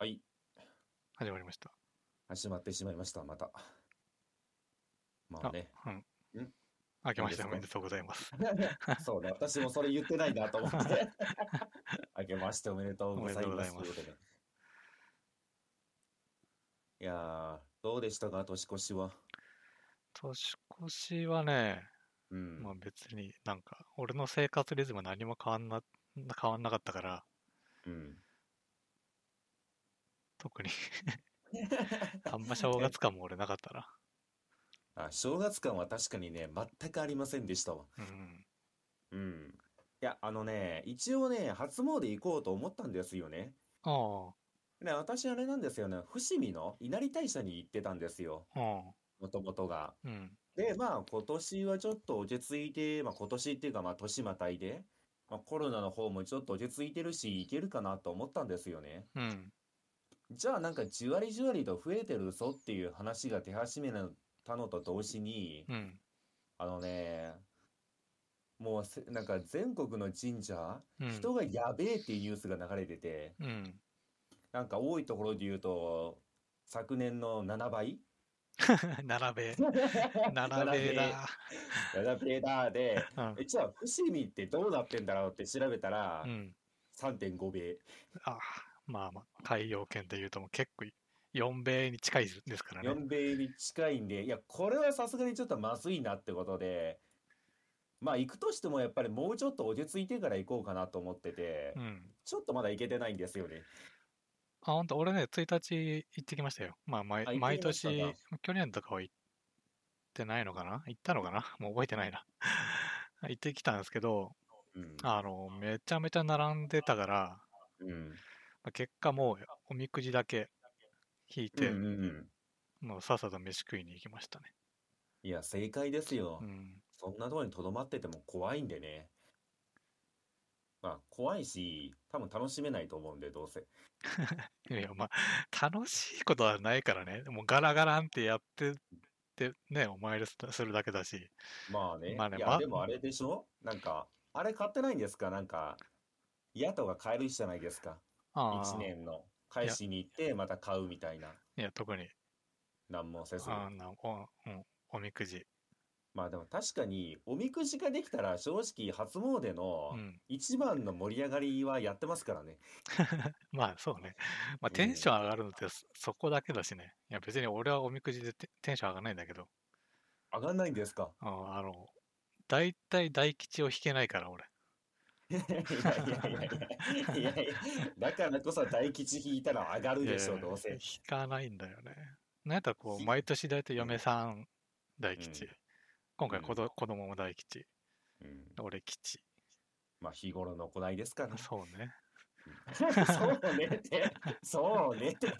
はい、始まりました。始まってしまいました、また。まあね。うん。ん明けましておめでとうございます。そうね、私もそれ言ってないなと思って。明けましておめでとうございます。おめでとうございますということでいやー、どうでしたか、年越しは？年越しはね、うん。まあ別になんか、俺の生活リズム何も変わんな、変わんなかったから、うん。特にあんま正月感も俺なかったな。あ、正月感は確かにね、全くありませんでしたわ。うん。うん。いや、あのね、一応ね、初詣行こうと思ったんですよね。あね、私あれなんですよね、伏見の稲荷大社に行ってたんですよ。もともとが。うん。で、まあ今年はちょっと落ち着いて、まあ今年っていうかまあ年またいで、まあコロナの方もちょっと落ち着いてるし、行けるかなと思ったんですよね。うん。じゃあなんかじわりじわりと増えてるぞっていう話が出始めたのと同時に、うん。あのね、もうせなんか全国の神社、うん。人がやべえっていうニュースが流れてて、うん。なんか多いところで言うと、昨年の7倍？並べ。並べだ。7倍だで、うん。え、じゃあ伏見ってどうなってんだろうって調べたらう、ん。3.5倍。あまあまあ、海洋圏で言うともう結構4米に近いですからね。4倍に近いんで、いや、これはさすがにちょっとまずいなってことで、まあ行くとしてもやっぱりもうちょっと落ち着いてから行こうかなと思っててう、ん。ちょっとまだ行けてないんですよね。あ、本当俺ね、1日行ってきましたよ。まあ、毎毎年か、去年とかは行ってないのかな？行ったのかな？もう覚えてないな。行ってきたんですけど、うん。あの、めちゃめちゃ並んでたから、うん。まあ結果もうおみくじだけ引いうんて、うんうん。もうさっさと飯食いに行きましたね。いや、正解ですよう。ん。そんなところにとどまってても怖いんでね。まあ、怖いし、多分楽しめないと思うんで、どうせ。いや、まあ、楽しいことはないからね。もうガラガランってやってってね、お参りすするだけだし。まあね。まあねいや、までもあれでしょ？なんか、あれ買ってないんですか？なんか、野党が買えるじゃないですか。あ1あ、年の。返しに行って、また買うみたいな。いや、特に、なんもせず。あなお,、うん、おみくじ。まあでも確かに、おみくじができたら、正直、初詣のうん。一番の盛り上がりはやってますからね。まあそうね。まあうんテンション上がるのってそそこだけだしね。いや別に俺はおみくじでテテンション上がらないんだけど、上がんないんですか？ああの、大体大吉を引けないから俺。いやいやいやいやいやいやだからこそ大吉引いたら上がるでしょう、どうせ。引かないんだよね。なんやったらこう、ひ毎年大体嫁さん大吉。うん今回うん子ど子供も大吉。うん、俺吉。まあ日頃の行いですから。そうね。そうねって、そうねって。い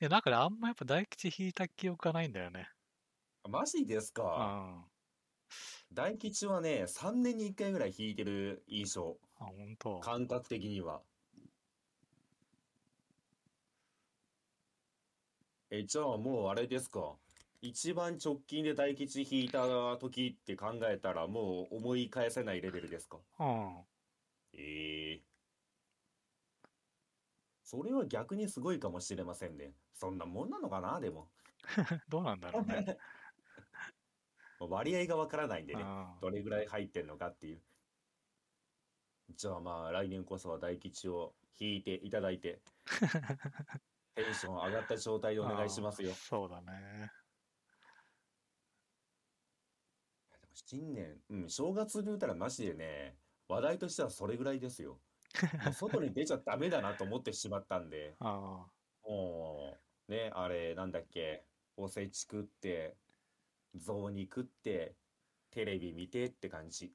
や、なんかね、あんまやっぱ大吉引いた記憶がないんだよね。マジですうか。ん。あ、大吉はね、3年に1回ぐらい引いてる印象。本当。感覚的には。え、じゃあもうあれですか。一番直近で大吉引いた時って考えたらもう思い返せないレベルですか。うん。ええそれは逆にすごいかもしれませんね。そんなもんなのかな、でも。どうなんだろうね。割合がわからないんでね。うんどれぐらい入ってんのかっていう。じゃあまあ来年こそは大吉を引いていただいて、テンション上がった状態でお願いしますよ。あーそうだね。でも新年、うん、正月で言うたらマジでね、話題としてはそれぐらいですよ。もう外に出ちゃダメだなと思ってしまったんで、あもう、ね、あれ、なんだっけ、おせち食って、雑煮食って、テレビ見てって感じ。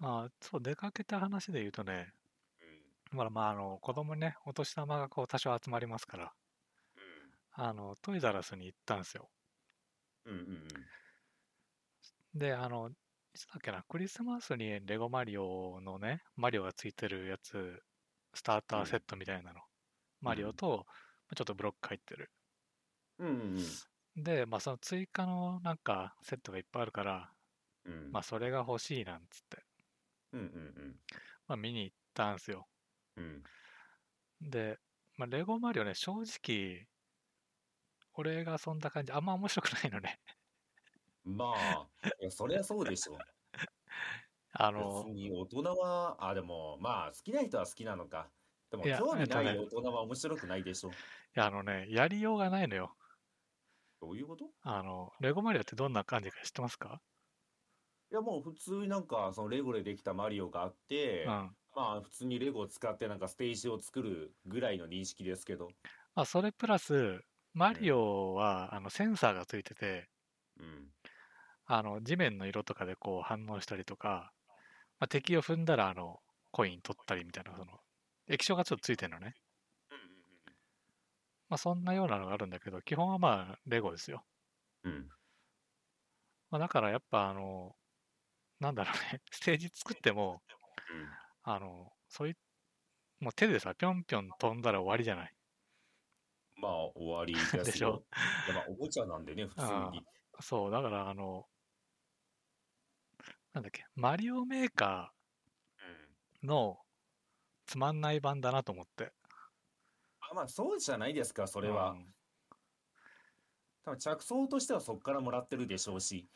ああ、そう、出かけた話で言うとね、うん、まあ、まあ、あの、子供にね、お年玉がこう多少集まりますから、あの、トイザラスに行ったんですよ。うん、うん、うんで、あの、いつだっけな、クリスマスにレゴマリオのね、マリオがついてるやつ、スターターセットみたいなの。マリオと、ちょっとブロック入ってる。うん、うん、で、まあ、その追加のなんかセットがいっぱいあるから、うん、うん、まあ、それが欲しいなんつって、うん、うん、うん、まあ、見に行ったんすよ。うん。で、まあ、レゴマリオね、正直、俺がそんな感じ、あんま面白くないのね。まあ、いや、そりゃそうでしょ。あの別、に大人は、あ、でも、まあ、好きな人は好きなのか。でも、興味ない大人は面白くないでしょ。いや、あのね、やりようがないのよ。どういうこと？あの、レゴマリオってどんな感じか知ってますか？いや、もう普通になんか、そのレゴでできたマリオがあって、うん。まあ、普通にレゴを使ってなんかステージを作るぐらいの認識ですけど。まあ、それプラス、マリオは、あの、センサーがついてて、うん。あの、地面の色とかでこう反応したりとか、まあ、敵を踏んだら、あの、コイン取ったりみたいな、その、液晶がちょっとついてるのね。まあ、そんなようなのがあるんだけど、基本はまあ、レゴですよ。うん。うん。まあ、だからやっぱ、あの、なんだろうね、ステージ作っても、あの、そういう、もう手でさ、ぴょんぴょん飛んだら終わりじゃない？まあ、終わりですよ。でしょ？いやまあ、おもちゃなんでね、普通あに。そう、だから、あの、なんだっけ、マリオメーカーのつまんない版だなと思って。あまあ、そうじゃないですか、それは。うん多分着想としてはそこからもらってるでしょうし。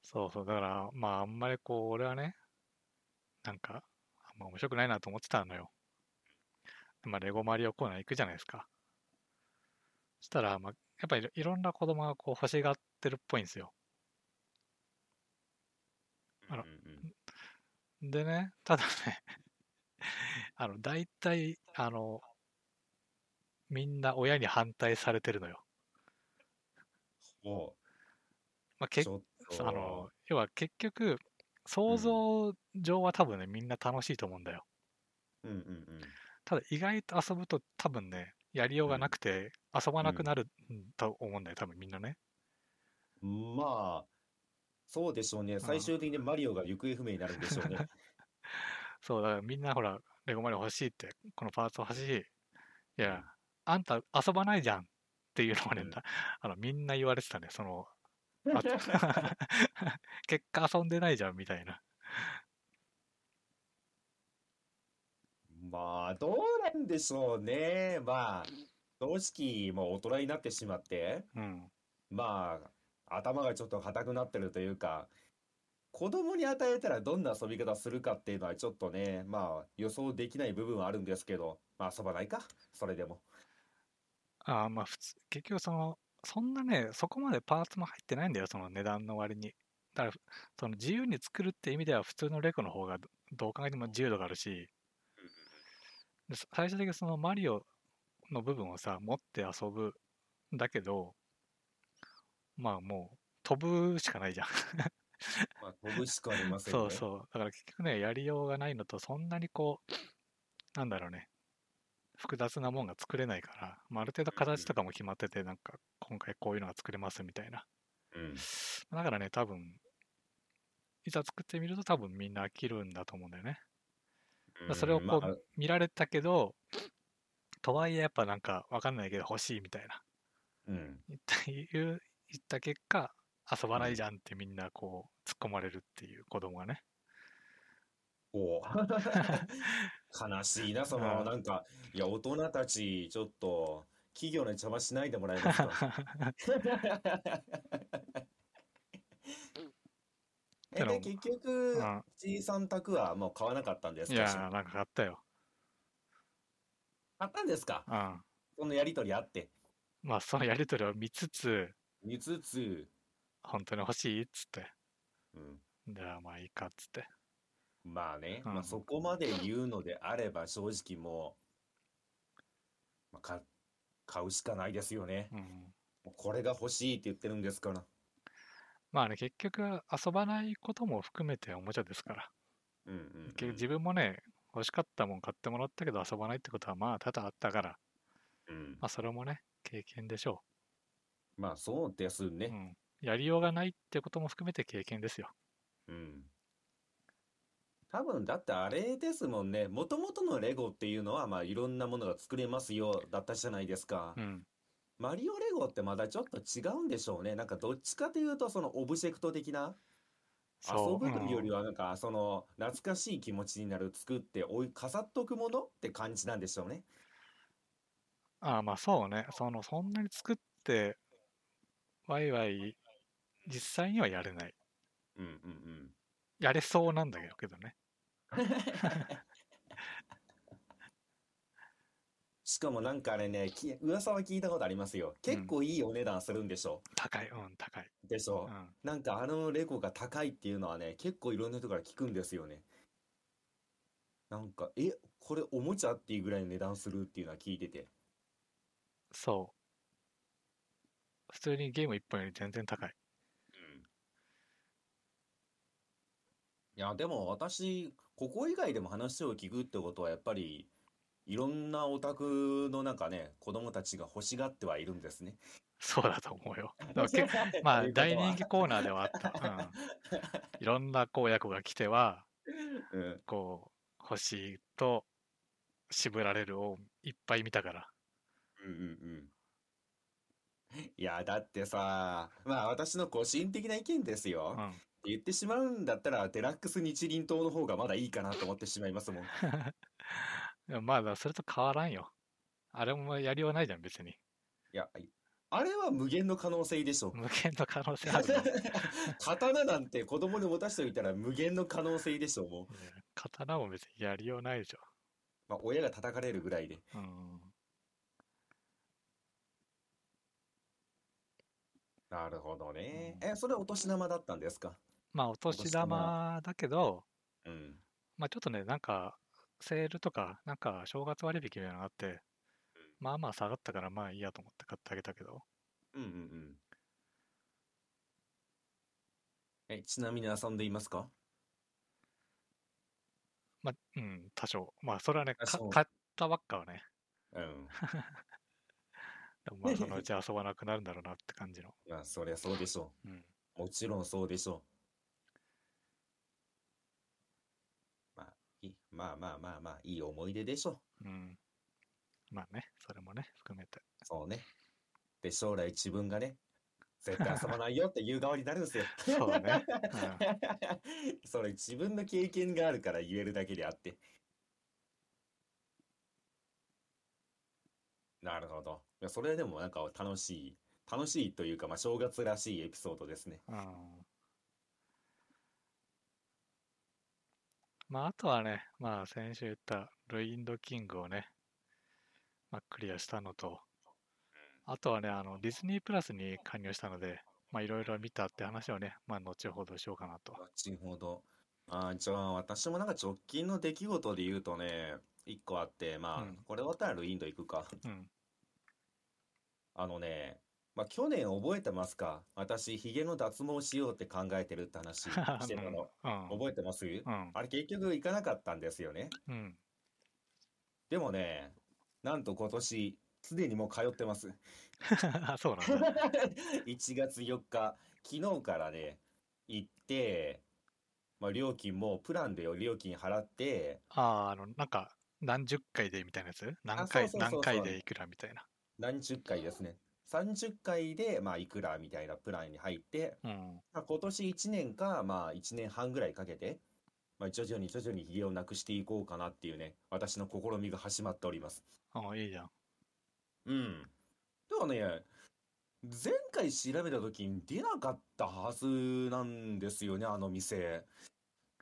そうそう、だから、まあ、あんまりこう、俺はね、なんか、あんま面白くないなと思ってたのよ。まあ、レゴマリオコーナー行くじゃないですか。そしたら、まあ、やっぱりいろんな子供がこう欲しがってるっぽいんですよ。あらうんうんでね、ただね、あの、大体、あの、みんな親に反対されてるのよ。もまあ、う、けあの、要は結局、想像上は多分ね、みんな楽しいと思うんだよ。うんうんただ意外と遊ぶと多分ね、やりようがなくて遊ばなくなるんと思うんだよ、多分みんなね。うん。まあ、そうでしょうね。最終的にマリオが行方不明になるんでしょうね。そう、だからみんなほら、レゴマリオ欲しいって、このパーツ欲しい。いや、あんた遊ばないじゃんっていうのをね、うん あのみんな言われてたね、その、あ 結果遊んでないじゃんみたいな。まあ、どうなんでしょうね。まあ、正直、もう大人になってしまって、うん。まあ、頭がちょっと硬くなってるというか、子供に与えたらどんな遊び方するかっていうのはちょっとね、まあ予想できない部分はあるんですけど、まあ遊ばないか、それでも。ああ、まあ普通、結局その、そんなね、そこまでパーツも入ってないんだよ、その値段の割に。だから、その自由に作るって意味では普通のレゴの方がどどう考えても自由度があるし、でさ最終的にそのマリオの部分をさ、持って遊ぶんだけど、まあもう飛ぶしかないじゃん。まあ飛ぶしかありませんね。そうそう。だから結局ね、やりようがないのと、そんなにこう、なんだろうね、複雑なもんが作れないから、まあ、ある程度形とかも決まってて、なんか、今回こういうのが作れますみたいな。うん。だからね、多分、いざ作ってみると多分みんな飽きるんだと思うんだよね。だからそれをこまあう見られたけど、とはいえやっぱなんかわかんないけど欲しいみたいな。うん。言った言う言った結果、遊ばないじゃんってみんなこう突っ込まれるっていう子供がね。おう 悲しいな、その、うんなんか、いや、大人たち、ちょっと、企業の邪魔しないでもらえますか？え、で、結局う、んじいさん宅はもう買わなかったんですかいやー、なんか買ったよ。買ったんですか？うん。そのやりとりあって。まあ、そのやりとりを見つつ、見つつ、本当に欲しいっつって。うん。じゃあまあいいかっつって。まあね、うんまあそこまで言うのであれば正直もう、まあ、か買うしかないですよね。うん。もうこれが欲しいって言ってるんですから。まあね、結局遊ばないことも含めておもちゃですから。うんうん、うん。結局自分もね、欲しかったもん買ってもらったけど遊ばないってことはまあ多々あったから、うんまあそれもね、経験でしょまあそうですう。うね。ん。やりようがないってことも含めて経験ですよ。うん。多分だってあれですもんね。もともとのレゴっていうのはまあいろんなものが作れますよだったじゃないですか。うん。マリオレゴってまだちょっと違うんでしょうね。なんかどっちかというとそのオブジェクト的な。遊ぶというよりうんはなんかその懐かしい気持ちになる作っておい飾っとくものって感じなんでしょうね。ああ、まあそうね。その、そんなに作って、ワイワイ、実際にはやれない。うんうんやれそうなんだけどね。うん。しかもなんかあれね、き噂は聞いたことありますよ。結構いいお値段するんでしょ？高い、うん、高い。でしょ？うん。なんかあのレゴが高いっていうのはね、結構いろんな人から聞くんですよね。なんか、え、これおもちゃっていうぐらいの値段するっていうのは聞いてて。そう。普通にゲーム1本より全然高い。いや、でも私、ここ以外でも話を聞くってことは、やっぱり、いろんなオタクのなんかね、子供たちが欲しがってはいるんですね。そうだと思うよ。だからけまあ、大人気コーナーではあった。うん。いろんな公約が来ては、うん。こう、欲しいと渋られるをいっぱい見たから。うんうんうん。いや、だってさ、まあ私の個人的な意見ですよ。うん。って言ってしまうんだったら、デラックス日輪刀の方がまだいいかなと思ってしまいますもん。でもまあ、それと変わらんよ。あれもやりようないじゃん、別に。いや、あれは無限の可能性でしょ。無限の可能性あるの？刀なんて子供に持たせておいたら無限の可能性でしょ、もう。刀も別にやりようないでしょ。まあ、親が叩かれるぐらいで。うん。なるほどね。うんえ、それお年玉だったんですか？まあ、お年玉だけど、うん。まあちょっとね、なんか、セールとか、なんか正月割引みたいなのがあって、まあまあ下がったからまあいいやと思って買ってあげたけど、うんうんうん。え、ちなみに遊んでいますか？まあ、うん、多少。まあそれはね、か買ったばっかはね、うん。でもまあそのうち遊ばなくなるんだろうなって感じの。まあ、そりゃそうでしょうん。う。もちろんそうでしょう。まあ、いいまあまあまあまあ、いい思い出でしょうん。まあね、それもね、含めて。う。そうね。で、将来自分がね、絶対遊ばないよって言う側になるんですよ。そうね。それ自分の経験があるから言えるだけであって。なるほど。いや、それでもなんか楽しい、楽しいというか、まあ、正月らしいエピソードですね。うん。まああとはね、まあ先週言ったルインドキングをね、まあクリアしたのと、あとはね、あの、ディズニープラスに加入したので、まあいろいろ見たって話をね、まあ後ほどしようかなと。後ほど。あーじゃあ、私もなんか直近の出来事で言うとね、一個あって、まあ、うんこれ終わったらルインド行くか。うん。あのね、まあ、去年覚えてますか？私、ヒゲの脱毛しようって考えてるって話 してたの。うん。覚えてます？うん。あれ結局行かなかったんですよね。うん。でもね、なんと今年、すでにもう通ってます。あ そうなんだ。1月4日、昨日からね、行って、まあ、料金もプランで料金払って、ああ、あの、なんか、何十回でみたいなやつ？何回、そうそうそうそう何回でいくらみたいな。何十回ですね。30回で、まあ、いくらみたいなプランに入って、うん。まあ、今年1年か、まあ、1年半ぐらいかけて、まあ、徐々に徐々にヒゲをなくしていこうかなっていうね、私の試みが始まっております。ああ、いいじゃん。うん。でもね、前回調べた時に出なかったはずなんですよね、あの店。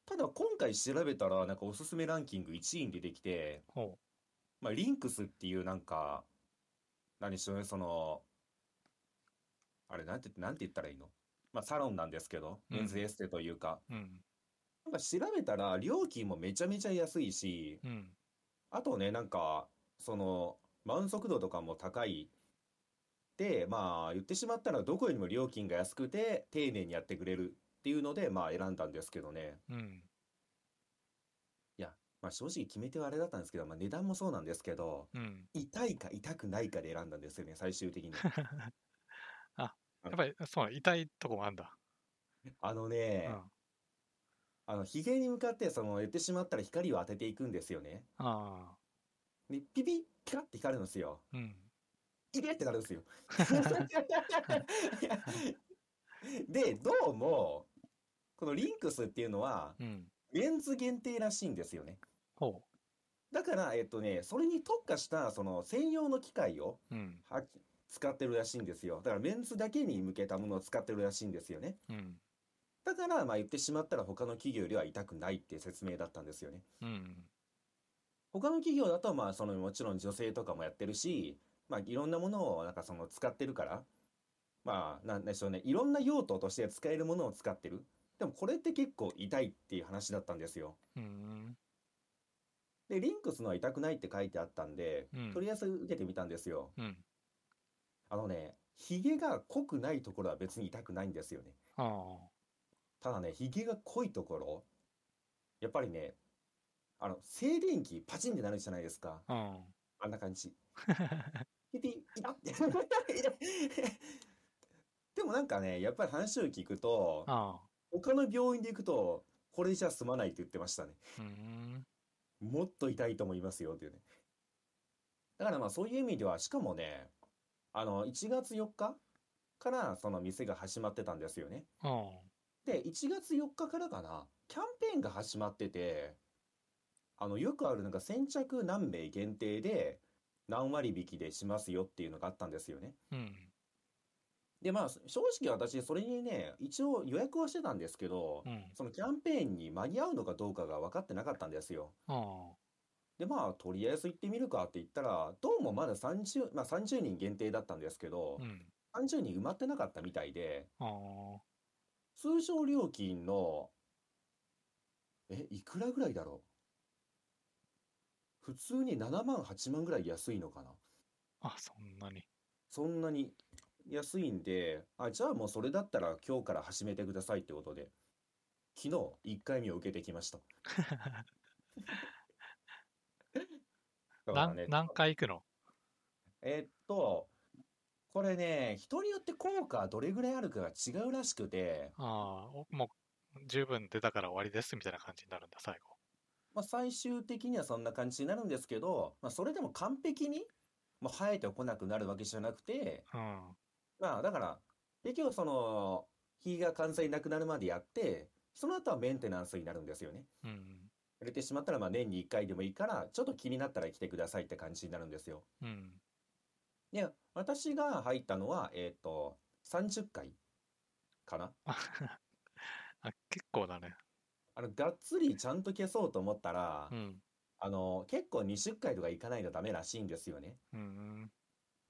ただ今回調べたら、なんかおすすめランキング1位に出てきて、ほまあ、リンクスっていうなんか、何でしょうね、その、あれ、なんて、なんて言ったらいいの？まあ、サロンなんですけど、うんメンズエステというか、う。うん。なんか調べたら料金もめちゃめちゃ安いし、うん。あとね、なんか、その、満足度とかも高い。で、まあ、言ってしまったらどこよりも料金が安くて、丁寧にやってくれるっていうので、まあ、選んだんですけどね。うん。いや、まあ、正直決め手はあれだったんですけど、まあ、値段もそうなんですけど、うん。痛いか痛くないかで選んだんですよね、最終的に。あ、やっぱり、そう、痛いとこもあんだ。あのうね、ん。あの、ヒゲに向かって、その、言ってしまったら光を当てていくんですよね。ああ。で、ピピッ、ピカッて光るんですよ。うん。いれってなるんですよ。で、どうも、このリンクスっていうのは、うん。メンズ限定らしいんですよね。ほだから、えっとね、それに特化した、その専用の機械をう。うん。は使ってるらしいんですよ。だからメンズだけに向けたものを使ってるらしいんですよね。うん。だから、まあ言ってしまったら他の企業よりは痛くないっていう説明だったんですよね。うん。他の企業だと、まあそのもちろん女性とかもやってるし、まあいろんなものをなんかその使ってるから、まあなんでしょうね、いろんな用途として使えるものを使ってる。でもこれって結構痛いっていう話だったんですよ。うん。で、リンクスのは痛くないって書いてあったんで、うんとりあえず受けてみたんですよ。うん。あのね、ヒゲが濃くないところは別に痛くないんですよね。あただね、ヒゲが濃いところ、やっぱりね、あの、静電気パチンってなるじゃないですか。あ。うん。あんな感じ。ピピ、いたって。でもなんかね、やっぱり話を聞くと、あ他の病院で行くと、これじゃ済まないって言ってましたね。もっと痛いと思いますよっていうね。だからまあそういう意味では、しかもね、あの、1月4日からその店が始まってたんですよね。あで、1月4日からかな、キャンペーンが始まってて、あの、よくあるなんか先着何名限定で何割引きでしますよっていうのがあったんですよね。うん。で、まあ、正直私、それにね、一応予約はしてたんですけど、うん。そのキャンペーンに間に合うのかどうかが分かってなかったんですよ。あで、まあ、とりあえず行ってみるかって言ったら、どうもまだ30、まあ30人限定だったんですけどあ。う、ん。30人埋まってなかったみたいで。通常料金の、え、いくらぐらいだろう？普通に7万、8万ぐらい安いのかな？あ、そんなに。そんなに安いんで、あ、じゃあもうそれだったら今日から始めてくださいってことで、昨日1回目を受けてきました。だからね、何何回行くの？えっと、これね、人によって効果どれぐらいあるかが違うらしくて、ああ、おもう十分出たから終わりですみたいな感じになるんだ、最後。まあ、最終的にはそんな感じになるんですけど、まあ、それでも完璧にもう生えてこなくなるわけじゃなくて、うん。まあ、だから、結局その、日が完全になくなるまでやって、その後はメンテナンスになるんですよね。うん。入れてしまったら、まあ年に1回でもいいから、ちょっと気になったら来てくださいって感じになるんですよ。うん。で、私が入ったのは、えっと、30回かな？あ、結構だね。あの、がっつりちゃんと消そうと思ったらう、ん。あの、結構20回とかいかないとダメらしいんですよね。うん。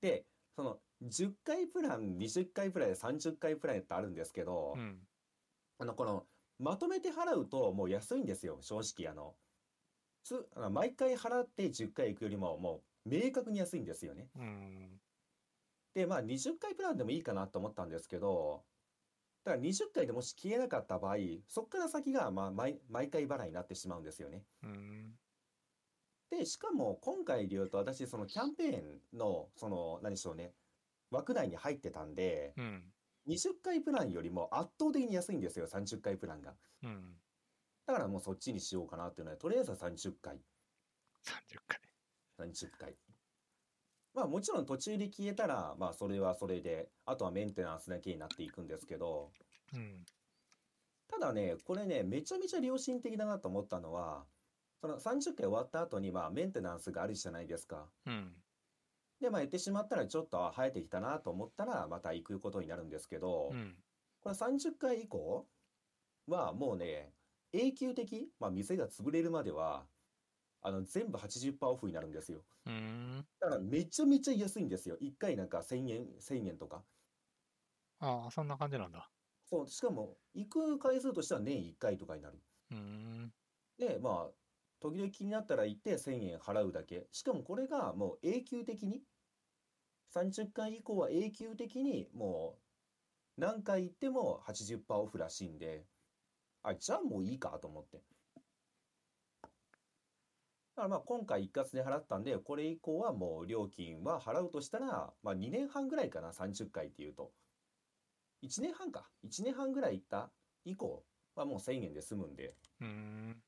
で、その、10回プラン、20回プラン、30回プランってあるんですけどう、ん。あの、この、まとめて払うともう安いんですよ、正直。あの、つ、あの毎回払って10回行くよりも、もう、明確に安いんですよね。うん。で、まあ、20回プランでもいいかなと思ったんですけど、だから20回でもし消えなかった場合、そっから先が、まあ、毎、毎回払いになってしまうんですよね。うん。で、しかも今回で言うと私、そのキャンペーンの、その、何でしょうね、枠内に入ってたんで、うん。20回プランよりも圧倒的に安いんですよ、30回プランが。うん。だからもうそっちにしようかなっていうので、とりあえずは30回、30回。30回。まあもちろん途中で消えたら、まあそれはそれで、あとはメンテナンスだけになっていくんですけど、うん。ただね、これね、めちゃめちゃ良心的だなと思ったのは、その30回終わった後にまあメンテナンスがあるじゃないですか。うん。で、まあ言ってしまったらちょっとあ生えてきたなと思ったらまた行くことになるんですけど、うん。これ30回以降はもうね、永久的、まあ店が潰れるまでは、あの全部80%オフになるんですよ。うん。だからめちゃめちゃ安いんですよ。1回なんか1000円、1000円とか。ああ、そんな感じなんだ。そう、しかも行く回数としては年1回とかになる。うん。で、まあ、時々気になったら行って1000円払うだけ。しかもこれがもう永久的に、30回以降は永久的にもう何回行っても80%オフらしいんで、あ、じゃあもういいかと思って。だからまあ今回一括で払ったんで、これ以降はもう料金は払うとしたら、まあ2年半ぐらいかな、30回っていうと。1年半か。1年半ぐらい行った以降はもう1000円で済むんで。うん。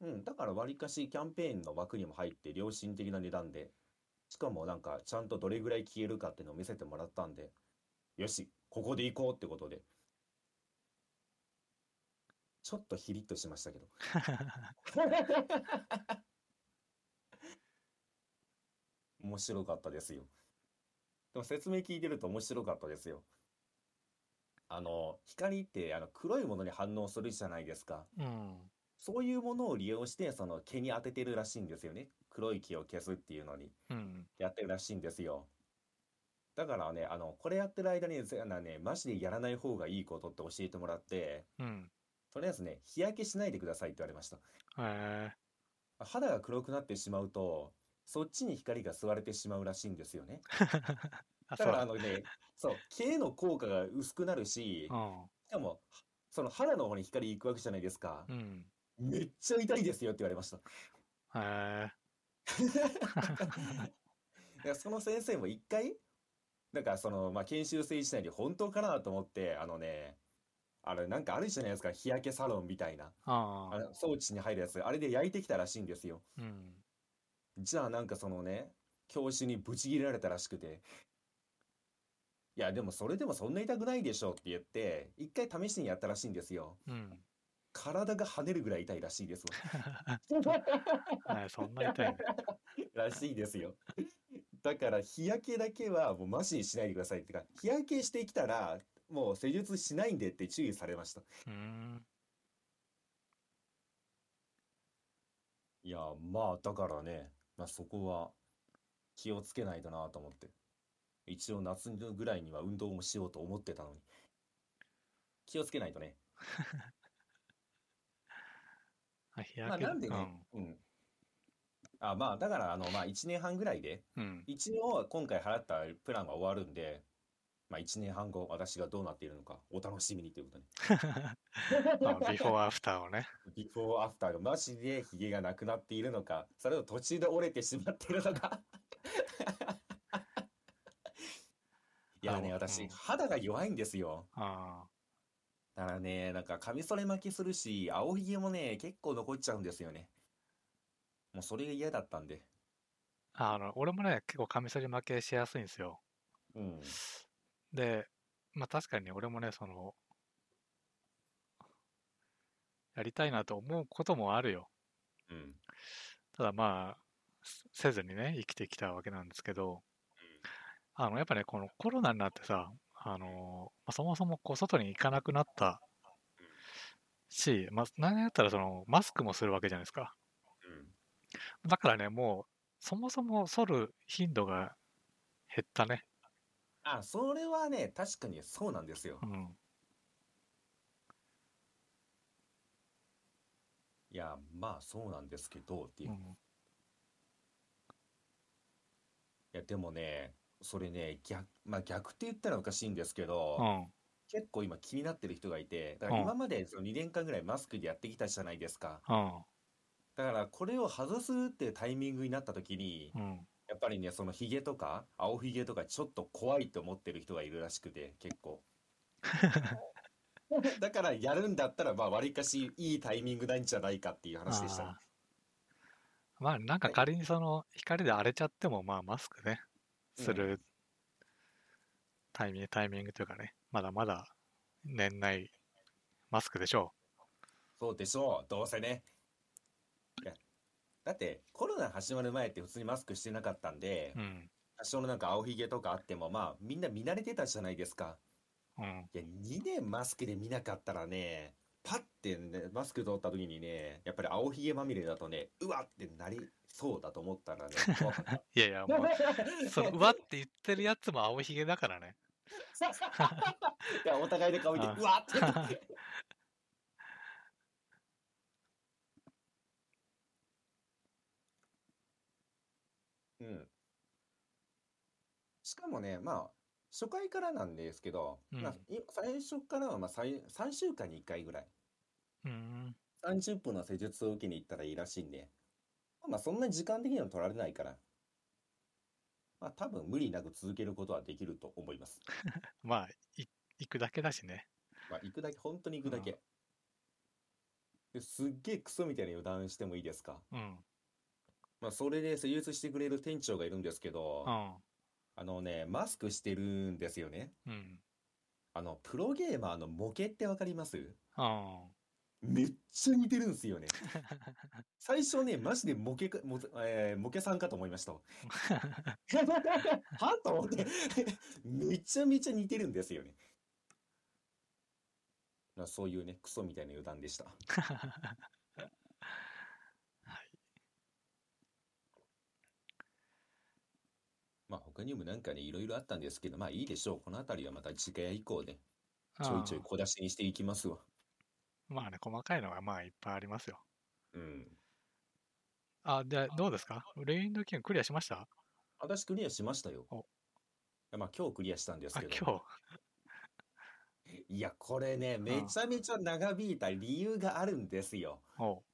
うん、だからわりかしキャンペーンの枠にも入って良心的な値段で、しかもなんかちゃんとどれぐらい消えるかっていうのを見せてもらったんで、よし、ここで行こうってことで。ちょっとヒリッとしましたけど。面白かったですよ。でも説明聞いてると面白かったですよ。あの、光ってあの黒いものに反応するじゃないですか。うん。そういうものを利用して、その毛に当ててるらしいんですよね。黒い毛を消すっていうのにうん。やってるらしいんですよ。だからね、あの、これやってる間に、ぜあのね、マジでやらない方がいいことって教えてもらって、うん。とりあえずね、日焼けしないでくださいって言われました。へえ。肌が黒くなってしまうと、そっちに光が吸われてしまうらしいんですよね。あ、だそうからあのね、そう、毛への効果が薄くなるし、しかも、その肌の方に光行くわけじゃないですかう。ん。めっちゃ痛いですよって言われました。う ん。へえ。その先生も一回、なんかその、まあ、研修生時代に本当かなと思って、あのね、あれなんかあるじゃないですか、日焼けサロンみたいな、ああ。あの装置に入るやつ、あれで焼いてきたらしいんですよ。うん。じゃあなんかそのね、教師にブチ切れられたらしくて、いやでもそれでもそんな痛くないでしょって言って、一回試しにやったらしいんですよ。うん。体が跳ねるぐらい痛いらしいですわ。はい、そんな痛いね。らしいですよ。だから日焼けだけはもうマジにしないでくださいってか、日焼けしてきたらもう施術しないんでって注意されました。いや、まあだからね、まあそこは気をつけないとなと思って。一応夏ぐらいには運動もしようと思ってたのに。気をつけないとね。あ日まあ焼け。なんでね、うん。あ、まあだからあの、まあ1年半ぐらいで、うん。うん。一応今回払ったプランが終わるんで、まあ1年半後私がどうなっているのかお楽しみにということで。まあビフォーアフターをね。ビフォーアフターがマジでヒゲがなくなっているのか、それと途中で折れてしまっているのか。いやね、私、うん肌が弱いんですよ。あだからね、なんかカミソリ負けするし、青ひげもね、結構残っちゃうんですよね。もうそれが嫌だったんで。あ。あの、俺もね、結構カミソリ負けしやすいんですよ。うん。で、まあ確かに俺もね、その、やりたいなと思うこともあるよ。うん。ただまあ、せせずにね、生きてきたわけなんですけど、あの、やっぱね、このコロナになってさ、あの、まあそもそもこう外に行かなくなったし、まあ、何やったらその、マスクもするわけじゃないですか。うん。だからね、もう、そもそも剃る頻度が減ったね。あ、それはね、確かにそうなんですよう。ん。いや、まあそうなんですけど、っていうう。いん。や、でもね、それね、逆、まあ逆って言ったらおかしいんですけど、うん。結構今気になってる人がいて、だからうん今までその2年間ぐらいマスクでやってきたじゃないですか。うん。だからこれを外すっていうタイミングになった時に、うん。やっぱりね、そのヒゲとか、青ひげとかちょっと怖いと思ってる人がいるらしくて、結構。だからやるんだったら、まあ割かしいいタイミングなんじゃないかっていう話でしたまあ、なんか仮にその光で荒れちゃっても、まあ、マスクね、するタイミング、タイミングというかね、まだまだ年内マスクでしょそうでしょう、どうせね。だってコロナ始まる前って普通にマスクしてなかったんでう。、うん。多少のなんか青ひげとかあっても、まあみんな見慣れてたじゃないですか。うん。いや、2年マスクで見なかったらね、パッてね、マスク取った時にね、やっぱり青ひげまみれだとね、うわってなりそうだと思ったらね。いやいや、もう、その、うわって言ってるやつも青ひげだからね。いや、お互いで顔見て、あうわってなって。うん。しかもね、まあ、初回からなんですけど、うんまあ、い最初からはまあ3、3週間に1回ぐらい、うん。30分の施術を受けに行ったらいいらしいんで、まあ、そんな時間的には取られないから、まあ、多分無理なく続けることはできると思います。まあ、い行くだけだしね。まあ、行くだけ、本当に行くだけ。ですっげえクソみたいな予断してもいいですか？うん。まあ、それで施術してくれる店長がいるんですけど、うん。あのね、マスクしてるんですよね。うん。あの、プロゲーマーのモケってわかります？うん。めっちゃ似てるんですよね。最初ね、マジでモケか、モ,、えーモケさんかと思いました。はと思って。めちゃめちゃ似てるんですよね。まあそういうね、クソみたいな余談でした。まあ他にもなんかね、いろいろあったんですけど、まあいいでしょう。この辺りはまた次回以降ね、ちょいちょいうん小出しにしていきますわ。まあね、細かいのがまあいっぱいありますよ。うん。あ、で、どうですか？レインドキングクリアしました？私クリアしましたよ。まあ今日クリアしたんですあ、けど。今日。いや、これね、めちゃめちゃ長引いた理由があるんですよ。お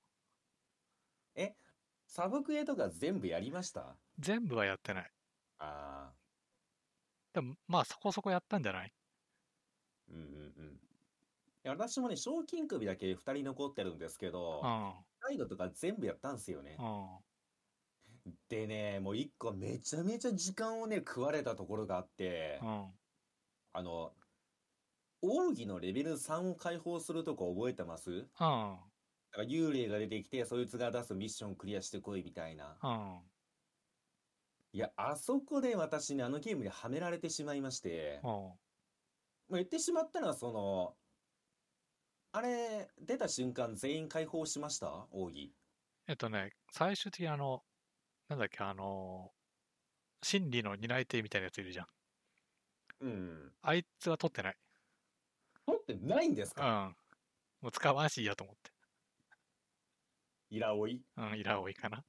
サブクエとか全部やりました？全部はやってない。ああ、でも、まあそこそこやったんじゃない？うんうんうん。いや、私もね、賞金首だけ2人残ってるんですけど、うん。ガイドとか全部やったんですよね。うん。でね、もう一個めちゃめちゃ時間をね、食われたところがあって、うん。あの、奥義のレベル3を解放するとこ覚えてます？うん。なんか幽霊が出てきて、そいつが出すミッションクリアしてこいみたいな。うん。いや、あそこで私ね、あのゲームにはめられてしまいまして、うん。もう言ってしまったら、その、あれ、出た瞬間全員解放しました？奥義。えっとね、最終的にあの、なんだっけ、あの、真理の担い手みたいなやついるじゃん。うん。あいつは取ってない。取ってないんですうかん。もう使わんしいいやと思って。イラオイ？うん、イラ多いかな。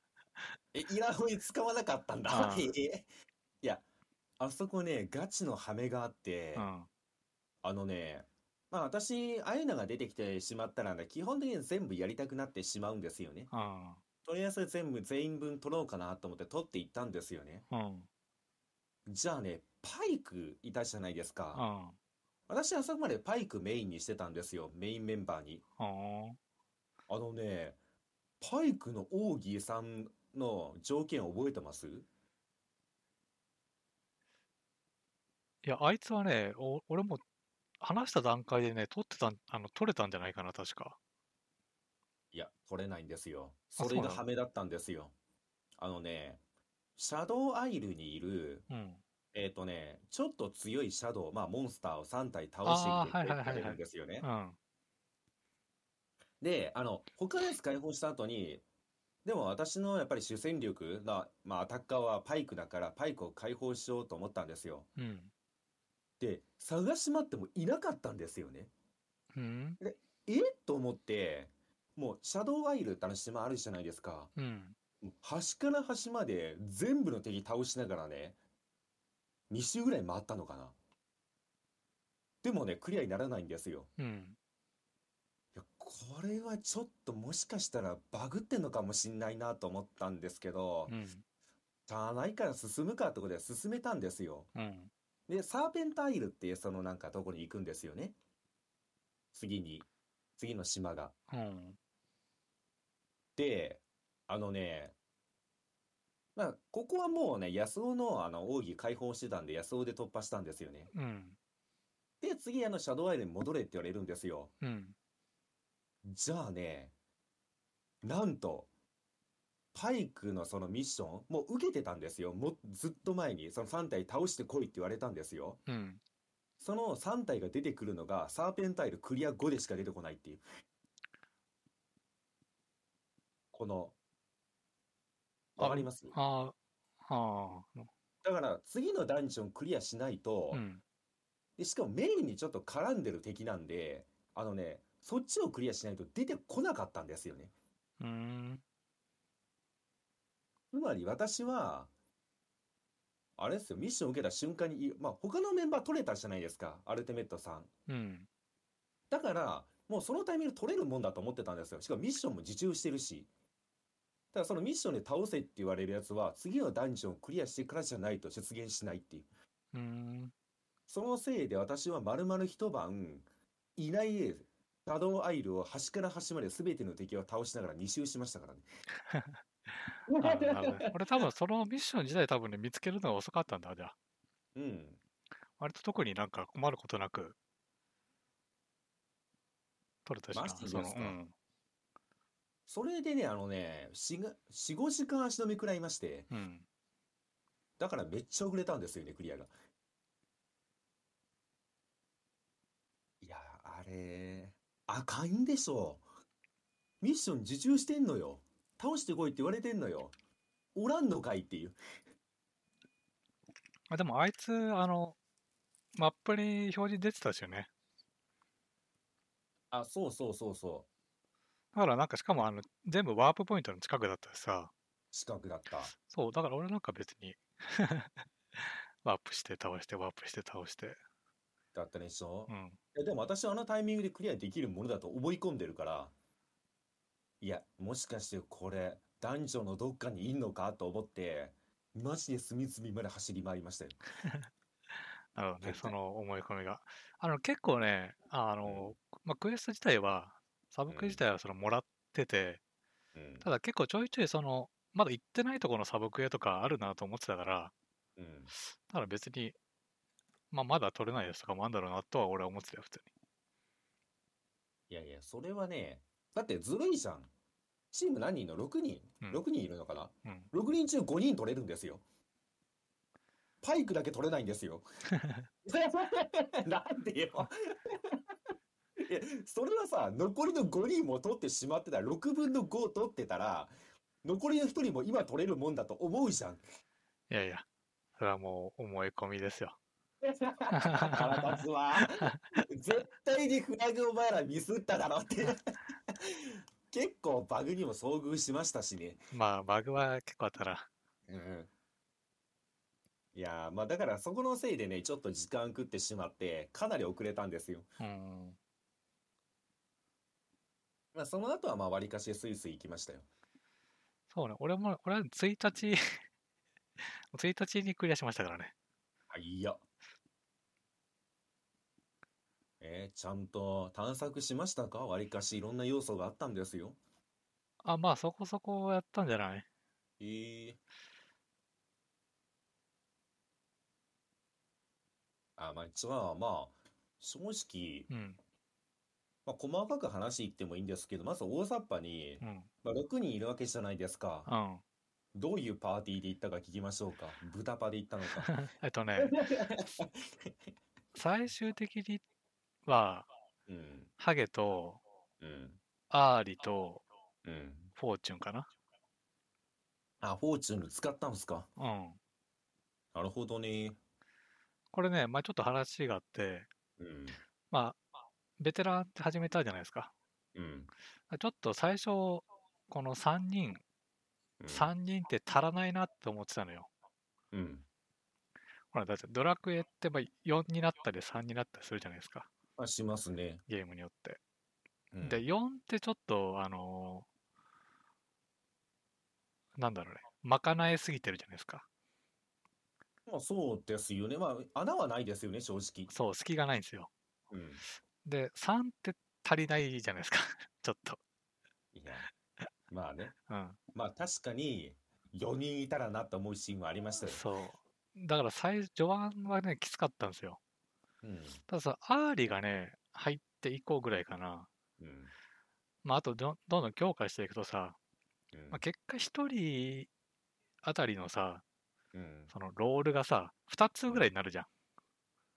え、イラオイ使わなかったんだ？いや、あそこね、ガチのハメがあってう、ん。あのね、まあ私、ああいうのが出てきてしまったらね、基本的に全部やりたくなってしまうんですよね。うん。とりあえず全部、全員分取ろうかなと思って取っていったんですよね。うん。じゃあね、パイクいたじゃないですうか。ん。私、あそこまでパイクメインにしてたんですよ。メインメンバーに。うん。あのね、パイクの奥義さんの条件覚えてます？いや、あいつはね、お俺も話した段階でね、取ってたん、あの、取れたんじゃないかな、確か。いや、取れないんですよ。あそれがそうなの？ハメだったんですよ。あのね、シャドウアイルにいる、うん。えっとね、ちょっと強いシャドウ、まあモンスターを3体倒していはいはいはいくれるんですよねう。ん。で、あの、他のやつ解放した後に、でも私のやっぱり主戦力が、まあアタッカーはパイクだから、パイクを解放しようと思ったんですよ。うん。で、探し回ってもいなかったんですよね。うん。え？と思って、もうシャドウアイルってあの島あるじゃないですか。うん。端から端まで全部の敵倒しながらね、2周ぐらい回ったのかな。でもね、クリアにならないんですよ。うん。いや、これはちょっともしかしたらバグってんのかもしんないなと思ったんですけど、うん。しゃあないから進むかってことで進めたんですよ。うん。で、サーペンタイルっていうそのなんかとこに行くんですよね。次に、次の島が。うん。で、あのね、まあ、ここはもうね、安尾のあの奥義解放してたんで、安尾で突破したんですよね。うん。で、次あのシャドウアイルに戻れって言われるんですよ。うん。じゃあね、なんと、パイクのそのミッション、もう受けてたんですよ。もうずっと前に、その3体倒してこいって言われたんですよ。うん。その3体が出てくるのが、サーペンタイルクリア5でしか出てこないっていう。この、わかります？ああ、ああ、だから次のダンジョンクリアしないと、うん。で、しかもメインにちょっと絡んでる敵なんで、あのね、そっちをクリアしないと出てこなかったんですよね。うん。つまり私は、あれですよ、ミッション受けた瞬間にい、まあ他のメンバー取れたじゃないですか、アルティメットさん。うん。だから、もうそのタイミング取れるもんだと思ってたんですよ。しかもミッションも受注してるし。だからそのミッションで倒せって言われるやつは、次のダンジョンをクリアしてからじゃないと出現しないっていう。うん。そのせいで私は丸々一晩、いないシャドウアイルを端から端まで全ての敵を倒しながら2周しましたからね。あなるほどね 俺多分そのミッション自体多分ね、見つけるのが遅かったんだ、じゃあ。うん。割と特になんか困ることなく、取れたしな。マジですか？そのうん。それでね、あのね、4、が4 5時間足止め食らいまして、うん。だからめっちゃ遅れたんですよね、クリアが。いや、あれ、あかんでしょ。ミッション受注してんのよ。倒してこいって言われてんのよ。おらんのかいっていう。あでもあいつ、あの、マップに表示出てたしよね。あ、そうそうそうそう。だからなんかしかもあの、全部ワープポイントの近くだったしさ、近くだった。そう、だから俺なんか別に ワープして倒して、ワープして倒して。だったでしょ？う。ん。でも私はあのタイミングでクリアできるものだと思い込んでるから、いや、もしかしてこれ、男女のどっかにいんのかと思って、マジで隅々まで走り回りましたよ。なるほどね、その思い込みが。あの、結構ね、あの、まあ、クエスト自体は、サブクエ自体はそのもらってて、うん。ただ結構ちょいちょいその、まだ行ってないところのサブクエとかあるなと思ってたから、うん。だから別に、まあ、まだ取れないやつとかもあるんだろうなとは俺は思ってたよ、普通いやいや、それはね、だってずるいじゃん。チーム何人の ?6 人うん ?6 人いるのかな？に。うん。6人中5人取れるんですよ。パイクだけ取れないんですよ。なんでよ。いやそれはさ、残りの5人も取ってしまってたら、6分の5取ってたら、残りの1人も今取れるもんだと思うじゃん。いやいや、それはもう思い込みですよ。腹立つわ。絶対にフラグお前らミスっただろって。結構バグにも遭遇しましたしね。まあ、バグは結構あったな。うんいやーまあだからそこのせいでねちょっと時間食ってしまってかなり遅れたんですよ。うん。まあその後はまあ割かしスイスイ行きましたよ。そうね、俺も、俺は1日、1日にクリアしましたからね。あいや。えーちゃんと探索しましたか？割かしいろんな要素があったんですよ。あ、まあそこそこやったんじゃない？えー、あまあ一応まあ正直、うん。まあ、細かく話言ってもいいんですけどまず大雑把に、うん。まあ、6人いるわけじゃないですか。うん。どういうパーティーで行ったか聞きましょうか？豚パで行ったのか。えっとね、最終的には、うん、ハゲと、うん、アーリと、うん。フォーチュンかなあ、フォーチュン使ったんですか？うん。なるほどね。これね、まあちょっと話があって、うん、まあ、ベテランって始めたじゃないですか。うん、ちょっと最初、この3人、うん。3人って足らないなって思ってたのよ。うん。ほら、だってドラクエってまあ4になったり3になったりするじゃないですか。まあ、しますね。ゲームによって。うん、で、4ってちょっと、あのーなんだろうね、賄えすぎてるじゃないですか。まあ、そうですよね。まあ、穴はないですよね、正直。そう、隙がないんですよ。うん。で、3って足りないじゃないですか。ちょっと。いや、まあね。うん。まあ、確かに、4人いたらなと思うシーンはありましたよ。そう。だから最、序盤はね、きつかったんですよ。うん。たださ、アーリがね、入って以降ぐらいかな。うん。まあ、あとど、どんどん強化していくとさ、うんまあ、結果1人あたりのさ、うん。そのロールがさ、2つぐらいになるじゃん。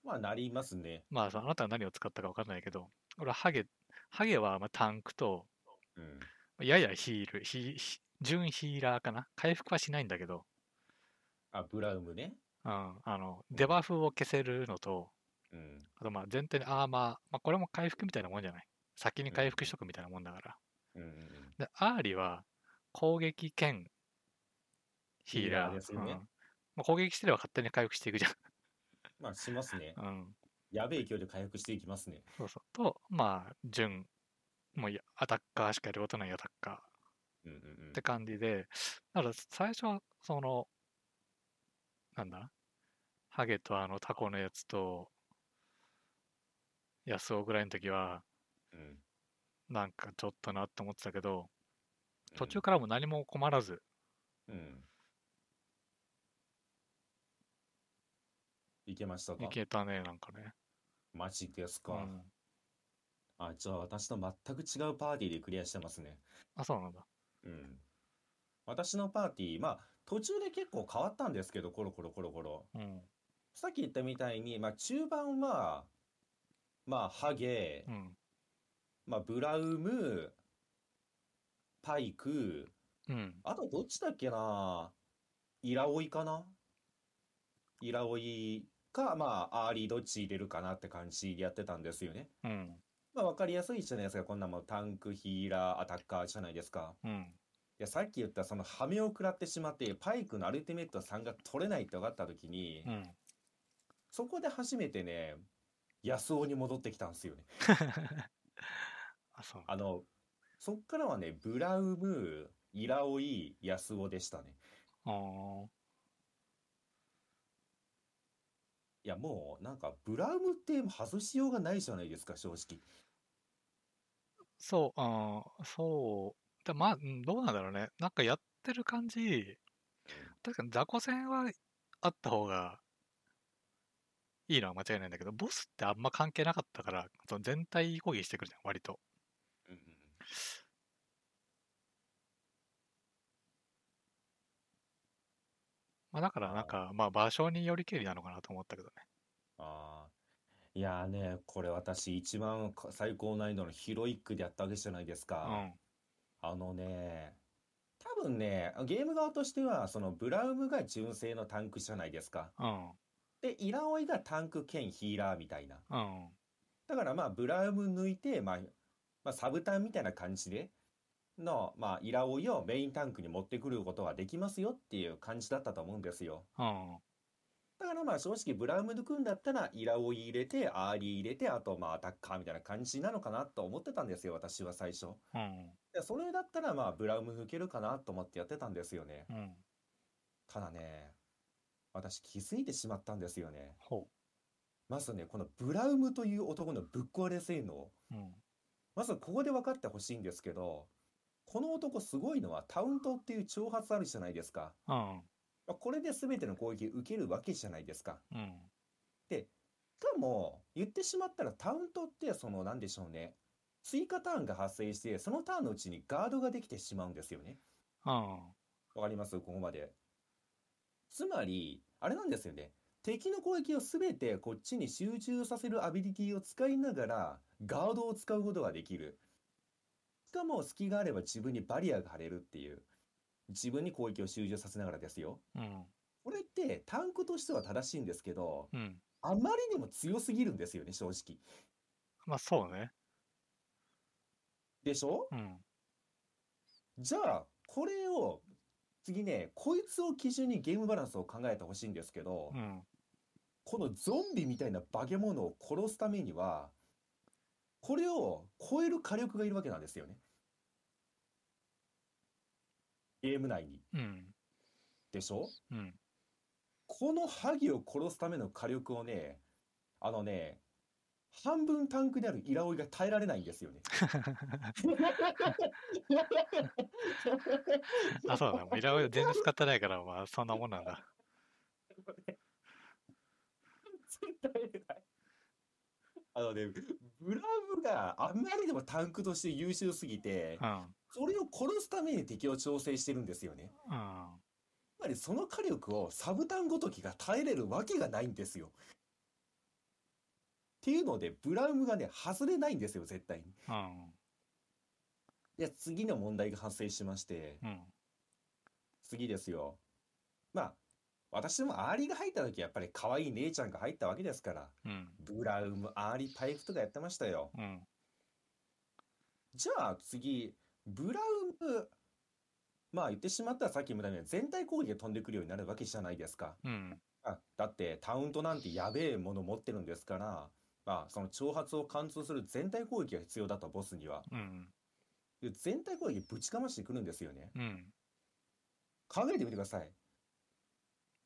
まあ、なりますね。まあさ、あなたが何を使ったか分かんないけど、俺はハゲ、ハゲはまあタンクと、うん。ややヒール、ヒヒ準ヒーラーかな回復はしないんだけど、あ、ブラウムね。うん、あの、デバフを消せるのと、うん。あとまあ全体にアーマー、まあこれも回復みたいなもんじゃない？先に回復しとくみたいなもんだから。うん。で、アーリは攻撃兼ヒーラー。ですよねうんまあ、攻撃してれば勝手に回復していくじゃまあ、しますね。ん。うん。やべえ勢いで回復していきますね。そうそう。と、まあ、準、もうアタッカーしかやることないアタッカー。うんうんうんって感じで、だから最初はその、なんだ？ハゲとあのタコのやつと、ヤスオぐらいの時は、うんなんかちょっとなって思ってたけど、うん途中からも何も困らず、うん。いけましたか？いけたね、なんかね。マジですか。うんあ、じゃあ私と全く違うパーティーでクリアしてますね。あ、そうなんだ。うん。私のパーティー、まあ、途中で結構変わったんですけど、コロコロコロコロ。うん。さっき言ったみたいに、まあ、中盤は、まあ、ハゲ、うん。まあ、ブラウム、パイク、うん。あとどっちだっけなイラオイかなイラオイか、まあ、アーリどっち入れるかなって感じでやってたんですよね。うん。まあ、わかりやすいじゃないですか。こんなもんタンク、ヒーラー、アタッカーじゃないですか。うん。いや、さっき言ったそのハメを食らってしまって、パイクのアルティメット3が取れないって分かった時に、うん。そこで初めてね、安尾に戻ってきたんですよね。あ、そう。あの、そっからはね、ブラウム、イラオイ、安尾でしたね。あーいや、もう、なんか、ブラウムって外しようがないじゃないですか、正直。そう、あーそう。でまあ、うんどうなんだろうね。なんかやってる感じ、確かに雑魚戦はあった方がいいのは間違いないんだけど、ボスってあんま関係なかったから、その全体攻撃してくるじゃん、割と。うんうんまあ、だからなんか、まあ場所によりけりなのかなと思ったけどね。ああ。いやーね、これ私一番か最高難易度のヒロイックでやったわけじゃないですうか。ん。あのね、多分ね、ゲーム側としては、そのブラウムが純正のタンクじゃないですか。うん。で、イラオイがタンク兼ヒーラーみたいな。うん。だからまあ、ブラウム抜いて、まあ、まあ、サブタンみたいな感じで、の、まあ、イラオイをメインタンクに持ってくることができますよっていう感じだったと思うんですよ。うん。だからまあ正直ブラウム抜くんだったらイラオイ入れて、アーリ入れて、あとまあアタッカーみたいな感じなのかなと思ってたんですよ、私は最初。うん。でそれだったらまあブラウム抜けるかなと思ってやってたんですよね。うん。ただね、私気づいてしまったんですよね。ほまずね、このブラウムという男のぶっ壊れ性能。う。うん。まずここで分かってほしいんですけど、この男すごいのはタウントっていう挑発あるじゃないですか。うん。まあこれで全ての攻撃受けるわけじゃないですか。うん。しかも、言ってしまったらタウントってそのなんでしょうね。追加ターンが発生して、そのターンのうちにガードができてしまうんですよね。うん。わかります？ここまで。つまり、あれなんですよね。敵の攻撃をすべてこっちに集中させるアビリティを使いながら、ガードを使うことができる。しかも隙があれば自分にバリアが張れるっていう。自分に攻撃を集中させながらですよ。うん。これってタンクとしては正しいんですけど、うん。あまりにも強すぎるんですよね、正直。まあそうね。でしょ？うん。じゃあ、これを、次ね、こいつを基準にゲームバランスを考えてほしいんですけど、うん。このゾンビみたいな化け物を殺すためには、これを超える火力がいるわけなんですよね。ゲーム内に。うん。でしょ？うん。このハギを殺すための火力をね、あのね、半分タンクであるイラオイが耐えられないんですよね。あ、そうだ。ミラー全然使ってないから、まあそんなもんなんだ。耐えれない。あのね、ブラウムがあまりにもタンクとして優秀すぎてう、ん。それを殺すために敵を調整してるんですよね。うん。つまりその火力をサブタンごときが耐えれるわけがないんですよ。っていうので、ブラウムがね、外れないんですよ、絶対に。うん。で、次の問題が発生しまして、うん。次ですよ。まあ、私もアーリが入った時やっぱり可愛い姉ちゃんが入ったわけですから、うん。ブラウム、アーリ、パイクとかやってましたよ。うん。じゃあ次、ブラウム、まあ言ってしまったらさっきも言ったように全体攻撃が飛んでくるようになるわけじゃないですか。うん。あ、だってタウントなんてやべえもの持ってるんですから、まあその挑発を貫通する全体攻撃が必要だとボスには。うん。で全体攻撃ぶちかましてくるんですよね。うん。考えてみてください。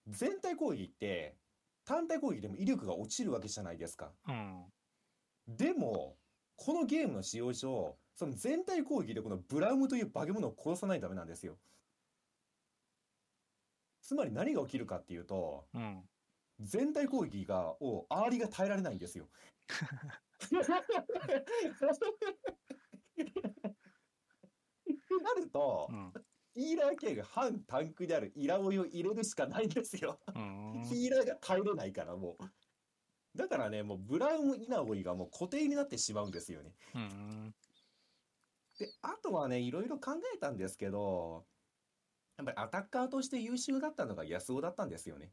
全体攻撃って単体攻撃でも威力が落ちるわけじゃないですか。うん。でも、このゲームの使用上、その全体攻撃でこのブラウムという化け物を殺さないとダメなんですよ。つまり何が起きるかっていうと、うん。全体攻撃が、をアーリが耐えられないんですよ。なるとう、ん。ヒーラー系が反タンクであるイラオイを入れるしかないんですよ。ヒーラーが耐えれないからもう。だからね、もうブラウンイナオイがもう固定になってしまうんですよね。で、あとはね、いろいろ考えたんですけど、やっぱりアタッカーとして優秀だったのが安尾だったんですよね。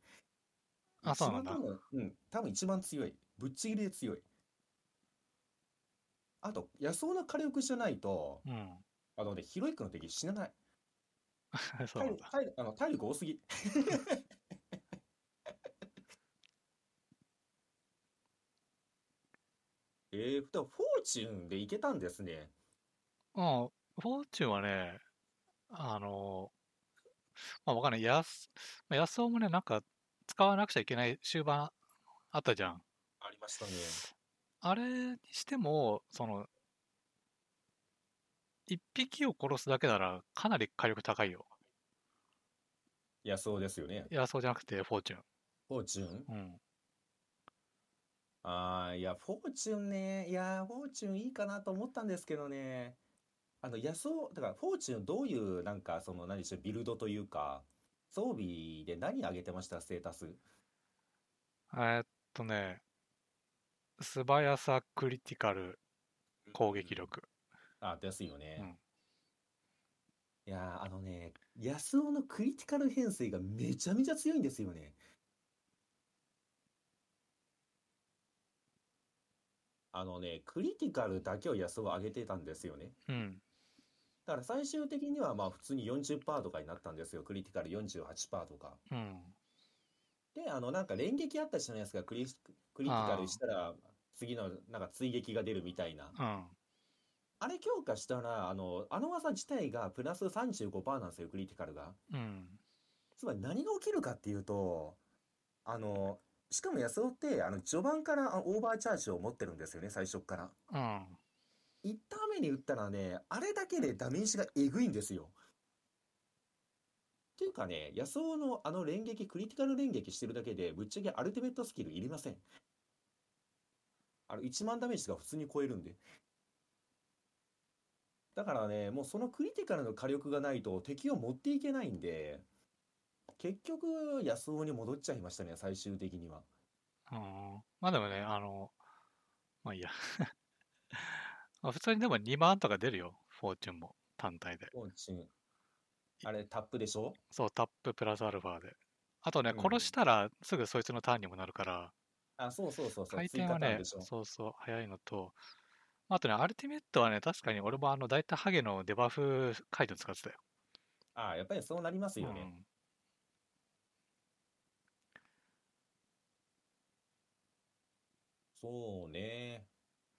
あそうなんだうん、多分一番強い。ぶっちぎりで強い。あと、安尾の火力じゃないと、うん。あのね、ヒロイックの敵死なない。そう。体力あの体力多すぎ。えー、でもフォーチュンでいけたんですね。うん。フォーチュンはね、あの、まあわかんない。やす、まあ安尾もね、なんか使わなくちゃいけない終盤あったじゃん。したね。あれにしても、その、一匹を殺すだけならかなり火力高いよ。いや、そうですよね。安尾じゃなくてフォーチュン。フォーチュン？うん。ああ、いや、フォーチュンね。いや、フォーチュンいいかなと思ったんですけどね。あの、安尾、だから、フォーチュンどういう、なんか、その、何でしょう、ビルドというか、装備で何上げてました、ステータス。えーっとね、素早さ、クリティカル、攻撃力。あ、ですよね。うんいやー、あのね、安尾のクリティカル編成がめちゃめちゃ強いんですよね。あのね、クリティカルだけを安尾は上げてたんですよね。うん。だから最終的にはまあ普通に40%とかになったんですよ。クリティカル48%とか。うん。で、あのなんか連撃あったじゃないですか。クリ、クリティカルしたら次のなんか追撃が出るみたいな。うん。あれ強化したら、あの、あの技自体がプラス35%なんですよ、クリティカルが。うん。つまり何が起きるかっていうと、あの、しかも安尾って、あの、序盤からあオーバーチャージを持ってるんですよね、最初っから。うん。一ターン目に打ったらね、あれだけでダメージがえぐいんですよ。っていうかね、安尾のあの連撃、クリティカル連撃してるだけで、ぶっちゃけアルティメットスキルいりません。あの、1万ダメージが普通に超えるんで。だからね、もうそのクリティカルの火力がないと敵を持っていけないんで、結局、安尾に戻っちゃいましたね、最終的には。うん。まあでもね、あの、まあいいや。まあ普通にでも2万とか出るよ、フォーチュンも単体で。フォーチュンあれ、タップでしょ？そう、タッププラスアルファで。あとね、うん殺したらすぐそいつのターンにもなるから、あ、そうそうそうそう、回追転はね加ターンでしょそうそう、早いのと、あとね、アルティメットはね、確かに俺もあの、大体ハゲのデバフ解除使ってたよ。あやっぱりそうなりますよね。うんそうね。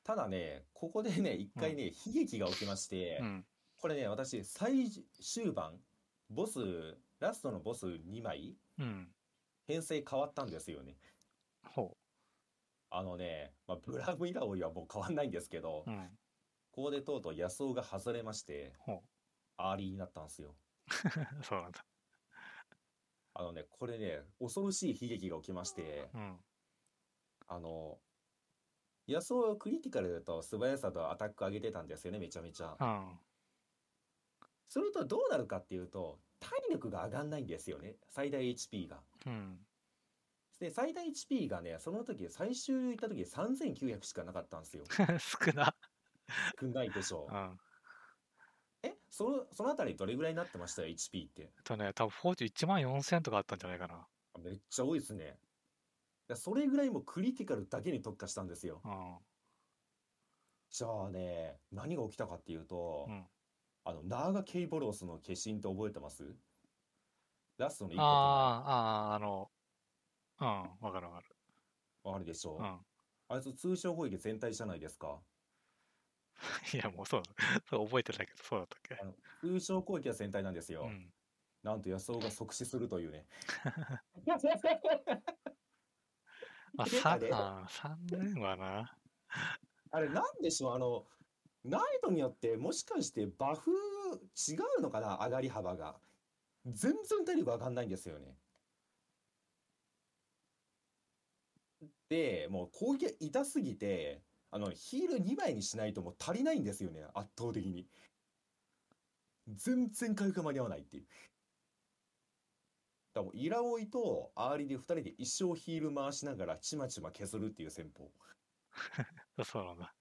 ただね、ここでね、一回ね、悲劇が起きまして、うん。これね、私、最終盤、ボス、ラストのボス2枚、うん。編成変わったんですよね。ほあのね、まあ、ブラムイラオイはもう変わんないんですけど、う。うん。ここでとうとう安尾が外れまして、ほアーリになったんですよ。う。そうなんだ。あのね、これね、恐ろしい悲劇が起きまして、うん。あの、安尾クリティカルと素早さとアタック上げてたんですよね、めちゃめちゃ。うん。するとどうなるかっていうと、体力が上がんないんですよね、最大 HP が。うん。で、最大 HP がね、その時、最終行った時3900しかなかったんですよ。少な。少ないでしょう。うん。え、その、そのあたりどれぐらいになってましたよ、HP って？とね、多分フォーチュン1万4000とかあったんじゃないかな。あめっちゃ多いですね。でそれぐらいもうクリティカルだけに特化したんですよ。うん。じゃあね、何が起きたかっていうと、うん。あの、ナーガ・ケイボロスの化身って覚えてます？ラストの一個ああ、あの、うん、わかるわかる。あるでしょう。うん。あいつ通常攻撃全体じゃないですか。いや、もうそう、そう覚えてないけど、そうだったっけあ。の通常攻撃は全体なんですよ。うん。なんと安尾が即死するというね。まあ、であれ？さあ3年はな。あれなんでしょう？あの、ナイトによってもしかしてバフ違うのかな？上がり幅が。全然体力上がんないんですよね。で、もう攻撃が痛すぎて、あの、ヒール2枚にしないともう足りないんですよね、圧倒的に。全然回復が間に合わないっていう。だもうイラオイとアーリで2人で一生ヒール回しながらちまちま削るっていう戦法。そうなんだ。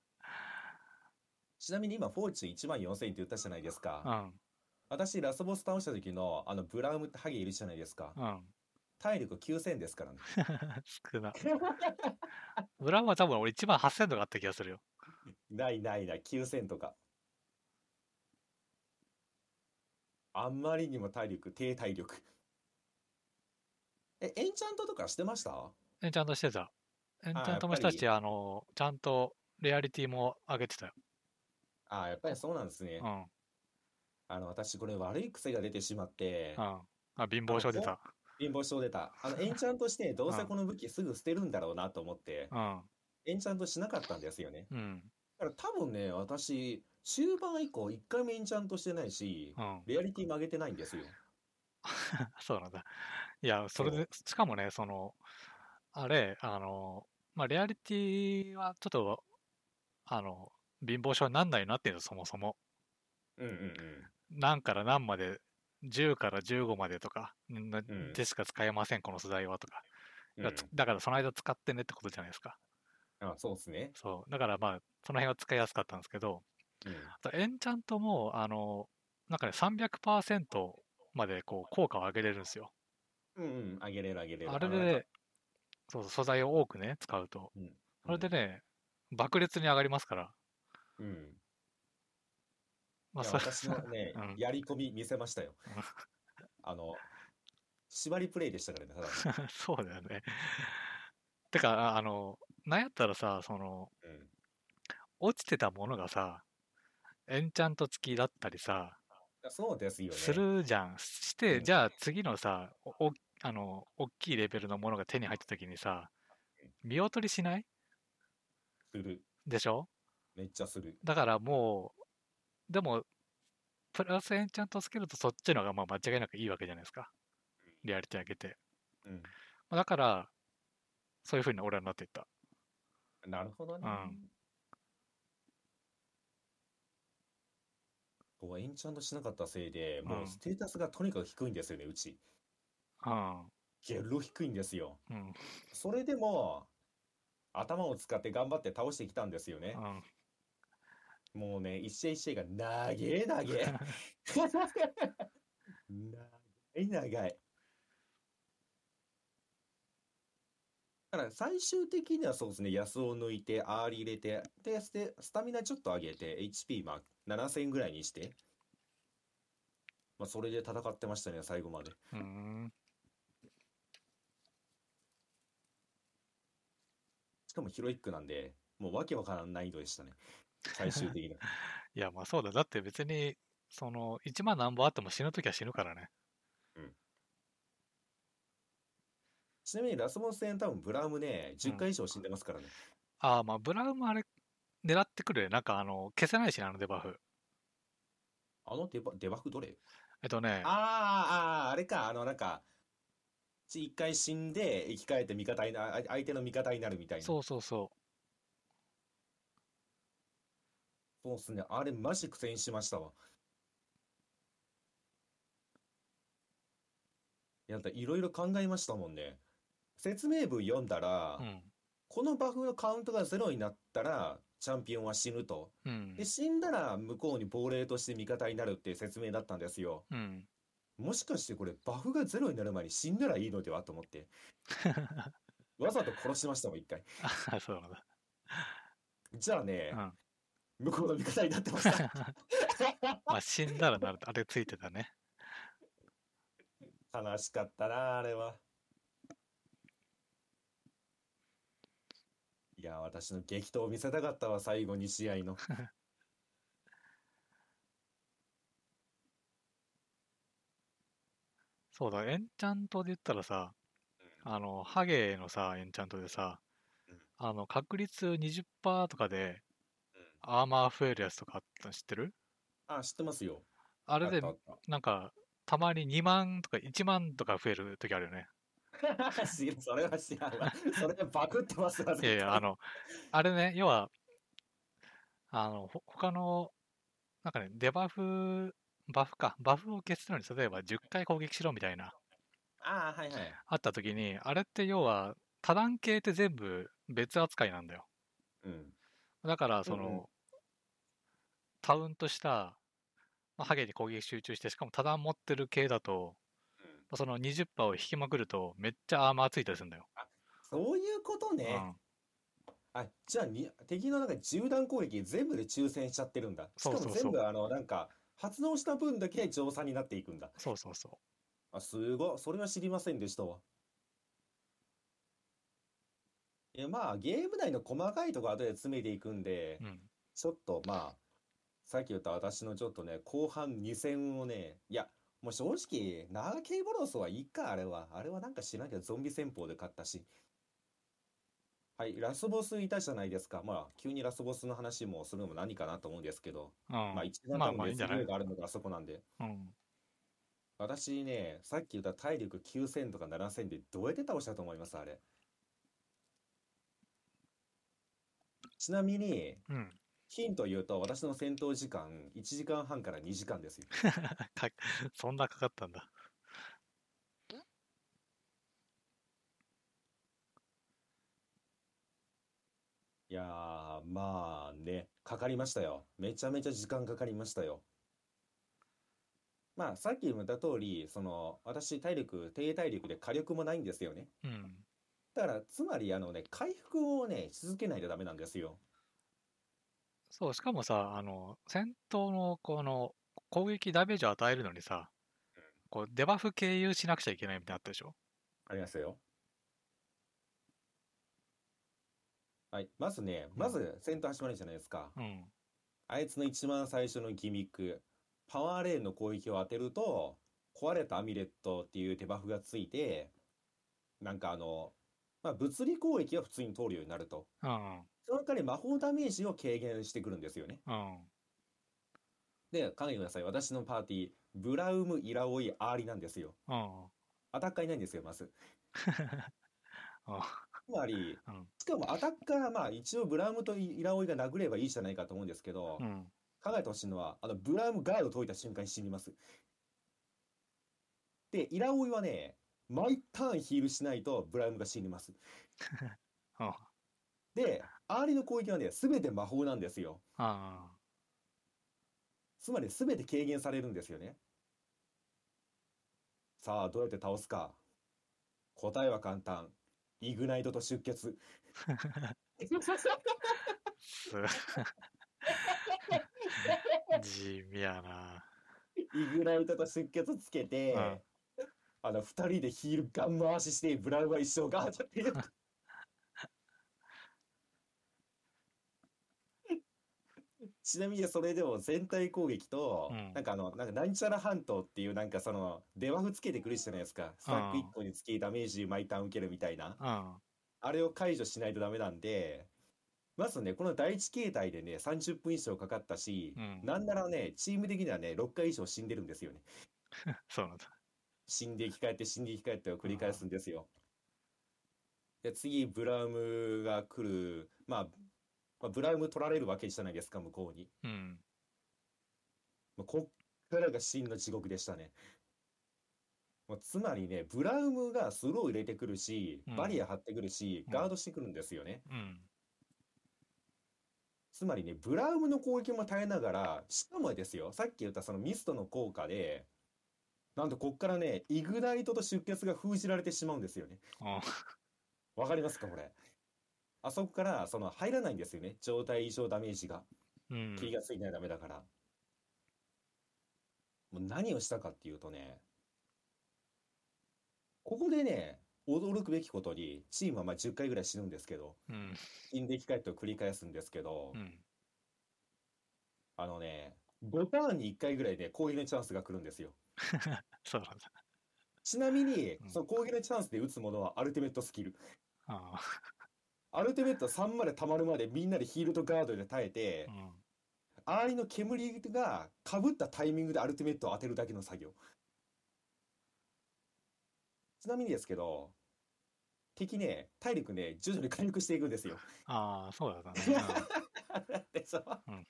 ちなみに今、フォーチュン1万4000って言ったじゃないですか。うん。私、ラスボス倒した時の、あの、ブラウムってハゲいるじゃないですか。うん。体力9000ですからね。少な。ブラウンは多分俺1万8000とかあった気がするよ。ないないない、9000とか。あんまりにも体力、低体力。え、エンチャントとかしてました？エンチャントしてた。エンチあャントもしたし、あの、ちゃんとレアリティも上げてたよ。ああ、やっぱりそうなんですねう。ん。うん。あの、私これ悪い癖が出てしまって、あ、貧乏症出た。貧乏症出た。あの、エンチャントして、どうせこの武器すぐ捨てるんだろうなと思って、うん。エンチャントしなかったんですよね。うん。だから多分ね、私、中盤以降一回もエンチャントしてないし、うん。レアリティも上げてないんですよ。そうなんだ。いや、それで、しかもね、その、あれ、あの、まあ、レアリティはちょっと、あの、貧乏症になんないなっていうの、そもそも。うんうんうん。何から何まで、10から15までとか、でしか使えません、この素材はとか。うんだからその間使ってねってことじゃないですか。あ、そうですね。そう。だからまあ、その辺は使いやすかったんですけど、うん。あとエンチャントも、あの、なんかね、300%までこう効果を上げれるんですよ。うんうん、あげれるあげれる。あれので、そうそう素材を多くね、使うと。うんそれでね、爆裂に上がりますから。うん。まあ、私のね うん、やり込み見せましたよ。あの、縛りプレイでしたからね、ただの。そうだよね。てか、ああの、なんやったらさ、その、うん。落ちてたものがさ、エンチャント付きだったりさ、そうですよね。するじゃん。して、うんじゃあ次のさ、おおあの、大きいレベルのものが手に入った時にさ、見劣りしない？する。でしょ？めっちゃする。だからもう、でも、プラスエンチャントつけるとそっちのがまあ間違いなくいいわけじゃないですか。リアリティ上げて。うん。まあだから、そういう風に俺はなっていった。なるほどね。うんこうエンチャントしなかったせいで、もううんステータスがとにかく低いんですよね、うち。うん。ゲロ低いんですよ。うん。それでも、頭を使って頑張って倒してきたんですよねう。ん。もうね、一試合一試合が長え長え。長い長い。だから最終的にはそうですね、ヤスオ抜いて、アーリー入れて、で、スタミナちょっと上げて、HP まあ7000ぐらいにして、まあそれで戦ってましたね、最後まで。しかもヒロイックなんで、もうわけわからん難易度でしたね。最終的には。いや、まあそうだ。だって別に、その、1万何本あっても死ぬときは死ぬからね。ちなみにラスボス戦多分ブラウムね、10回以上死んでますからね。ああ、まあブラウンもあれ、狙ってくるよ。なんかあの、消せないしね、あのデバフ。あのデバデバフどれ？えっとね、あーあー、あれか、あのなんか、ち一回死んで生き返って味方にな、あ相手の味方になるみたいな。そうそうそそうっすね。あれマジ苦戦しましたわ。いや、だいろいろ考えましたもんね。説明文読んだら、う。うん。このバフのカウントがゼロになったら、チャンピオンは死ぬと。うんで、。死んだら向こうに亡霊として味方になるっていう説明だったんですよ。うん。もしかしてこれバフがゼロになる前に死んだらいいのではと思って。わざと殺しましたもん、一回。あそうなんだ。じゃあね、うん。向こうの味方になってました。まあ死んだらなると、あれついてたね。悲しかったな、あれは。いや、私の激闘を見せたかったわ、最後2試合の。そうだ、エンチャントで言ったらさ、あの、ハゲのさ、エンチャントでさうん、あの、確率20%とかで、アーマー増えるやつとかあったの知ってる？あ、知ってますよ。あれであっ、たあっなんか、たまに2万とか1万とか増える時あるよね。それは知らんわ。それバグってますわ、いやいや、あの、あれね、要は、あの、ほ他の、なんかね、デバフ、バフか、バフを消すのに、例えば10回攻撃しろみたいな、ああ、はいはい。あった時に、あれって要は、多段系って全部別扱いなんだよ。うん。だから、その、うんうんタウンとした、まあ、ハゲに攻撃集中して、しかも多段持ってる系だと、まあその20%を引きまくると、めっちゃアーマーついたりするんだよ。そういうことね。あ、じゃあに、敵のなんか銃弾攻撃全部で抽選しちゃってるんだ。しかも全部あの、なんか、発動した分だけ乗算になっていくんだ。そうそうそあ、すごい。それは知りませんでしたわ。いや、まあ、ゲーム内の細かいところ後で詰めていくんでう。う、ん。ちょっとまあ、さっき言った私のちょっとね、後半2戦をね、いや、もう正直、長ケイボロスはいいか、あれは。あれはなんか知らんけど、ゾンビ戦法で勝ったし。はい、ラスボスいたじゃないですか。まあ、急にラスボスの話もするのも何かなと思うんですけど、うん。まあ、一番まあ多分熱があるのがあそこなんで。うん。私ね、さっき言った体力9000とか7000でどうやって倒したと思います？あれ。ちなみに、うん。ヒント言うと、私の戦闘時間1時間半から2時間ですよ。かそんなかかったんだ。いやー、まあね、かかりましたよ。めちゃめちゃ時間かかりましたよ。まあ、さっきも言った通り、その、私、体力、低体力で火力もないんですよね。うん。だから、つまり、あのね、回復をね、し続けないとダメなんですよ。そう、しかもさ、あの、戦闘のこの攻撃ダメージを与えるのにさ、こうデバフ経由しなくちゃいけないみたいなのあったでしょ？ありますよ。はい。まずね、うんまず戦闘始まるじゃないですか。うん。あいつの一番最初のギミック、パワーレーンの攻撃を当てると、壊れたアミュレットっていうデバフがついて、なんかあの、まあ、物理攻撃は普通に通るようになると。うん。その代わり魔法ダメージを軽減してくるんですよね。うん。で、考えてください。私のパーティー、ブラウム、イラオイ、アーリなんですよ。うん。アタッカーいないんですよ、まず。あ つまりうん、しかもアタッカーはまあ一応ブラウムとイラオイが殴ればいいじゃないかと思うんですけどう、ん。考えてほしいのは、あの、ブラウムガード解いた瞬間に死にます。で、イラオイはね、毎ターンヒールしないとブラウムが死にます。あで、アーリの攻撃はね、すべて魔法なんですよ。あつまりすべて軽減されるんですよね。さあ、どうやって倒すか。答えは簡単。イグナイトと出血。す 地味やな。イグナイトと出血つけて、うんあの、二人でヒールガン回しして、ブラウンは一生ガードっていう。ちなみにそれでも全体攻撃と、うんなんかあの、なんかなんちゃら半島っていうなんかその、デバフつけてくるじゃないですか。スタック1個につきダメージ毎ターン受けるみたいな。うん。あれを解除しないとダメなんで、まずね、この第一形態でね、30分以上かかったし、うんなんならね、チーム的にはね、6回以上死んでるんですよね。そうなんだ。死んで生き返って死んで生き返ってを繰り返すんですよ。で、次、ブラウムが来る。まあ、まあ、ブラウム取られるわけじゃないですか、向こうに。うん。もうこっからが真の地獄でしたね。もうつまりね、ブラウムがスロー入れてくるしうん、バリア張ってくるし、うんガードしてくるんですよね。うん。つまりね、ブラウムの攻撃も耐えながら、しかもですよ、さっき言ったそのミストの効果で、なんとこっからね、イグナイトと出血が封じられてしまうんですよね。あわかりますか、これ？あそこから、その、入らないんですよね。状態異常ダメージが。うん。気がついてないとダメだから。もう何をしたかっていうとね、ここでね、驚くべきことに、チームはまあ10回ぐらい死ぬんですけど、うん。死んで生き返ってを繰り返すんですけどう、ん。あのね、5ターンに1回ぐらいで攻撃のチャンスが来るんですよ。そうなんだ。ちなみにう、んその攻撃のチャンスで打つものはアルティメットスキル。あアルティメット3まで溜まるまでみんなでヒールとガードで耐えてあ。う、ん。周りの煙が被ったタイミングでアルティメットを当てるだけの作業。ちなみにですけど、敵ね、体力ね、徐々に回復していくんですよ。ああ、そうだったね。でしょ、うん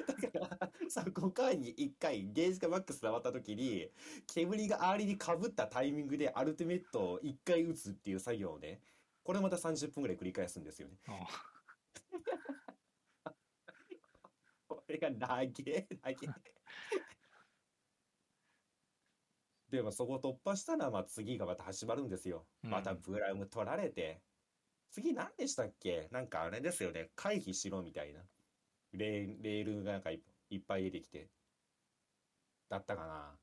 だからさ5回に1回ゲージがマックスで終わった時に煙がアーリにかぶったタイミングでアルティメットを1回打つっていう作業をねこれまた30分ぐらい繰り返すんですよね。うん これが長え長え。でもそこを突破したらまあ次がまた始まるんですよ。うん。またブラウム取られて。次何でしたっけ？なんかあれですよね。回避しろみたいなレールがなんかいいっぱい出てきて。だったかな。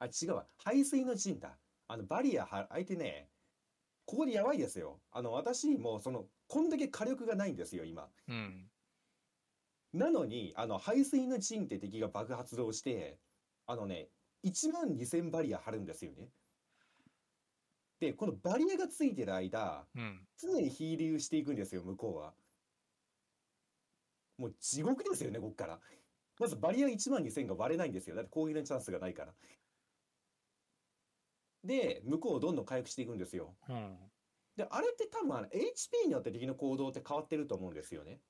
あ違うわ。排水の陣だ。あのバリアは相手ねここでやばいですよ。あの私もうそのこんだけ火力がないんですよ今。うん。なのにあの排水の陣って敵が爆発動してあのね1万2000バリア張るんですよね。でこのバリアがついてる間うん。常にヒールしていくんですよ向こうはもう地獄ですよねこっから。まずバリア1万2000が割れないんですよ。だって攻撃のチャンスがないから。で向こうをどんどん回復していくんですよ。うん。であれって多分あの HP によって敵の行動って変わってると思うんですよね。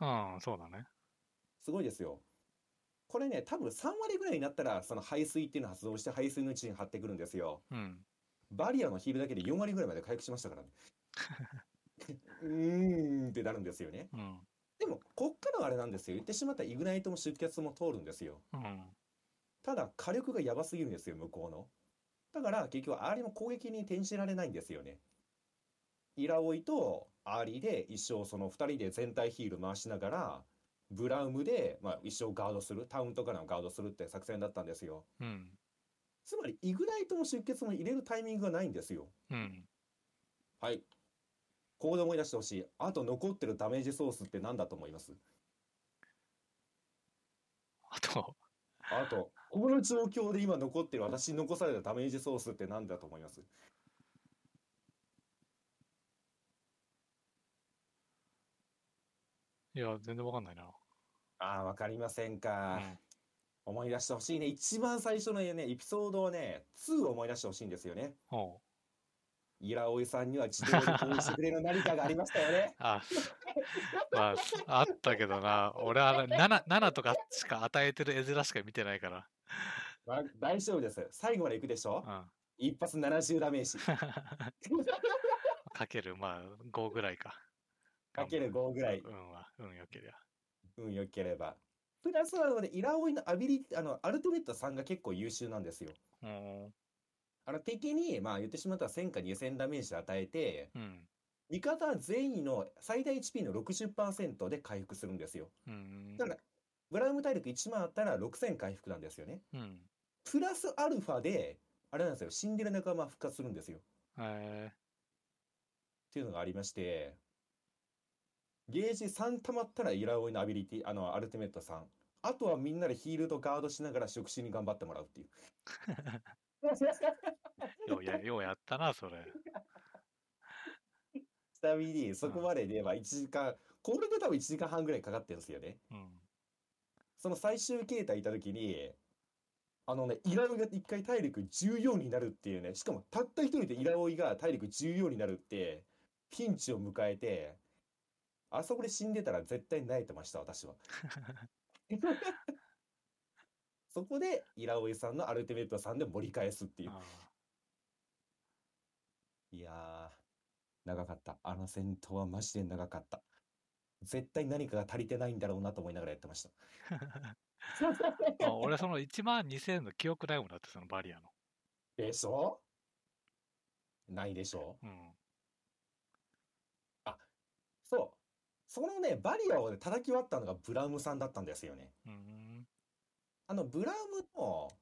うんそうだね。すごいですよ。これね、多分3割ぐらいになったら、その背水っていうのを発動して背水の位置に張ってくるんですよ。うん。バリアのヒールだけで4割ぐらいまで回復しましたからね。うーんってなるんですよね。うんでも、こっからはあれなんですよ。言ってしまったらイグナイトも出血も通るんですよ。うんただ、火力がやばすぎるんですよ、向こうの。だから、結局、アーリも攻撃に転じられないんですよね。イラオイとアーリで一生その2人で全体ヒール回しながら、ブラウムで、まあ、一生ガードする、タウンとかのガードするって作戦だったんですよ。うんつまり、イグナイトも出血も入れるタイミングがないんですよ。うんはい。ここで思い出してほしい。あと残ってるダメージソースって何だと思います？あとあと、この状況で今残ってる私に残されたダメージソースって何だと思います？いや全然わかんないなああ、わかりませんうか。ん思い出してほしいね。一番最初のね、エピソードをね、2を思い出してほしいんですよね。ほうイラオイさんには自動でこうしてくれる何かがありましたよね。あまああったけどな俺は 7, 7とかしか与えてる絵面しか見てないからまあ、大丈夫です。最後まで行くでしょ？うん一発70ダメージ。かけるまあ5ぐらいかかける5ぐらい。運は運よけりゃ運良ければ。プラスはので、イラオイのアビリティ、あの、アルティメットさんが結構優秀なんですよ。うんあの、敵に、まあ言ってしまったら1000か2000ダメージ与えて、うん味方全員の最大 HP の60%で回復するんですよ。うんだから、ブラウム体力1万あったら6000回復なんですよね。うんプラスアルファで、あれなんですよ、死んでる仲間復活するんですよ。っえていうのがありまして、ゲージ3溜まったらイラオイのアビリティ、あの、アルティメット3。あとはみんなでヒールとガードしながら触手に頑張ってもらうっていう。ー、ようやようやったなそれ ちなみに、そこまででは1時間、これで多分1時間半ぐらいかかってるんですよね。うんその最終形態いた時に、あのね、イラオイが一回体力14になるっていうね、しかもたった一人でイラオイが体力14になるって、ピンチを迎えて、あそこで死んでたら絶対泣いてました、私は。そこで、イラオイさんのアルティメットさんで盛り返すっていう。あいやー、長かった。あの戦闘はマジで長かった。絶対何かが足りてないんだろうなと思いながらやってました。ー あ俺その1万2000の記憶ないもんだってそのバリアのでしょ？ないでしょ？うんそう。そのね、バリアをね叩き割ったのがブラウムさんだったんですよね。うんあの、ブラウムの、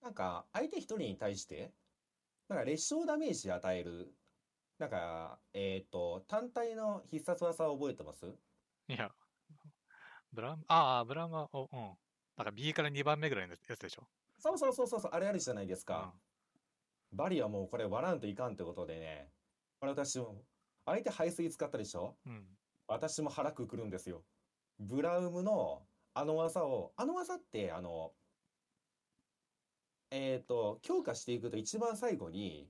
なんか、相手一人に対して、なんか裂傷ダメージ与える、なんか、えっと、単体の必殺技を覚えてます？いや。ブラウンああブラウンはおうん。なんか右から2番目ぐらいのやつでしょ？そうそうそうそうそう、あれあるじゃないですうん。か。バリアもうこれ割らんといかんってことでね、これ私も、相手排水使ったでしょ？うん。私も腹くくるんですよ。ブラウムのあの技を、あの技って、あの、えっと、強化していくと一番最後に、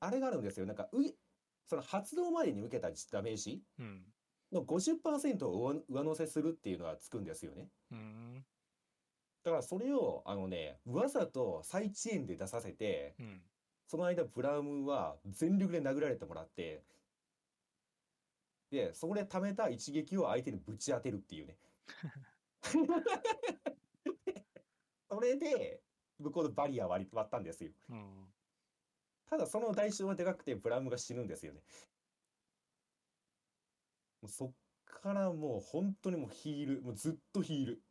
あれがあるんですよ。なんか、うい、その発動までに受けたダメージうんの50%を上上乗せするっていうのがつくんですよね。うーん。だからそれを、あのね、わざとサイチェーンで出させて、うん。その間ブラウムは全力で殴られてもらって、で、そこで貯めた一撃を相手にぶち当てるっていうね。それで、向こうのバリア割り割ったんですよ。うん。ただその代償はでかくてブラウムが死ぬんですよね。もうそっからもう本当にもうヒール、もうずっとヒール。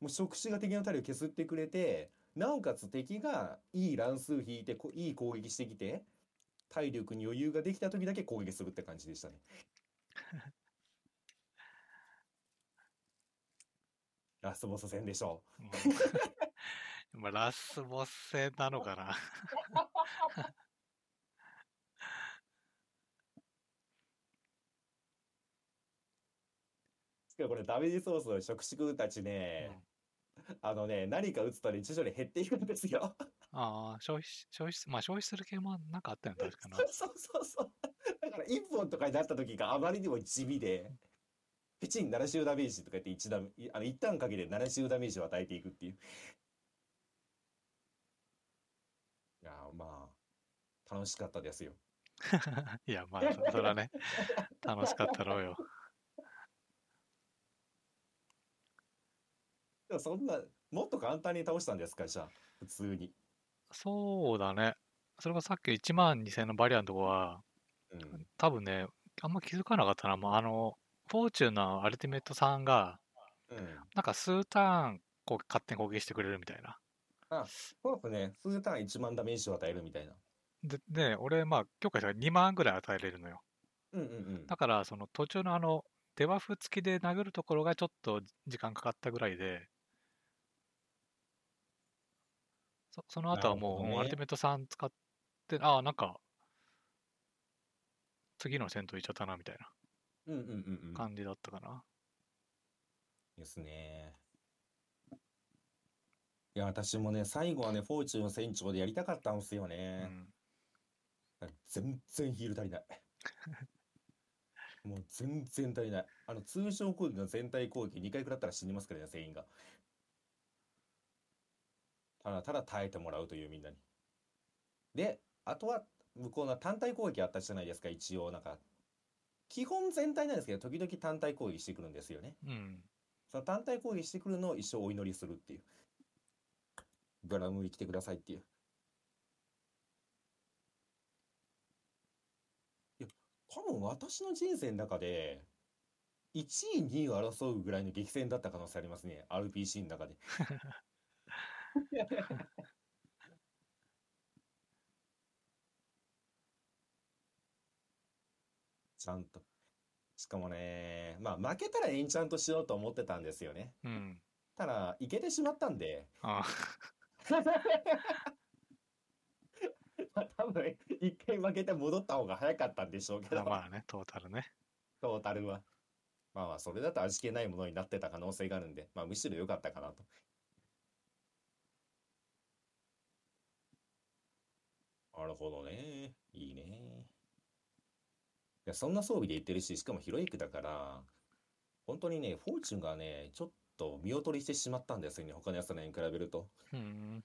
もう触手が敵の体力を削ってくれて、なおかつ敵がいい乱数引いてこいい攻撃してきて、体力に余裕ができた時だけ攻撃するって感じでしたね。ラスボス戦でしょうんまあ、ラスボス戦なのかな。う。しかもこれダメージソースの触手君たちね、あのね、何か打つとね、徐々に減っていくんですよ。ああ、消費し、消費し、まあ消費する系もなんかあったよね、確かな。そうそうそう。だから1本とかになった時があまりにも地味で、ピチン70ダメージとか言って一ダメ、いあの一旦かけて70ダメージを与えていくっていう。いやー、まあ、楽しかったですよ。いや、まあ、そそれはね、楽しかったろうよ。でもそんな、もっと簡単に倒したんですか、じゃあ、普通に。そうだね。それがさっき1万2000のバリアのとこは、うん。多分ね、あんま気づかなかったな。もうあの、フォーチュンのアルティメットさんが、うん。なんか数ターンこう勝手に攻撃してくれるみたいな。そうですね。数ターン1万ダメージを与えるみたいな。で、で俺、まあ、許可したら2万ぐらい与えれるのよ。うんうんうん。だから、その途中のあの、デバフ付きで殴るところがちょっと時間かかったぐらいで、そその後はもう、ねアルティメット3使って、ああ、なんか、次の戦闘行っちゃったな、みたいうんうんうんう。なん感じだったかな。ですね。いや、私もね、最後はね、フォーチュン船長でやりたかったんですようね。ん。全然ヒール足りない。もう全然足りない。あの、通常攻撃の全体攻撃2回食らったら死にますからね、全員が。ただただ耐えてもらうというみんなに。で、あとは、向こうの単体攻撃あったじゃないですか、一応。なんか、基本全体なんですけど、時々単体攻撃してくるんですよね。うん。その単体攻撃してくるのを一生お祈りするっていう。ブラウムに来てくださいっていう。いや、多分私の人生の中で、1位、2位を争うぐらいの激戦だった可能性ありますね。RPC の中で。ちゃんと。しかもね、まあ負けたらエンチャントしようと思ってたんですよね。うん。ただ、いけてしまったんで、あま あ多分一回負けて戻った方が早かったんでしょうけあ、ど、まあね、トータルね。トータルは。まあまあ、それだと味気ないものになってた可能性があるんで、まあむしろ良かったかなと。なるほどね。いいね。いや、そんな装備で言ってるし、しかもヒロイクだから、本当にね、フォーチュンがね、ちょっと見劣りしてしまったんですよね、他のやつらに比べると。うん。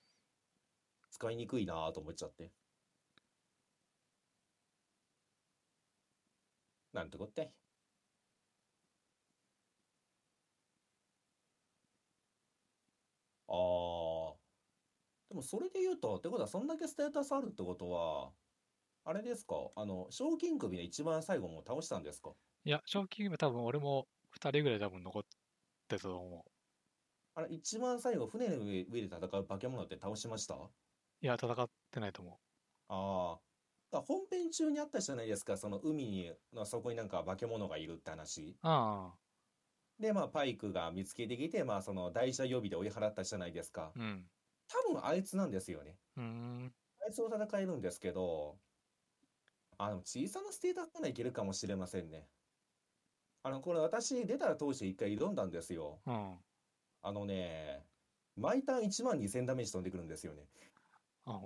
使いにくいなぁと思っちゃって。なんてこって。ああ。でもそれで言うと、ってことはそんだけステータスあるってことは、あれですか？あの、賞金首の一番最後もう倒したんですか？いや、賞金は多分俺も2人ぐらい多分残ってたと思う。あれ、一番最後、船の上上で戦う化け物って倒しました？いや、戦ってないと思ああ。だから本編中にあったじゃないですか、その海に、のそこになんか化け物がいるって話。う。あで、まあ、パイクが見つけてきて、まあ、その台車予備で追い払ったじゃないですか。あ、うん。多分あいつなんですよね。うーん。あいつを戦えるんですけど、あの、小さなステータスならいけるかもしれませんね。あの、これ私出たら当時一回挑んだんですよ。うん。あのね、毎ターン1万2000ダメージ飛んでくるんですよね。あ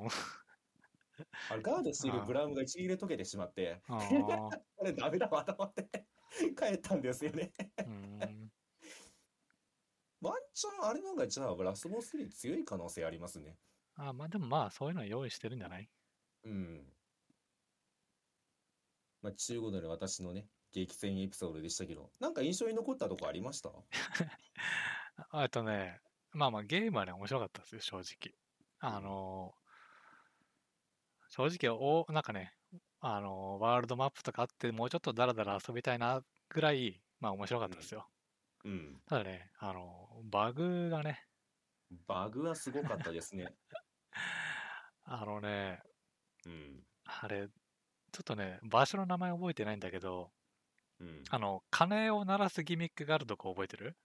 あれガードしているブラウンが一撃で溶けてしまって、あ。これダメだわと思って。帰ったんですよね。ワンチャンあれの方がじゃあラスボス3強い可能性ありますね。あまあでもまあそういうのは用意してるんじゃない？うん。まあ、ちゅうことで私のね、激戦エピソードでしたけど、なんか印象に残ったとこありました？あ あとね、まあまあゲームはね面白かったですよ、正直。あのー正直お、なんかね、あのーワールドマップとかあって、もうちょっとダラダラ遊びたいなぐらい、まあ面白かったですよ。うん。ただね、あのーバグがね、バグはすごかったですね。あのね、うん。あれ、ちょっとね、場所の名前覚えてないんだけど、うん。あの、鐘を鳴らすギミックがあるとこ覚えてる？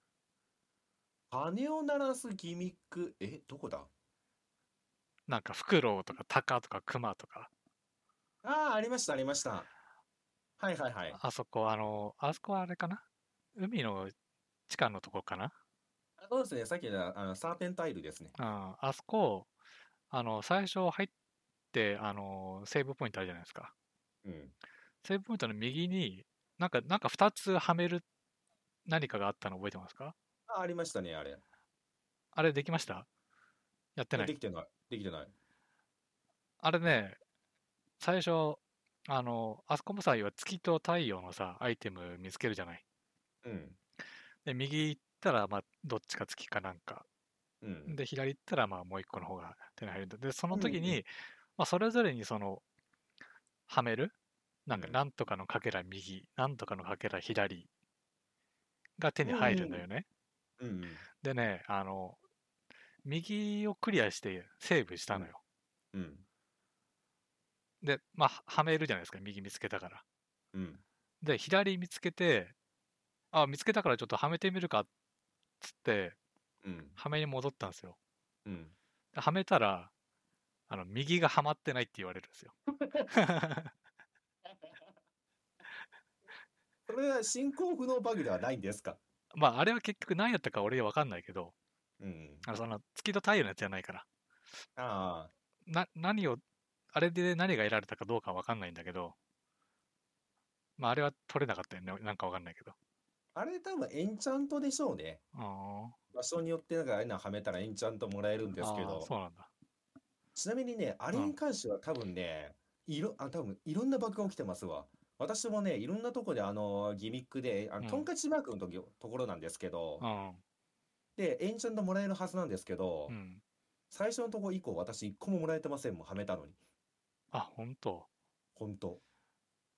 鐘を鳴らすギミック、え、どこだ？なんか、フクロウとかタカとかクマとか、ああ、ありました、ありました。はいはいはい。あそこ、あの、あそこはあれかな？海の地下のとこかな？あそうですね、さっきのあのサーペンタイルですね。うん、あそこ、あの、最初入って、あの、セーブポイントあるじゃないですか。うん。セーブポイントの右に、なんか、なんか2つはめる何かがあったの覚えてますか？あ、ありましたね、あれ。あれできました？やってない。できてない。できてない。あれね、最初、あの、あそこもさ、要は月と太陽のさ、アイテム見つけるじゃない。うん。で、右行ったら、まあ、どっちか月かなんか。うん。で、左行ったら、まあ、もう一個の方が手に入るんだ。で、その時うんに、まあ、それぞれにその、はめるなんか、うんなんとかのかけら右、なんとかのかけら左が手に入るんだよね。うん。でね、あの、右をクリアしてセーブしたのよ。うん。で、まあ、ははめるじゃないですか、右見つけたから。うん。で、左見つけて、あ、見つけたからちょっとはめてみるかっつって、うん。はめに戻ったんですよ。うん。ではめたら、あの、右がはまってないって言われるんですよ。それは進行不能バグではないんですか？まあ、あれは結局何やったか俺わかんないけど、うん。あのその月と太陽のやつじゃないから、ああ。な、何を、あれで何が得られたかどうかわかんないんだけど、まあ、あれは取れなかったよね。なんかわかんないけど。あれ多分エンチャントでしょうね。あ場所によってなんかああいうのはめたらエンチャントもらえるんーですけどそうなんだ。ちなみにね、あれに関しては多分ね、いろ、あ、多分いろんなバグが起きてますわ。私もね、いろんなとこであのギミックで、あうんのトンカチマークの時ところなんですけど、うん。で、エンチャントもらえるはずなんですけどう、ん。最初のとこ以降私一個ももらえてませんもん、はめたのに。あ、本当？ほんと。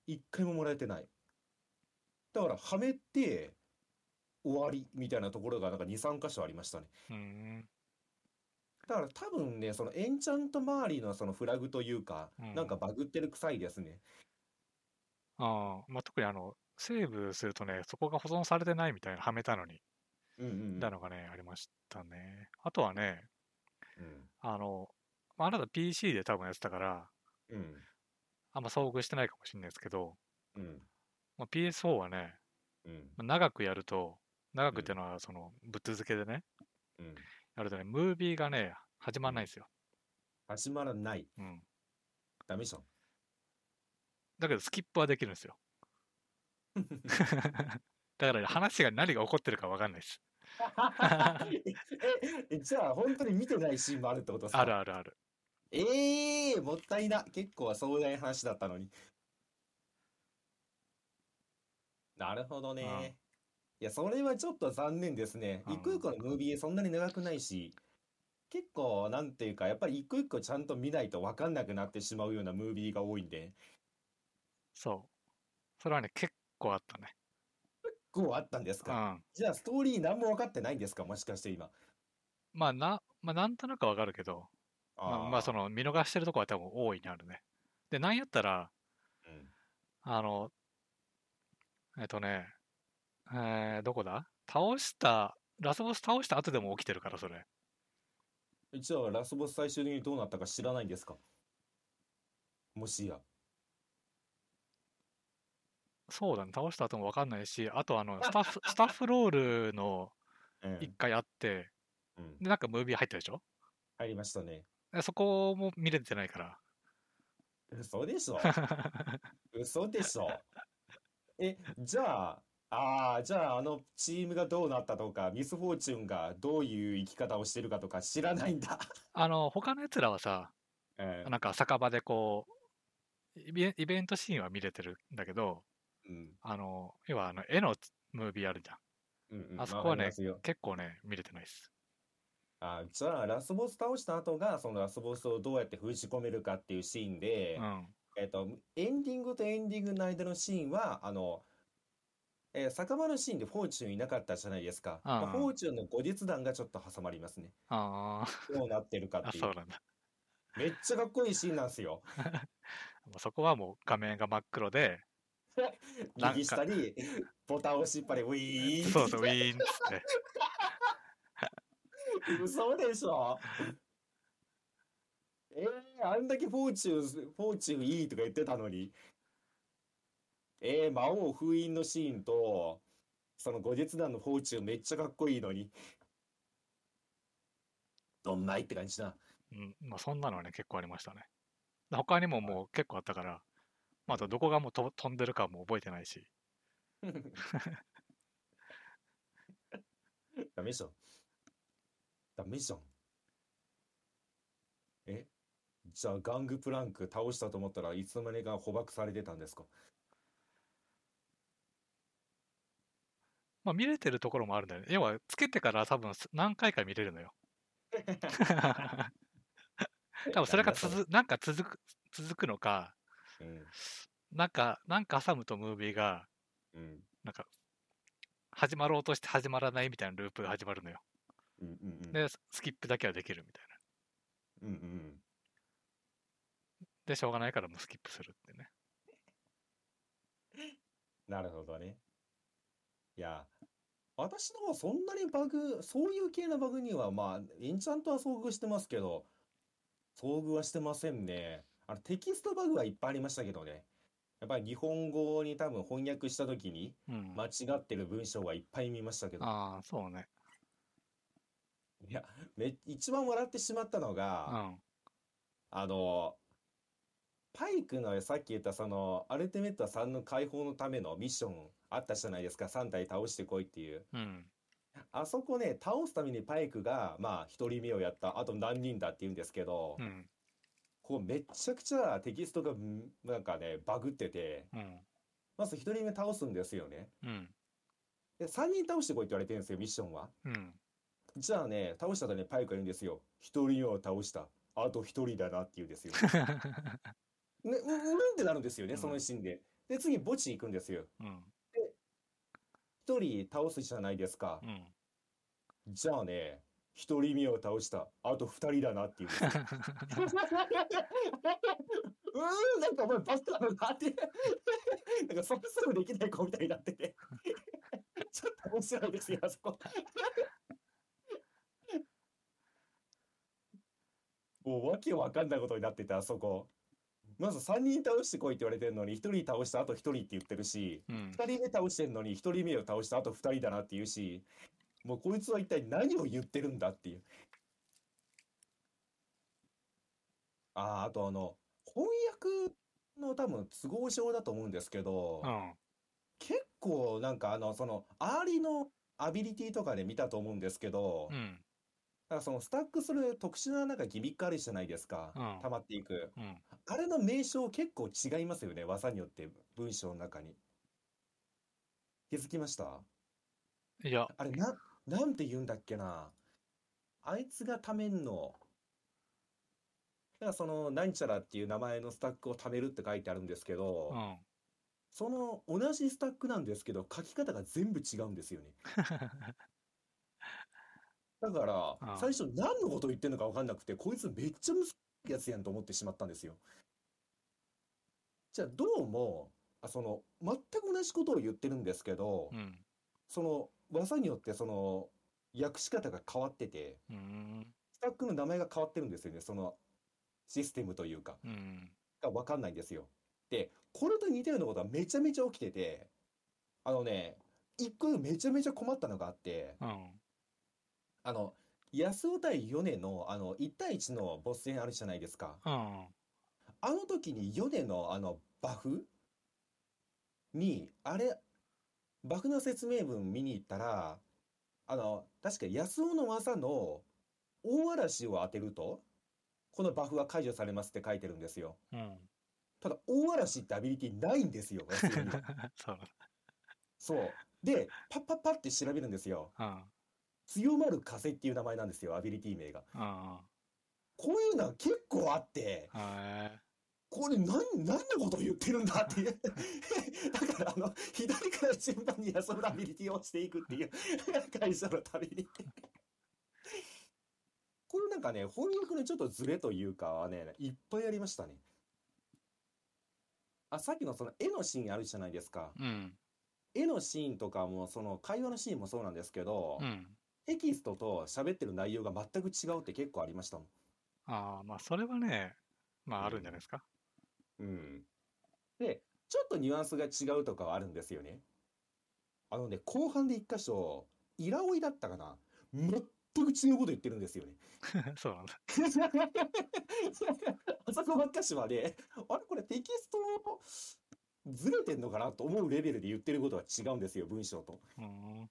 一回ももらえてない。だから、はめて、終わりみたいなところがなんか2、3箇所ありましたね。うーん。だから多分ね、そのエンチャント周りのそのフラグというか、うんなんかバグってる臭いですね。ああ、まあ、特にあの、セーブするとね、そこが保存されてないみたいな、はめたのに、うんうのがね、ありましたね。あとはね、うん。あの、まあ、あなた PC で多分やってたから、うん。あんま遭遇してないかもしれないですけど、うん。まあ、PS4 はね、うん。まあ長くやると、長くっていうのは、その、ぶっ続けでね、うん。やるとね、ムービーがね、始まらないんですよ。始まらない。うん。ダメじゃん。だけど、スキップはできるんですよ。だから、ね、話が何が起こってるか分かんないです。え、じゃあ本当に見てないシーンもあるってことですか？あるあるある。ええもったいな。結構壮大な話だったのに。なるほどうんね。いや、それはちょっと残念ですね。うん一個一個のムービーそんなに長くないし、結構、なんていうか、やっぱり一個一個ちゃんと見ないと分かんなくなってしまうようなムービーが多いんで、そう。それはね、結構あったね。結構あったんですうか。ん。じゃあ、ストーリー何も分かってないんですか？もしかして今。まあ、な、まあ、なんとなくわかるけど、まあ、まあ、その、の、見逃してるとこは多分大いにあるね。で、なんやったら、うんあの、えっとね、えー、どこだ？倒した、ラスボス倒した後でも起きてるから、それ。じゃあ、ラスボス最終的にどうなったか知らないんですか？もしや。そうだね、倒した後もわかんないし、あとあの、スタッフ、スタッ フロールのうん一回あって、うんで、なんかムービー入ったでしょ？入りましたね。でそこも見れてないから。嘘でしょ？嘘でしょ？え、じゃあ、ああ、じゃああのチームがどうなったとか、ミス・フォーチュンがどういう生き方をしてるかとか知らないんだ。あの、他の奴らはさ、ええなんか酒場でこう、イベイベントシーンは見れてるんだけど、うん、あの、要はあの、絵のムービーあるじゃん。うん、うん、あそこはね結構ね、見れてないです。あ、じゃあラスボス倒した後が、そのラスボスをどうやって封じ込めるかっていうシーンでう、ん。えっと、エンディングとエンディングの間のシーンは、あの、えー酒場のシーンでフォーチュンいなかったじゃないですか。まあフォーチュンの後日談がちょっと挟まりますね。あどうなってるかっていう。そうなんだ。めっちゃかっこいいシーンなんですよ。そこはもう画面が真っ黒で、右下にボタンを押しっぱでウィーンそうそう、ウィーンっつって。嘘でしょ？えー、あんだけフォーチュン、フォーチュンいいとか言ってたのに。えー、魔王封印のシーンと、その後日談のフォーチュンめっちゃかっこいいのに。どんまいって感じだ。うん、まあそんなのはね、結構ありましたね。他にももう結構あったから、まあ、あとどこがもうと飛んでるかも覚えてないし。ダメじゃん。ダメじゃん。え？じゃあガングプランク倒したと思ったらいつの間にか捕獲されてたんですか？まあ見れてるところもあるんだよね。要は、つけてから多分す何回か見れるのよ。多分それが続なんか続く、続くのか、うん。なんか、なんか挟むとムービーが、うん。なんか、始まろうとして始まらないみたいなループが始まるのよ。うんうんうん。で、ススキップだけはできるみたいな。うんうんで、しょうがないからもうスキップするってね。うん。なるほどね。いや、私の方はそんなにバグ、そういう系のバグには、まあ、エンチャントは遭遇してますけど、遭遇はしてませんね。あの、テキストバグはいっぱいありましたけどね。やっぱり日本語に多分翻訳した時にうん。間違ってる文章はいっぱい見ましたけど。ああ、そうね。いや、め、一番笑ってしまったのうが、ん。あの、パイクのさっき言ったその、アルティメット3の解放のためのミッションあったじゃないですか。3体倒してこいっていう。うん。あそこね、倒すためにパイクが、まあ、一人目をやった、あと何人だって言うんですけどう、ん。こうめちゃくちゃテキストがんなんかね、バグってて、うん。まず一人目倒すんですよね。うん。で、3人倒してこいって言われてるんですよ、ミッションは。うん。じゃあね、倒した後にパイクが言うんですよ。一人目を倒した。あと一人だなって言うんですよ。ね、う、うんってなるんですよね、うんそのシーンで。で、次、墓地行くんですよ。うん。一人倒すじゃないですかう。ん。じゃあね、一人目を倒した。あと二人だなって言う。うーん、なんかお前バカだなって。なんかそれすぐできない子みたいになってて。ちょっと面白いですよ、あそこ。もうわけわかんないことになってて、あそこ。まず3人倒してこいって言われてるのに、1人倒したあと1人って言ってるし、うん。2人目倒してんのに1人目を倒したあと2人だなって言うし、もうこいつは一体何を言ってるんだっていう。ああ、あとあの、翻訳の多分都合上だと思うんですけど、うん。結構なんかあの、その、アーリのアビリティとかで見たと思うんですけど、うん。なんかそのスタックする特殊ななんかギミックあるじゃないですか。うん溜まっていく。うん。あれの名称結構違いますよね。技によって文章の中に。気づきました？いや、あれな、なんて言うんだっけな。あいつが貯めんの。だからその、なんちゃらっていう名前のスタックを貯めるって書いてあるんですけど、うん。その同じスタックなんですけど、書き方が全部違うんですよね。だからう、ん最初何のことを言ってるのか分かんなくて、こいつめっちゃ難しいやつやんと思ってしまったんですよ。じゃあ、どうも、あその、全く同じことを言ってるんですけど、うん。その、技によってその、訳し方が変わってて、うん。スタックの名前が変わってるんですよね。その、システムというか、うん。が分かんないんですよ。で、これと似たようなことはめちゃめちゃ起きてて、あのね、一個めちゃめちゃ困ったのがあって、うん。あの、安尾対米の、あの、1対1のボス戦あるじゃないですか。うん。あの時に米の、あの、バフに、あれ、バフの説明文見に行ったら、あの、確か安尾の技の大嵐を当てると、このバフは解除されますって書いてるんですよ。うん。ただ、大嵐ってアビリティないんですよ、安尾に そうそう。で、パッパッパって調べるんですよ。だ。強まる風っていう名前なんですよ、アビリティ名が。うん。うん。うん。こういうのは結構あって、へこれ何、何のことを言ってるんだっていう。だから、あの、左から順番に安尾のアビリティをしていくっていう 会社のために。これなんかね、翻訳のちょっとズレというかはね、いっぱいありましたね。あ、さっきのその絵のシーンあるじゃないですか。え。うん。絵のシーンとかも、その会話のシーンもそうなんですけどう、ん。テキストと喋ってる内容が全く違うって結構ありましたもん。ああ、まあ、それはね、まあ、あるんじゃないですか。うん。で、ちょっとニュアンスが違うとかはあるんですよね。あのね、後半で一箇所、イラオイだったかな全く違うこと言ってるんですよね。そうなんだ。あそこばっかしはね、あれこれテキストずれてんのかなと思うレベルで言ってることは違うんですよ、文章と。うん。っ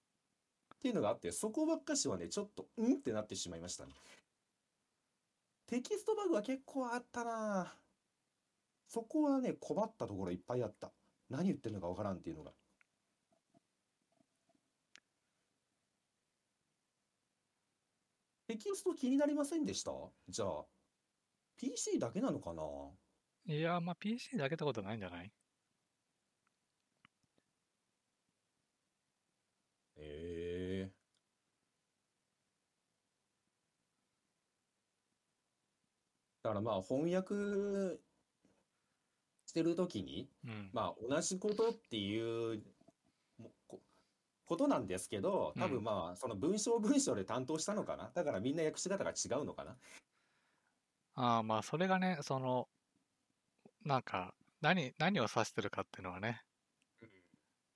ていうのがあって、そこばっかしはね、ちょっと、うんってなってしまいましたね。テキストバグは結構あったなそこはね、困ったところいっぱいあった。何言ってんのかわからんっていうのが。テキスト気になりませんでした？じゃあ、PC だけなのかな？いや、まあ、PC で開けたことないんじゃない？ええだからまあ翻訳してるときに、うん。まあ同じことっていうもこことなんですけど、多うん分まあその文章文章で担当したのかな？だからみんな訳し方が違うのかな？ああ、まあ、それがね、その、なんか、何、何を指してるかっていうのはね、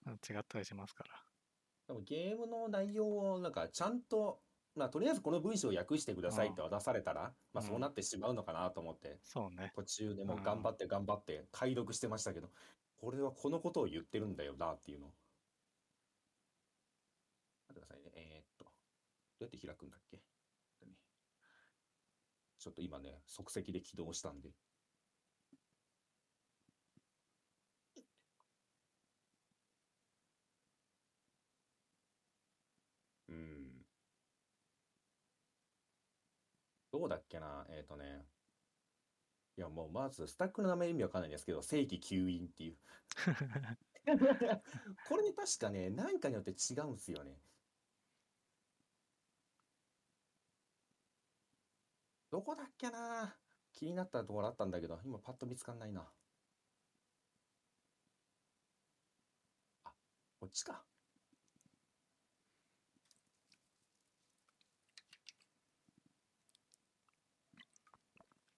違ったりしますから。でもゲームの内容をなんかちゃんと、まあとりあえずこの文章を訳してくださいって渡されたら、まあそうなってしまうのかなと思って、そうね。途中でもううん頑張って頑張って解読してましたけど、これはこのことを言ってるんだよなっていうのを。待ってくださいね。えーっと、どうやって開くんだっけ？ちょっと今ね、即席で起動したんで。どうだっけな？えっとね。いや、もうまず、スタックの名前意味わかんないんですけど、正規吸引っていう。これね、確かね、なんかによって違うんすよね。どこだっけな？気になったところあったんだけど、今パッと見つかんないな。あ、こっちか。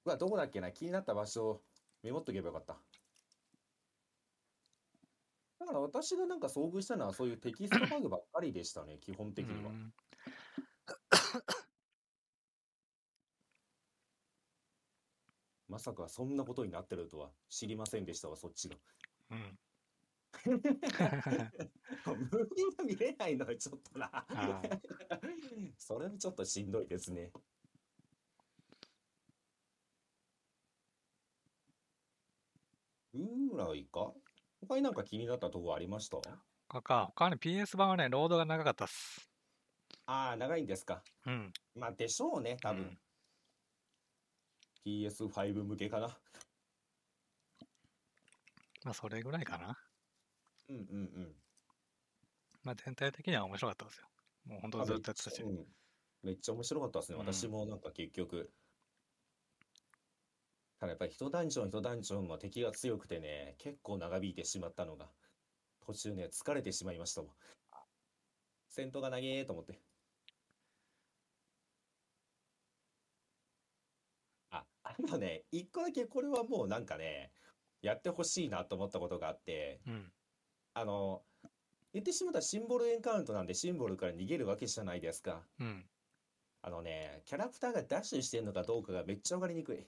うわ、どこだっけな？気になった場所をメモっとけばよかった。だから私がなんか遭遇したのはそういうテキストバグばっかりでしたね、基本的には。うん まさかそんなことになってるとは知りませんでしたわ、そっちが。うん。ムービーが見れないのはちょっとなは。それはちょっとしんどいですね。ぐらいか？他になんか気になったとこありました？他か、他に PS 版はね、ロードが長かったっす。ああ、長いんですか。うん。まあ、でしょうね、多分。うん PS5 向けかな。まあ、それぐらいかな。うんうんうん。まあ、全体的には面白かったですよ。もう本当あずっとやってたしめっちゃ。面白かったですね。うん私もなんか結局。ただやっぱり一ダンジョン一ダンジョンの敵が強くてね、結構長引いてしまったのが、途中ね、疲れてしまいましたもん。戦闘が長えと思って。あ、あのね、一個だけこれはもうなんかね、やってほしいなと思ったことがあって、うん。あの、言ってしまったらシンボルエンカウントなんでシンボルから逃げるわけじゃないですか。うん。あのね、キャラクターがダッシュしてんのかどうかがめっちゃわかりにくい。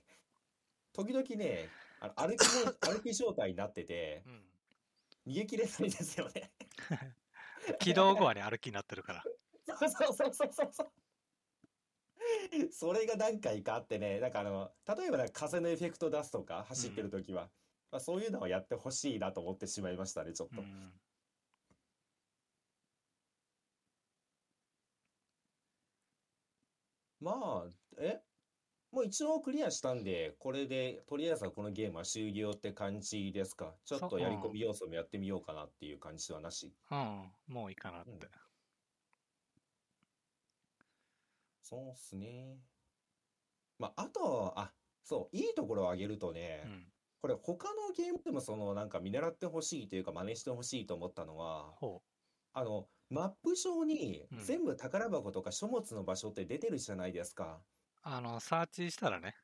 時々ね、あの歩きも、歩き状態になってて、うん。逃げ切れないですよね。起動後はね、歩きになってるから。そうそうそうそうそうそう。それが何回かあってね、なんかあの、例えばなんか風のエフェクト出すとか、走ってる時は、まあ、そういうのはやってほしいなと思ってしまいましたね、ちょっと。うん。まあ、え？もう一応クリアしたんで、これで、とりあえずはこのゲームは終了って感じですか？ちょっとやり込み要素もやってみようかなっていう感じではなし。うん。もういいかなって。うんそうっすね。まあ、あと、あ、そう、いいところを挙げるとね、うん。これ他のゲームでもそのなんか見習ってほしいというか真似してほしいと思ったのは、ほあの、マップ上にうん全部宝箱とか書物の場所って出てるじゃないですか。う。あの、サーチしたらね。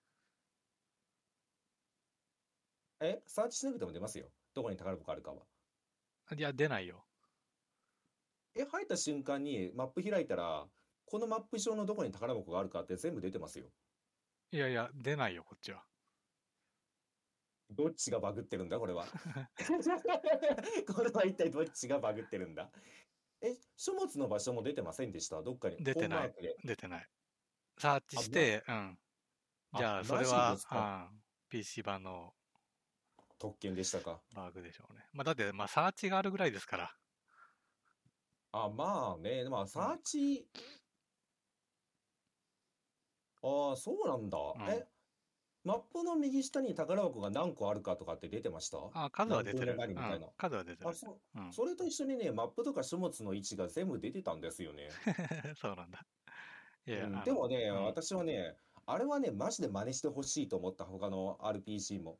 え、サーチしなくても出ますよ。どこに宝箱あるかは。いや、出ないよ。え、入った瞬間にマップ開いたら、このマップ上のどこに宝箱があるかって全部出てますよ。いやいや、出ないよ、こっちは。どっちがバグってるんだ、これは。これは一体どっちがバグってるんだ？え、書物の場所も出てませんでした？どっかに。出てない出てない。サーチして、うん。じゃああ、それはうん、PC 版の特権でしたか？バグでしょうね。まあ、だって、まあ、サーチがあるぐらいですから。あ、まあね、まあ、サーチ。ああ、そうなんだ。んえ、マップの右下に宝箱が何個あるかとかって出てました？あ、数は出てる。みたいなうん数は出てるあ、。そう。うん。それと一緒にね、マップとか書物の位置が全部出てたんですよね。そうなんだ。いや、うんでもね、うん私はね、あれはね、マジで真似してほしいと思った他の RPG も。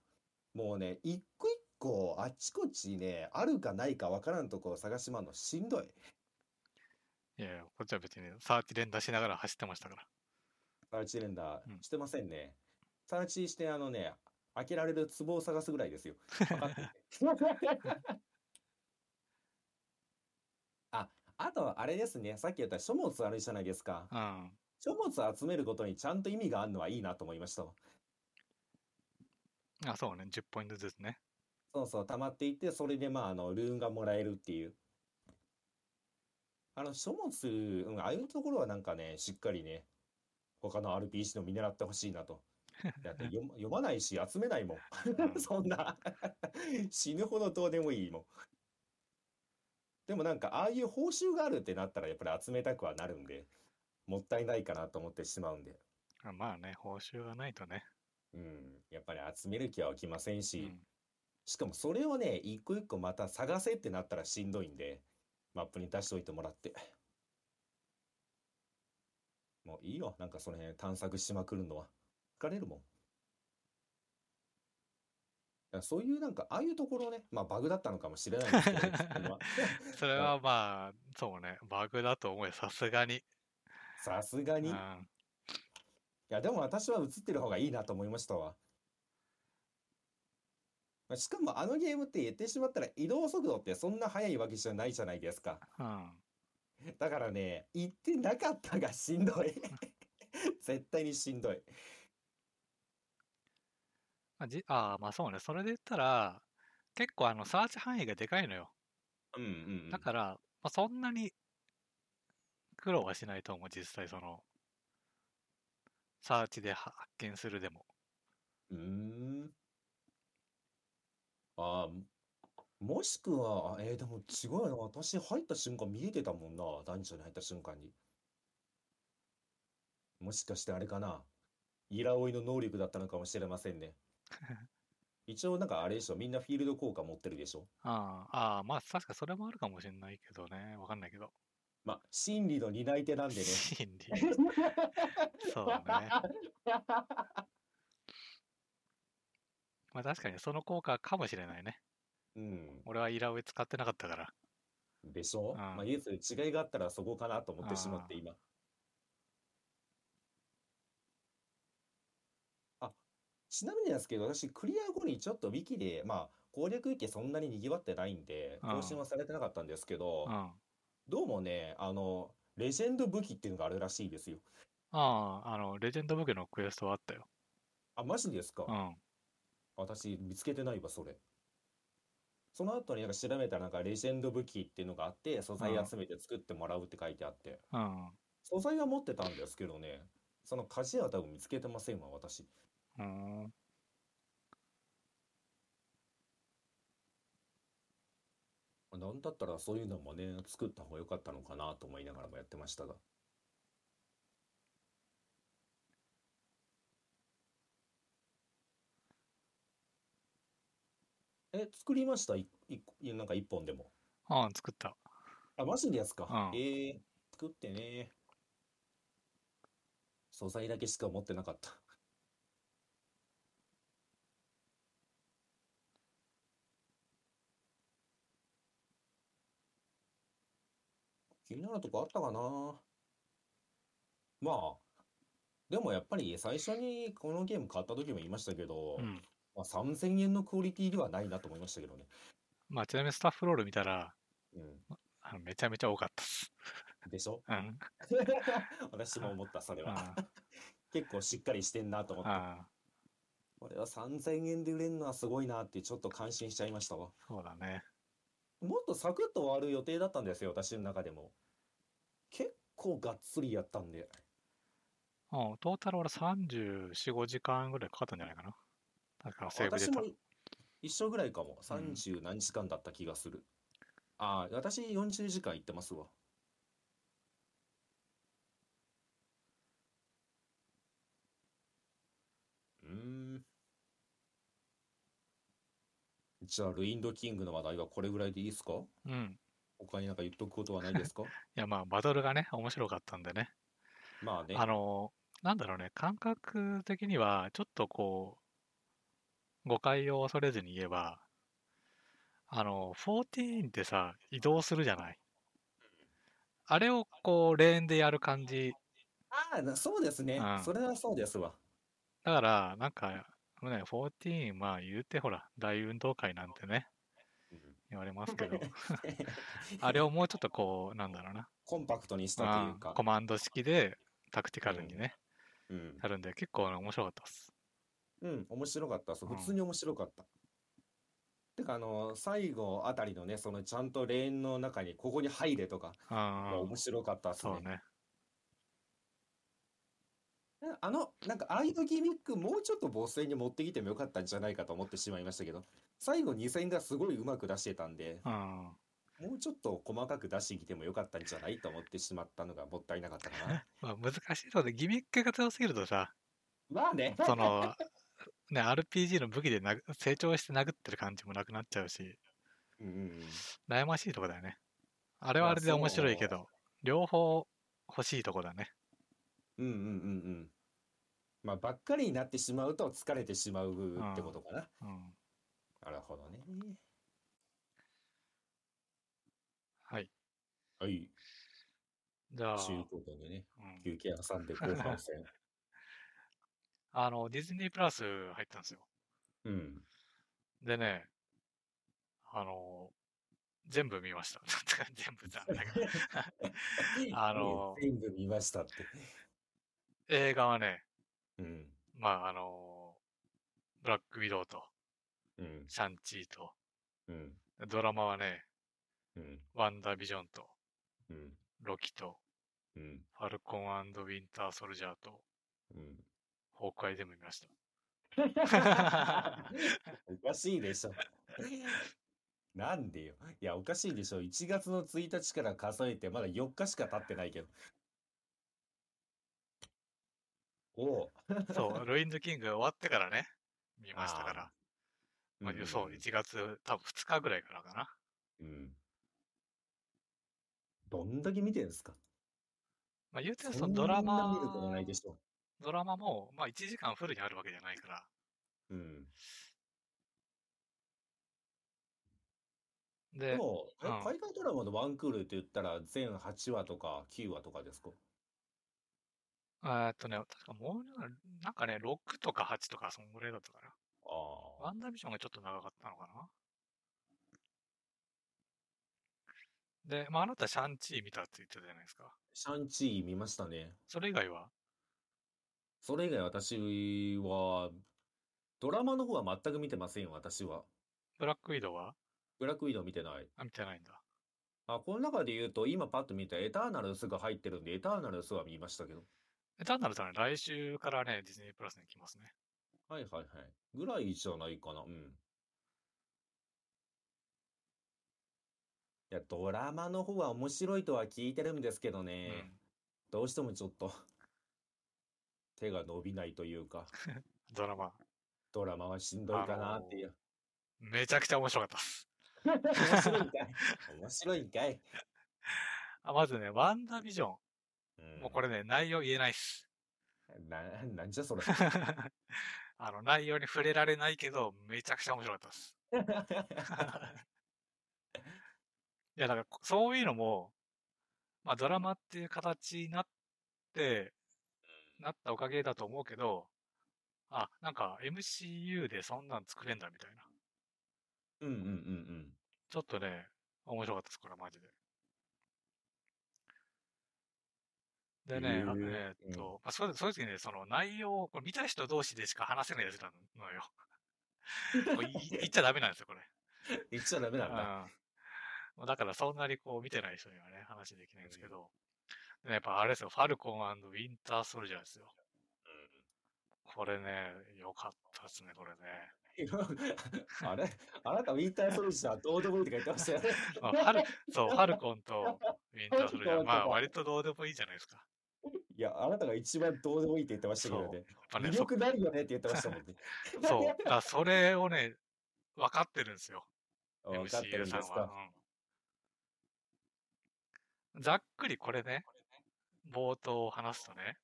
もうね、一個一個あっちこっちね、あるかないかわからんとこを探しまんのしんどい。いやいや、こっちは別にサーチ連打しながら走ってましたから。サーチ連打うんしてませんね。サーチしてあのね、開けられる壺を探すぐらいですよ。分かっていて あ、あとあれですね、さっき言った書物あるじゃないですか。うん。書物集めることにちゃんと意味があるのはいいなと思いましたわ。あ、そうね。10ポイントずつね。そうそう、溜まっていって、それでまあ、あの、ルーンがもらえるっていう。あの、書物、うん、ああいうところはなんかね、しっかりね、他の RPG の見習ってほしいなと。だって読まないし、集めないもん そんな 死ぬほどどうでもいいもん。でもなんか、ああいう報酬があるってなったら、やっぱり集めたくはなるんで、もったいないかなと思ってしまうんで。あまあね、報酬がないとね。うん、やっぱり集める気は起きませんうし、ん。しかもそれをね、一個一個また探せってなったらしんどいんで、マップに出しておいてもらって。もういいよ、なんかその辺探索しまくるのは。疲れるもん。そういうなんか、ああいうところね、まあバグだったのかもしれないですけどね、それはまあ、そうね。バグだと思うよ。さすがに。さすがに？いうん。や、でも私は映ってる方がいいなと思いましたわ。まあしかもあのゲームって言ってしまったら移動速度ってそんな速いわけじゃないじゃないですか。うん。だからね、行ってなかったがしんどい。絶対にしんどい。まあ、じあーまあそうね。それで言ったら、結構あの、サーチ範囲がでかいのよ。うんうんうん。だから、まあ、そんなに苦労はしないと思う、実際その、サーチで発見するでも。うーん。あーもしくは、あえーでも違うよな。私入った瞬間見えてたもんな。ダンジョンに入った瞬間に。もしかしてあれかな。イラオイの能力だったのかもしれませんね。一応なんかあれでしょ。みんなフィールド効果持ってるでしょ？ああ、ああ、まあ確かそれもあるかもしれないけどね。わかんないけど。まあ、心理の担い手なんでね。心理。そうね。まあ確かにその効果かもしれないね。うん。俺はイラオイ使ってなかったから。でしょ？うんまあ、唯一違いがあったらそこかなと思ってしまって今。ちなみになんですけど、私、クリア後にちょっとウィキで、まあ、攻略域そんなに賑わってないんで、うん更新はされてなかったんですけどうん。、あどうもね、あの、レジェンド武器っていうのがあるらしいですよ。あ、あの、レジェンド武器のクエストはあったよ。あ、マジですか？うん。私、見つけてないわ、それ。その後になんか調べたらなんかレジェンド武器っていうのがあって、素材集めて作ってもらうって書いてあって、うん。素材は持ってたんですけどね、その鍛冶屋は多分見つけてませんわ、私。うん。なんだったらそういうのもね、作った方が良かったのかなと思いながらもやってましたが。え、作りました？い、い、いなんか一本でも。うん、作った。あ、マジですか。うんええ作ってね。素材だけしか持ってなかった。気になるとこあったかなまあ、でもやっぱり最初にこのゲーム買った時も言いましたけど、うん。まあ、3000円のクオリティではないなと思いましたけどね。まあ、ちなみにスタッフロール見たら、うん。あのめちゃめちゃ多かったっす。でしょ？うん。私も思った、それは。あ 結構しっかりしてんなと思って。あ、これは3000円で売れるのはすごいなってちょっと感心しちゃいましたわ。そうだね。もっとサクッと終わる予定だったんですよ、私の中でも。結構がっつりやったんで。うん、トータル俺34、5時間ぐらいかかったんじゃないかな。だからセーブ出た私も。一緒ぐらいかも。30何時間だった気がする。ああ、私40時間行ってますわ。うーん。じゃあ、ルインドキングの話題はこれぐらいでいいですか？うん。他になんか言っとくことはないですか？いや、まあ、バトルがね、面白かったんでね。まあね。あの、なんだろうね、感覚的には、ちょっとこう、誤解を恐れずに言えば、あの、14ってさ、移動するじゃない？あれをこう、レーンでやる感じ。ああ、なそうですねう。んそれはそうですわ。だから、なんか、ね、14、まあ言うてほら、大運動会なんてね、うん言われますけど、あれをもうちょっとこう、なんだろうな、コンパクトにしたというかコ。マンド式でタクティカルにね、うん。やるんで、結構面白かったです。うん、面白かった。そううん普通に面白かった。てか、あの、最後あたりのね、そのちゃんとレーンの中にここに入れとか、面白かったっすね。そうね。あの、なんか、ああいうギミック、もうちょっとボス戦に持ってきてもよかったんじゃないかと思ってしまいましたけど、最後2戦がすごいうまく出してたんで、うん。もうちょっと細かく出してきてもよかったんじゃないと思ってしまったのがもったいなかったかな。まあ難しいとこでギミックが強すぎるとさ、まあね。その、ね、RPG の武器でなぐ成長して殴ってる感じもなくなっちゃうし、うん。悩ましいとこだよね。あれはまああれで面白いけそど、両方欲しいとこだね。うんうんうんうん。まあ、ばっかりになってしまうと疲れてしまうってことかな。うん。なるほどね。はい。はい。じゃあ、ということでね、うん休憩挟んで後半戦。あの、ディズニープラス入ったんですよ。うん。でね、あの、全部見ました。全部なんだけど。あの全部見ましたって。映画はね、うん。まあ、あの、ブラックウィドウと、うん。シャンチーと、うん。ドラマはね、うん。ワンダービジョンと、うん。ロキと、うん。ファルコンウィンターソルジャーと、うん。ホークアイ全部見ました。おかしいでしょ。なんでよ。いや、おかしいでしょ。1月の1日から数えてまだ4日しか経ってないけど。おう。そう、ルインズキング終わってからね、見ましたから。まあ、うんそう、1月多分2日ぐらいからかな。うん。どんだけ見てんすか？まあ、言うてそそのドラんな見ることマないでしょ。ドラマも、まあ、1時間フルにあるわけじゃないから、うん。でで、も、えうん海外ドラマのワンクールって言ったら全8話とか9話とかですか？えーっとね、確かもう、なんかね、6とか8とか、そんぐらいだったかな。ああ。ワンダービジョンがちょっと長かったのかな。で、まあ、あなたシャンチー見たって言ってたじゃないですか。シャンチー見ましたね。それ以外は？それ以外私は、ドラマの方は全く見てませんよ、私は。ブラックウィドウは？ブラックウィドウ見てない。あ、見てないんだ。あ、この中で言うと、今パッと見たエターナルスが入ってるんで、エターナルスは見ましたけど。エターナルズはね、来週からね、ディズニープラスに来ますね。はいはいはい。ぐらいじゃないかな。うん。いや、ドラマの方は面白いとは聞いてるんですけどうね、ん。どうしてもちょっと 手が伸びないというか、ドラマ。ドラマはしんどいかなっていう。めちゃくちゃ面白かったっす。面白いんかい。面白いんかい。あまずね、ワンダービジョン。うんもうこれね、内容言えないっす。な、なんじゃそれ。あの、内容に触れられないけど、めちゃくちゃ面白かったっす。いや、だから、こそういうのも、まあ、ドラマっていう形になって、なったおかげだと思うけど、あ、なんか MCU でそんなん作れんだみたいな。うんうんうんうん。ちょっとね、面白かったです、これはマジで。でね、あへーえーっと、まあ、そうそういう時にね、その内容を、これ見た人同士でしか話せないやつなのよ。これ言っちゃダメなんですよ、これ。言っちゃダメなんだ。うん。だからそんなにこう見てない人にはね、話できないんですけど、でやっぱあれですよ、ファルコンウィンターソルジャーですよ。これね、良かったですね、これね。あれ？あなたウィンターソルジャーどうでもいいとか言ってましたよね。まあ、ファル、そう、ファルコンとウィンターソルジャー、まあ割とどうでもいいじゃないですか。いや、あなたが一番どうでもいいって言ってましたけどね。やっぱね、魅そ力ないよねって言ってましたもんね。そう。だからそれをね、分かってるんですよ。分かってるんんですか？は。うん。ざっくりこれね、冒頭を話すとね、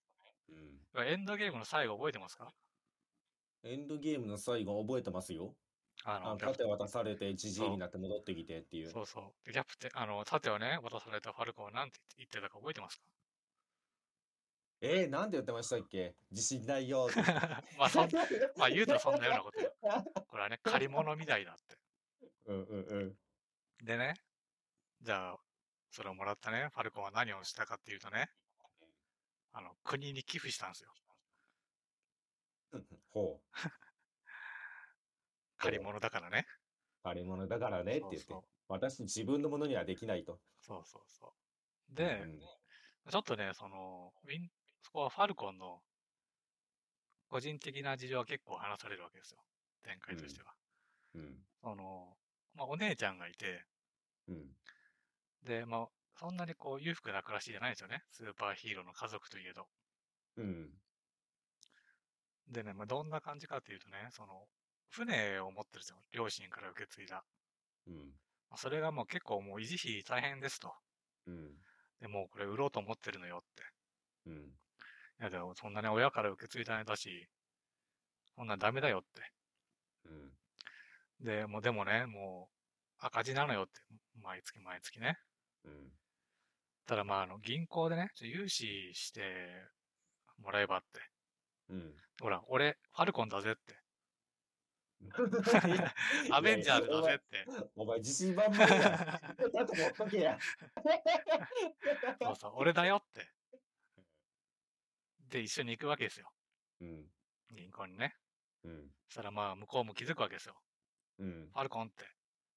うん。エンドゲームの最後覚えてますか？エンドゲームの最後覚えてますよ。あの、あ盾渡されてジジイになって戻ってきてっていう。そうそう。で、キャプテン、あの、盾をね、渡されたファルコンは何て言ってたか覚えてますか？えー、なんて言ってましたっけ？自信ないよって。まあ、そん、まあ言うとそんなようなことよ。これはね、借り物みたいだって。うんうんうん。でね、じゃあ、それをもらったね、ファルコンは何をしたかっていうとね、あの、国に寄付したんですよ。ほう。借り物だからね。借り物だからねって言ってそう。私自分のものにはできないと。そうそうそう。で、うんちょっとね、その、ウィン、そこはファルコンの個人的な事情は結構話されるわけですよ。展開としては。うん。その、まあ、お姉ちゃんがいて、うん。で、まあ、そんなにこう裕福な暮らしじゃないんですよね。スーパーヒーローの家族といえど。うん。でね、まあ、どんな感じかっていうとね、その、船を持ってるんですよ。両親から受け継いだ。うん。まあそれがもう結構もう維持費大変ですと。うん。で、もうこれ売ろうと思ってるのよって。うん。いや、でもそんなね、親から受け継いだネだし、そんなんダメだよって。うん。で、もうでもね、もう赤字なのよって。毎月毎月ね。うん。ただまあ、あの、銀行でね、融資してもらえばって。うん。ほら、俺、ファルコンだぜって。アベンジャーズだぜって。お前自信満々や。だと持っとけや。そうそう、俺だよって。で、一緒に行くわけですよ。うん。銀行にね。うん。そしたらまあ、向こうも気づくわけですよ。うん。ファルコンって。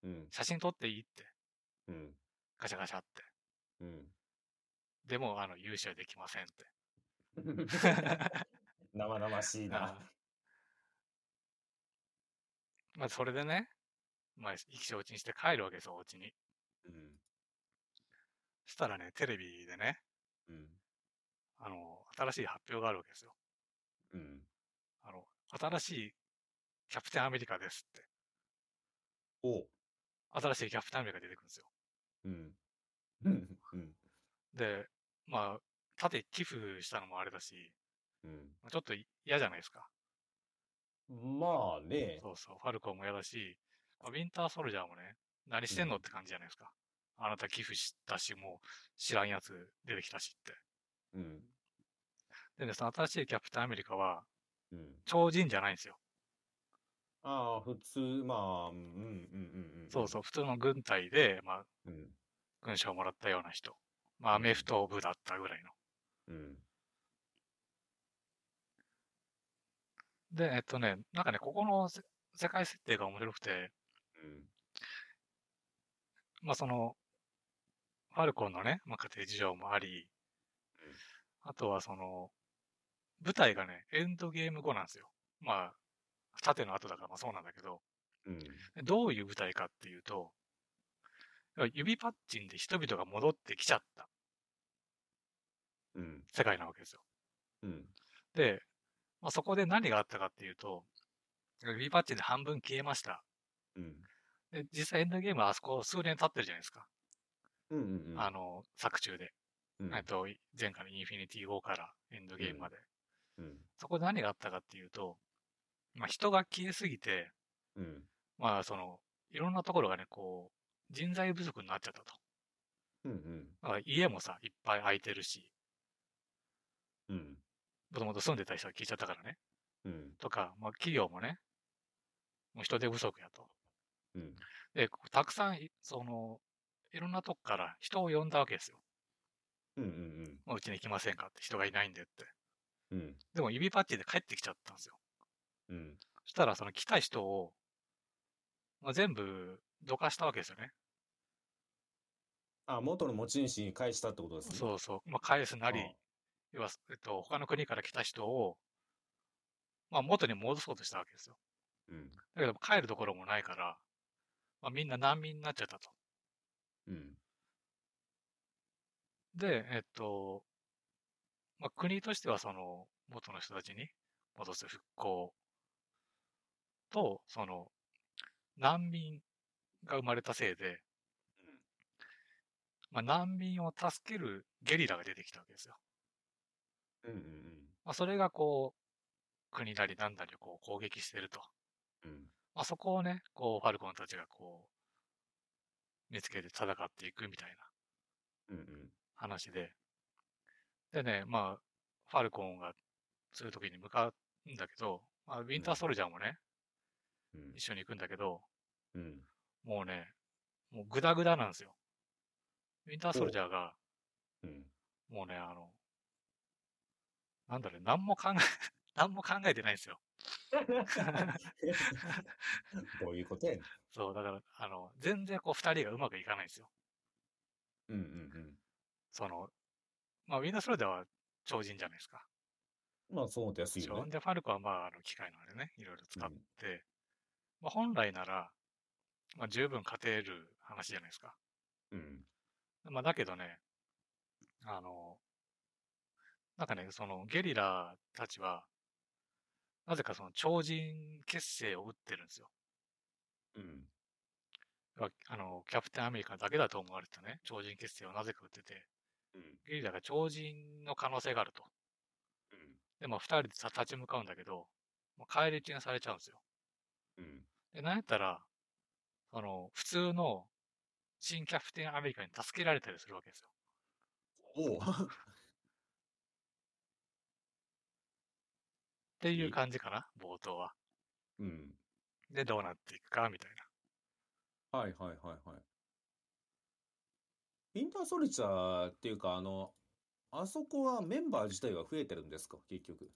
うん。写真撮っていいって。うん。ガシャガシャって。うん。でも、あの、融資はできませんって。生々しいな。あまあ、それでね、まあ、意気消沈して帰るわけですよ、お家に。うん。そしたらね、テレビでね、うん。あの、新しい発表があるわけですよ。うん。あの、新しいキャプテンアメリカですって。おう。新しいキャプテンアメリカ出てくるんですよ。うん。うん。うん。で、まあ、盾寄付したのもあれだし、うん。まあちょっと嫌じゃないですか。まあね。そうそう、ファルコンも嫌だし、まあウィンターソルジャーもね、何してんのって感じじゃないですか。あなた寄付したし、もう知らんやつ出てきたしって。うん。でね、その新しいキャプテンアメリカは、うん。超人じゃないんですよ。ああ、普通、まあ、うん、うん、うん、うん。そうそう、普通の軍隊で、まあ、うん。勲章をもらったような人。まあ、アメフト部だったぐらいの。うん。で、えっとね、なんかね、ここのせ世界設定が面白くて、うん。まあその、ファルコンのね、まあ、家庭事情もあり、あとはその、舞台がね、エンドゲーム後なんですよ。まあ、縦の後だからまあそうなんだけど、うん。どういう舞台かっていうと、指パッチンで人々が戻ってきちゃったうん。世界なわけですよ。うん。で、まあ、そこで何があったかっていうと、指パッチンで半分消えました。うん。で、実際エンドゲームはあそこ数年経ってるじゃないですか。うん。うん。うん。あの、作中で。うんえっと、前回のインフィニティ5からエンドゲームまで。うん。そこで何があったかっていうと、まあ、人が消えすぎて、うん。まあ、その、いろんなところがね、こう、人材不足になっちゃったと。うん。うん。だから家もさ、いっぱい空いてるし、うん。もともと住んでた人が消えちゃったからね。うん。とか、まあ、企業もね、もう人手不足やと。うん。で、たくさんい、その、いろんなとこから人を呼んだわけですよ。うん。うん。もううちに行きませんか？って人がいないんでって。うん。でも指パッチで帰ってきちゃったんですよ。うん。そしたらその来た人を、まあ、全部どかしたわけですよね。あ、元の持ち主に返したってことですね。そうそう。まあ、返すなり要は、えっと、他の国から来た人を、まあ、元に戻そうとしたわけですよ。うん。だけど帰るところもないから、まあ、みんな難民になっちゃったと。うん。で、えっと、まあ、国としてはその元の人たちに戻す復興と、その難民が生まれたせいで、まあ、難民を助けるゲリラが出てきたわけですよ。うん。うん。まあ、それがこう、国なりなんなりをこう攻撃してると。うん。まあ、そこをね、こう、ファルコンたちがこう、見つけて戦っていくみたいなうん。うん。話で。でね、まあ、ファルコンがそういう時に向かうんだけど、まあ、ウィンターソルジャーもね、うん。一緒に行くんだけど、うん。もうね、もうグダグダなんですよ。ウィンターソルジャーが、うん。もうね、あの、なんだろう、何も考え、何も考えてないんですよ。どういうことやねん。そう、だから、あの、全然こう二人がうまくいかないんですよ。うん。うん。その、まあ、ウィンターソルジャーは超人じゃないですか。うん。まあ、そうですよね。で、ファルコンはまあ、あの、機械のあれね、いろいろ使っうんて、まあ、本来なら、まあ、十分勝てる話じゃないですか。うん。まあ、だけどね、あの、なんかね、そのゲリラたちは、なぜかその超人結成を打ってるんですよ。うん。ああの、キャプテンアメリカだけだと思われてたね、超人結成をなぜか打ってて、うん。ゲリラが超人の可能性があると。うん。で、まあ、二人でさ立ち向かうんだけど、もう帰り討ちにされちゃうんですよ。うん。で、なんやったら、その、普通の新キャプテンアメリカに助けられたりするわけですよ。おう。っていう感じかな、冒頭は。うん。で、どうなっていくか、みたいな。はいはいはいはい。インターソルジャーっていうか、あの、あそこはメンバー自体は増えてるんですか、結局。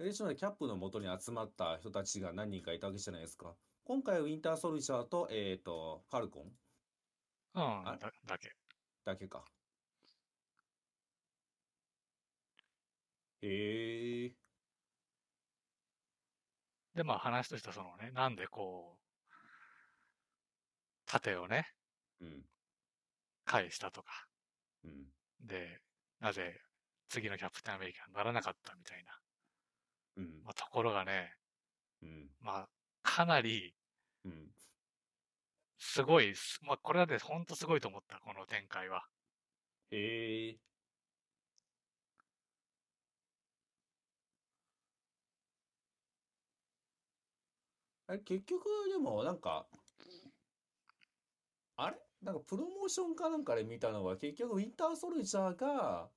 え、つまりキャップの元に集まった人たちが何人かいたわけじゃないですか。今回はウィンターソルジャーと、えっと、ファルコン？うん、あだだけ。だけか。へえ。で、まあ話としてはそのね、なんでこう、盾をね、うん。返したとか、うん。で、なぜ次のキャプテンアメリカにならなかったみたいな、うん。まあ、ところがね、うん。まあ、かなりうん。すごいす、まあこれはね、ほんとすごいと思った、この展開は。へえ。あれ、結局、でも、なんか、あれ？なんか、プロモーションかなんかで見たのは、結局、ウィンターソルジャーが、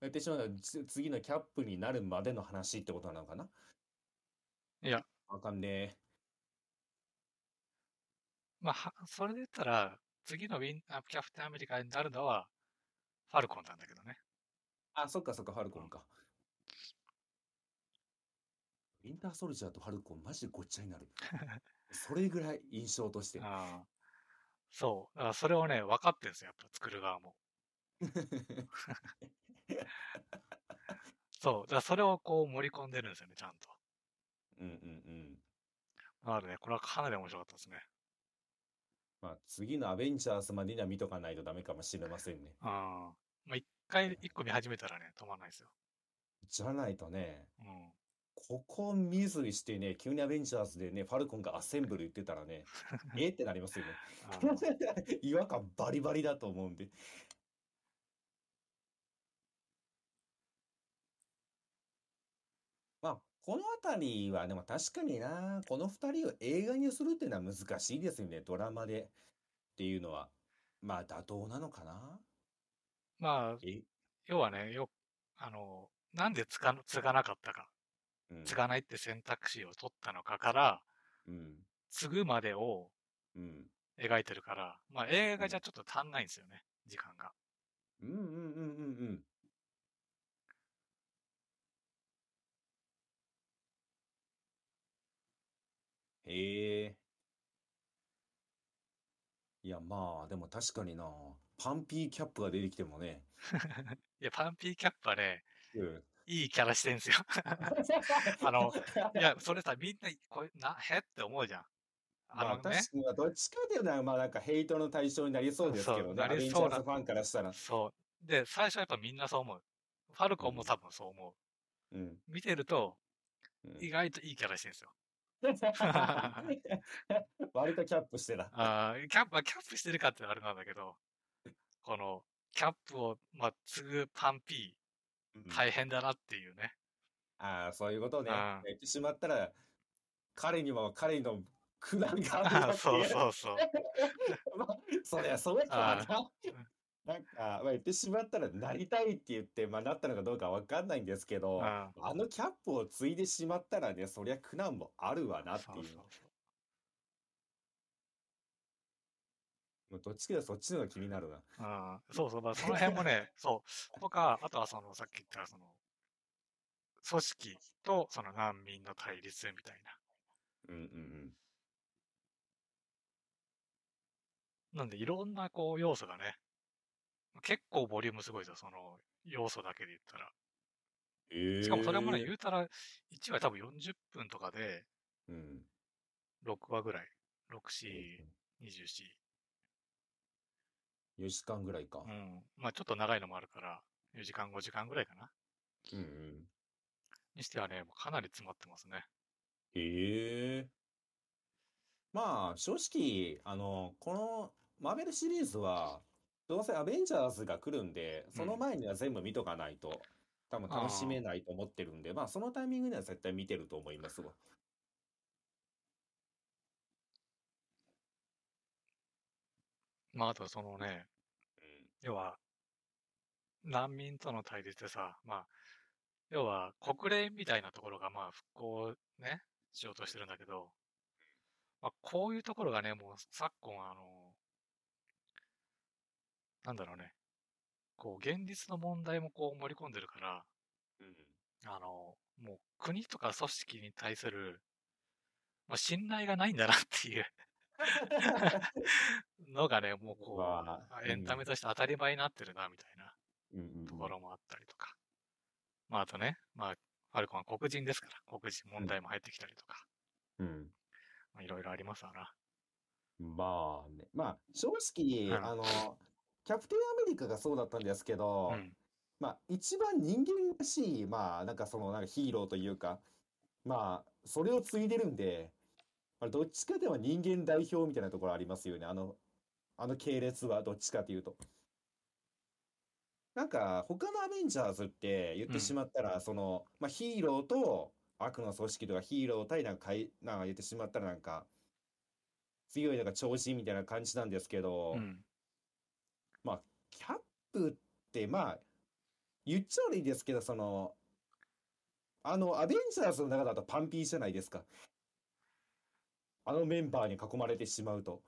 やってしまうつ次のキャップになるまでの話ってことなのかな？いや、わかんねえ。まあ、はそれで言ったら、次のウィンあキャプテンアメリカになるのは、ファルコンなんだけどね。あ、そっかそっか、ファルコンか。ウィンターソルジャーとファルコン、マジでごっちゃになる。それぐらい印象として。ああそう。だからそれをね、分かってるんですよ、やっぱ作る側も。そう。だからそれをこう盛り込んでるんですよね、ちゃんと。うんうんうん。なのでね、これはかなり面白かったですね。まあ、次のアベンジャーズまでには見とかないとダメかもしれませんね。うん。まあ、一回、一個見始めたらね、止まらないですよ。じゃないとね、うん。ここ見ずにしてね、急にアベンジャーズでね、ファルコンがアセンブル言ってたらね、えってなりますよね。違和感バリバリだと思うんで。まあ、このあたりは、でも確かにな、この二人を映画にするっていうのは難しいですよね、ドラマでっていうのは。まあ、妥当なのかな？まあ、え、要はね、よ、あの、なんで継が継がなかったか、うん、継がないって選択肢を取ったのかから、うん、継ぐまでをうん、描いてるから、まあ映画じゃちょっと足んないんですよね、時間が。うん、うん、うん、うん、うん。へえ。いや、まあ、でも確かにな、パンピーキャップが出てきてもね。いや、パンピーキャップはね、うん。いいキャラしてんすよ。あの、いや、それさ、みんな、これ、な、へって思うじゃん。あまあ、のね、確かに、どっちかというと、まあ、なんかヘイトの対象になりそうですけどね、そうなアベンジりそうなャーズファンからしたら。そう。で、最初はやっぱみんなそう思う。ファルコンも多分そう思う。うん。見てると、うん意外といいキャラしてるんですよ。割とキャップしてた。あーキャップ、まあキャップしてるかってあれなんだけど、この、キャップを、まあ、継ぐパンピうんー、大変だなっていうね。ああ、そういうことねうん。言ってしまったら、彼にも彼の苦難があるそうそうそう。まあ、そりゃそうやあな。なんか、まあ、言ってしまったら、なりたいって言って、まあ、なったのかどうかわかんないんですけど、うんあのキャップを継いでしまったらね、そりゃ苦難もあるわなっていう。そうそうそう。もうどっちかというとそっちの方が気になるな。うん、そうそう、まあ、その辺もね、そう、とか、あとはその、さっき言った、その、組織とその難民の対立みたいな。うんうんうん。なんで、いろんなこう、要素がね、結構ボリュームすごいですよ、その、要素だけで言ったら。ええしかもそれもね、言うたら、1話多分40分とかで、うん。6話ぐらい。6、4、24。4時間ぐらいかう。ん。まあちょっと長いのもあるから、4時間、5時間ぐらいかな。うんうん。にしてはね、かなり詰まってますね。へえ。まあ、正直、あの、このマーベルシリーズは、どうせアベンジャーズが来るんで、その前には全部見とかないと、多分楽しめないと思ってるんで、まあ、そのタイミングでは絶対見てると思いますわ。まああとそのね、要は、難民との対立でさ、まあ、要は国連みたいなところがまあ復興ね、しようとしてるんだけど、まあこういうところがね、もう昨今あの、なんだろうね、こう現実の問題もこう盛り込んでるから、うん。あの、もう国とか組織に対する、まあ、信頼がないんだなっていう のがね、もうこう、エンタメとして当たり前になってるな、みたいなところもあったりとか。まあ、あとね、まあ、ファルコンは黒人ですから、黒人問題も入ってきたりとか、うん。まあ、いろいろありますわな。まあね、まあ、正直、うんあの、キャプテンアメリカがそうだったんですけど、うん。まあ、一番人間らしい、まあ、なんかその、なんかヒーローというか、まあ、それを継いでるんで、まあ、どっちかでは人間代表みたいなところありますよね。あの、あの系列はどっちかというと。なんか、他のアベンジャーズって言ってしまったら、その、まあ、ヒーローと悪の組織とかヒーロー対なんかかい、なんか言ってしまったらなんか、強いなんか超人みたいな感じなんですけど、うん。まあ、キャップって、まあ、言っちゃ悪いですけど、その、あの、アベンジャーズの中だとパンピーじゃないですか。あのメンバーに囲まれてしまうと。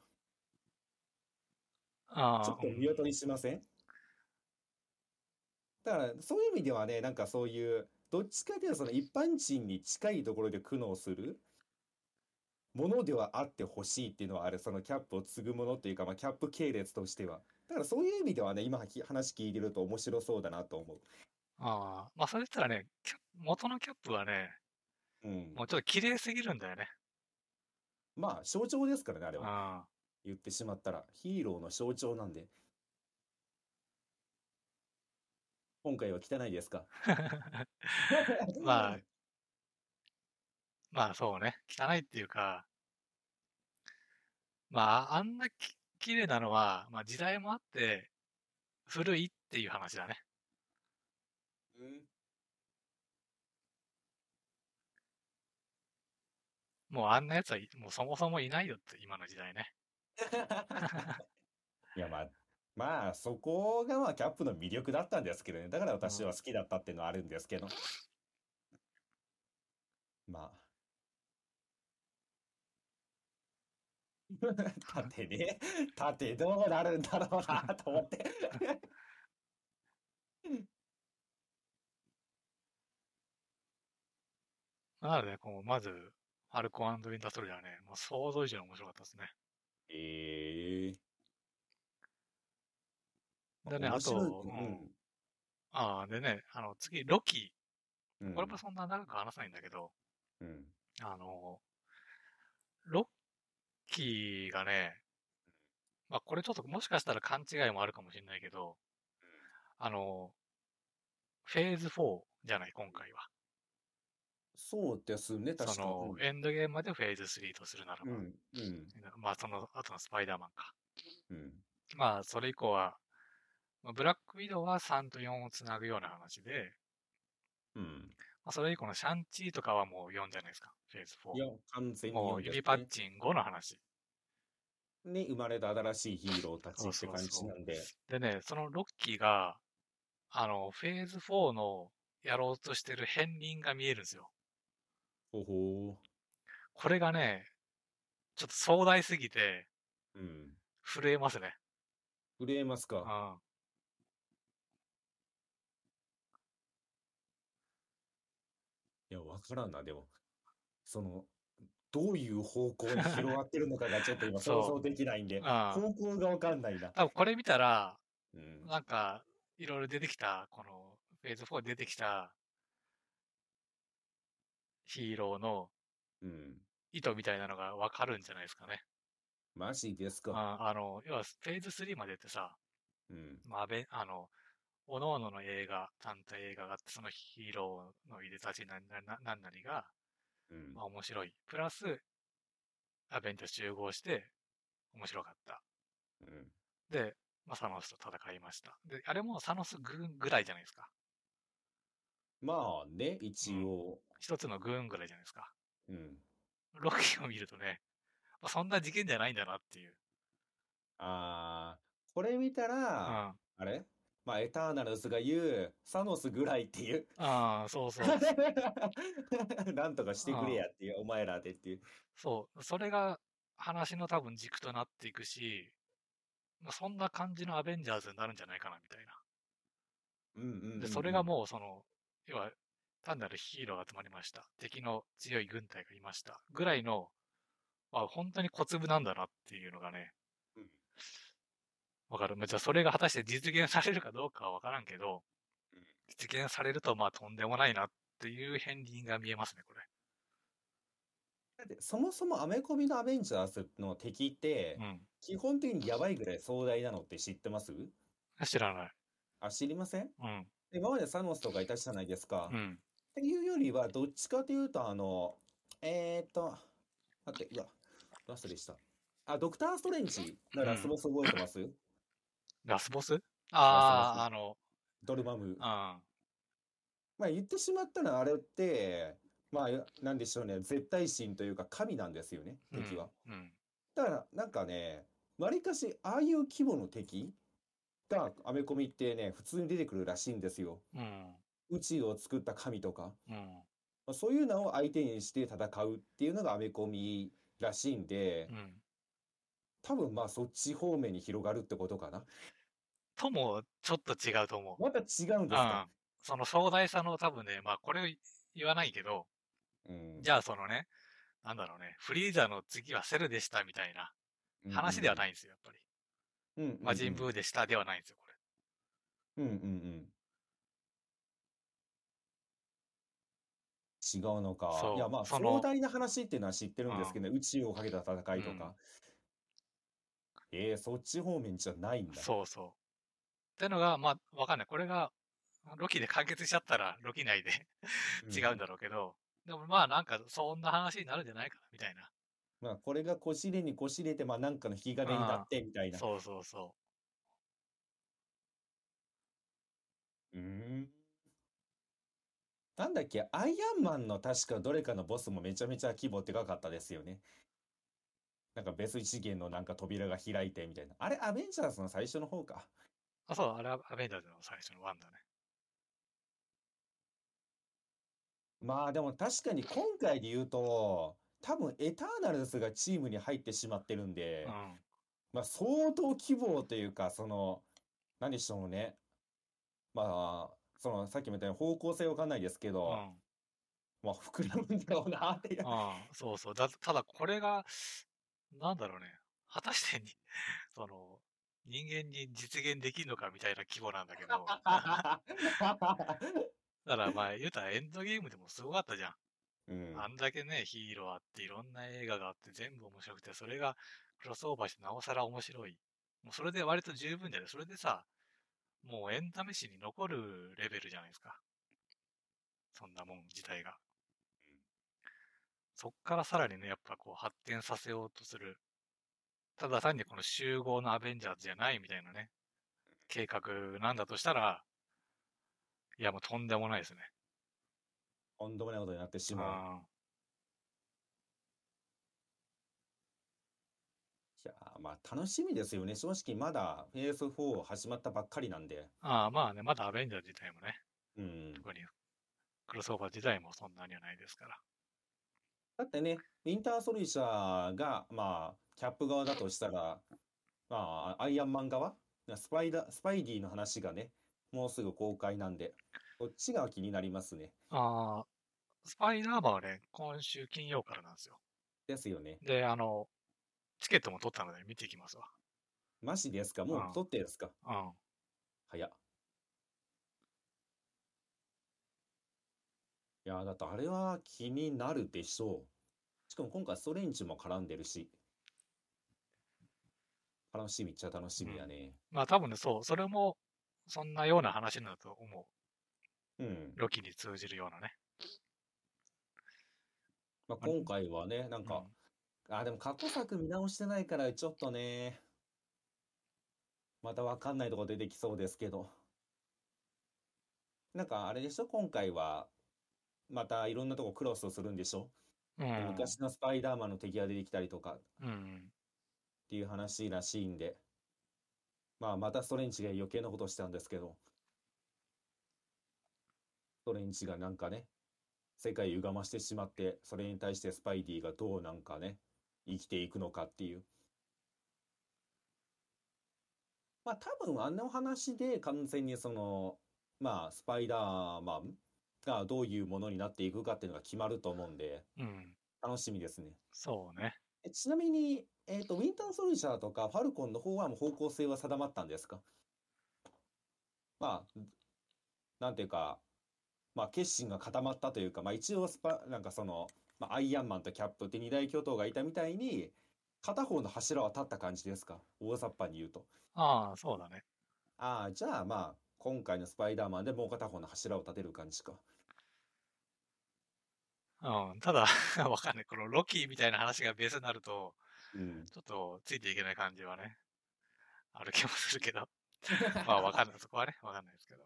ああちょっと見劣りしません？だから、そういう意味ではね、なんかそういう、どっちかというとその一般人に近いところで苦悩するものではあってほしいっていうのはある、そのキャップを継ぐものっていうか、まあ、キャップ系列としては。だからそういう意味ではね、今はき話聞いてると面白そうだなと思う。ああ、まあそれ言ったらね、キャ元のキャップはね、うん。もうちょっと綺麗すぎるんだよね。まあ、象徴ですからね、あれは。あ言ってしまったら。ヒーローの象徴なんで。今回は汚いですか？まあ、まあそうね、汚いっていうか、まああんなき綺麗なのは、まあ時代もあって、古いっていう話だね。うんもうあんなやつはいもうそもそもいないよって、今の時代ね。いや、まあ、まあ、そこがまあ、キャップの魅力だったんですけどね。だから私は好きだったっていうのはあるんですけど。まあ。縦ね、縦どうなるんだろうなと思って。なので、こう、まず、ファルコンウィンターソルジャーね、もう想像以上に面白かったですね。ええでね、あと、うんああ、でね、あの、次、ロキ。うん。これもそんな長く話さないんだけど、うん。あの、ロッキーがね、まあこれちょっともしかしたら勘違いもあるかもしれないけど、あの、フェーズ4じゃない、今回は。そうですね、確かその、エンドゲームまでフェーズ3とするならば、うん。うん。うん。まあその後のスパイダーマンか。うん。まあそれ以降は、まあブラックウィドウは3と4をつなぐような話で、うん。まあ、それ以降のシャンチーとかはもう4じゃないですか、フェーズ4。いや、完全にもう指パッチン5の話。に生まれた新しいヒーローたちそうって感そうそうじなんで。でね、そのロッキーが、あの、フェーズ4のやろうとしてる片鱗が見えるんですよ。ほほこれがね、ちょっと壮大すぎて、ー。うん。震えますね。震えますうん。か。いや、わからんな、でも。その、どういう方向に広がって るのかがちょっと今そう想像できないんで、ああ方向がわかんないな。多分これ見たら、うん。なんか、いろいろ出てきた、この、フェーズ4で出てきた、ヒーローのうん。意図みたいなのがわかるんじゃないですかね。マジですか。ああの、要は、フェーズ3までってさ、うん。まあ、べあの、おのおのの映画、単体映画があって、そのヒーローのいでたちななななんなりが、うんまあ、面白い。プラス、アベンジャー集合して、面白かった。うん。で、まあ、サノスと戦いました。で、あれもサノス軍ぐらいじゃないですか。まあね、一応。一つの軍ぐらいじゃないですか。うん。ロッキーを見るとね、まあ、そんな事件じゃないんだなっていう。あー、これ見たうん。ら、ああれ？まあ、エターナルズが言う、サノスぐらいっていう。あ、そうそう。なんとかしてくれやっていう、お前らでっていう。そう。それが話の多分軸となっていくし、まあ、そんな感じのアベンジャーズになるんじゃないかな、みたいな。うんうんうんうんで、それがもうその、要は、単なるヒーローが集まりました。敵の強い軍隊がいました。ぐらいの、あ、本当に小粒なんだなっていうのがねうん、わかる。まあじゃあそれが果たして実現されるかどうかはわからんけどうん、実現されるとまあとんでもないなっていう片鱗が見えますね、これ。だってそもそもアメコミのアベンジャーズの敵って、うん。基本的にやばいぐらい壮大なのって知ってます？知らない。あ、知りません？うん。今までサノスとかいたじゃないですか。っうん。ていうよりは、どっちかというと、あの、えーっと、待って、うわ、忘れした。あ、ドクター・ストレンジのラスボス覚えてます、ラスボス？ああ、あの、ドルマム。あまあ言ってしまったらあれって、まあなんでしょうね、絶対神というか神なんですよね、うん敵は。うん。だからなんかね、わりかしああいう規模の敵がアメコミってね、普通に出てくるらしいんですよ。うん。宇宙を作った神とか。うん。まあそういうのを相手にして戦うっていうのがアメコミらしいんでう、ん。多分まあそっち方面に広がるってことかな。とも、ちょっと違うと思う。また違うんですか？うん。その壮大さの多分ね、まあこれ言わないけど、うん。じゃあそのね、なんだろうね、フリーザの次はセルでしたみたいな話ではないんですよ、やっぱり。うんうんうん。魔人ブーでしたではないんですよ、これ。うんうんうん。違うのか。そういや、まあ、その壮大な話っていうのは知ってるんですけどね、宇宙をかけた戦いとか。えー、そっち方面じゃないんだ。そうそう。ってのが、まあ、わかんない。これが、ロキで完結しちゃったら、ロキ内で違うんだろうけど、でもまあなんか、そんな話になるんじゃないかな、みたいな。まあ、これがこしれにこしれて、まあ、なんかの引き金になって、みたいな。そうそうそうーん。なんだっけ、アイアンマンの確かどれかのボスもめちゃめちゃ規模でかかったですよね。なんか別次元のなんか扉が開いてみたいな。あれ、アベンジャーズの最初の方か。う。あ、そう、あれはアベンジャーズの最初のワンだね。まあでも確かに今回で言うと、多分エターナルズがチームに入ってしまってるんで、うん。まあ相当規模というか、その、何でしょうね。まあ、そのさっきも言ったように方向性わかんないですけうど、ん。まあ膨らむんだろうなっていう。そうそう。だ、ただこれが、なんだろうね。果たしてに、その、人間に実現できるのかみたいな規模なんだけど。だからまあ言うたらエンドゲームでもすごかったじゃん。うん。あんだけね、ヒーローあって、いろんな映画があって、全部面白くて、それがクロスオーバーしてなおさら面白い。もうそれで割と十分じゃないそれでさ、もうエンタメ史に残るレベルじゃないですか。そんなもん自体が。そっからさらにね、やっぱこう発展させようとする。ただ単にこの集合のアベンジャーズじゃないみたいなね、計画なんだとしたら、いやもうとんでもないですね。とんでもないことになってしまう。あいやー、まあ楽しみですよね。正直まだフェーズ4始まったばっかりなんで。ああ、まあね、まだアベンジャーズ自体もね、うん。特にクロスオーバー自体もそんなにはないですから。だってね、ウィンターソルジャーが、まあ、キャップ側だとしたら、まあ、アイアンマン側？スパイダ、スパイディの話がね、もうすぐ公開なんで、こっちが気になりますね。ああ、スパイダーマンはね、今週金曜からなんですよ。ですよね。で、あの、チケットも取ったので見ていきますわ。マジですか？もうんう撮ってですか？うん。早っ。いやー、だってあれは気になるでしょう。しかも今回ストレンジも絡んでるし。楽しみっちゃ楽しみやね。まあ多分ね、そう、それも、そんなような話だと思うん。う。ロキに通じるようなね。まあ、今回はね、なんか、あ、でも過去作見直してないから、ちょっとね、またわかんないとこ出てきそうですけど。なんかあれでしょ？今回は、またいろんなとこクロスするんでしょ？うん。うん。昔のスパイダーマンの敵が出てきたりとかっうん。ていう話らしいんで、まあまたストレンチが余計なことしたんですけど、ストレンチがなんかね、世界を歪ましてしまって、それに対してスパイディがどうなんかね、生きていくのかっていう。まあ多分あの話で完全にその、まあスパイダーマンがどういうものになっていくかっていうのが決まると思うんで、うん。楽しみですね。そうね。えちなみに、えっと、ウィンターソルジャーとかファルコンの方はもう方向性は定まったんですか？まあ、なんていうか、まあ決心が固まったというか、まあ一応スパ、なんかその、まあ、アイアンマンとキャップって二大巨頭がいたみたいに、片方の柱は立った感じですか？大雑把に言うと。ああ、そうだね。ああ、じゃあまあ、今回のスパイダーマンでもう片方の柱を立てる感じか。うん。ただ、わかんない。このロキみたいな話がベースになると、うん。ちょっとついていけない感じはね、ある気もするけど。まあわかんない。そこはね、わかんないですけど。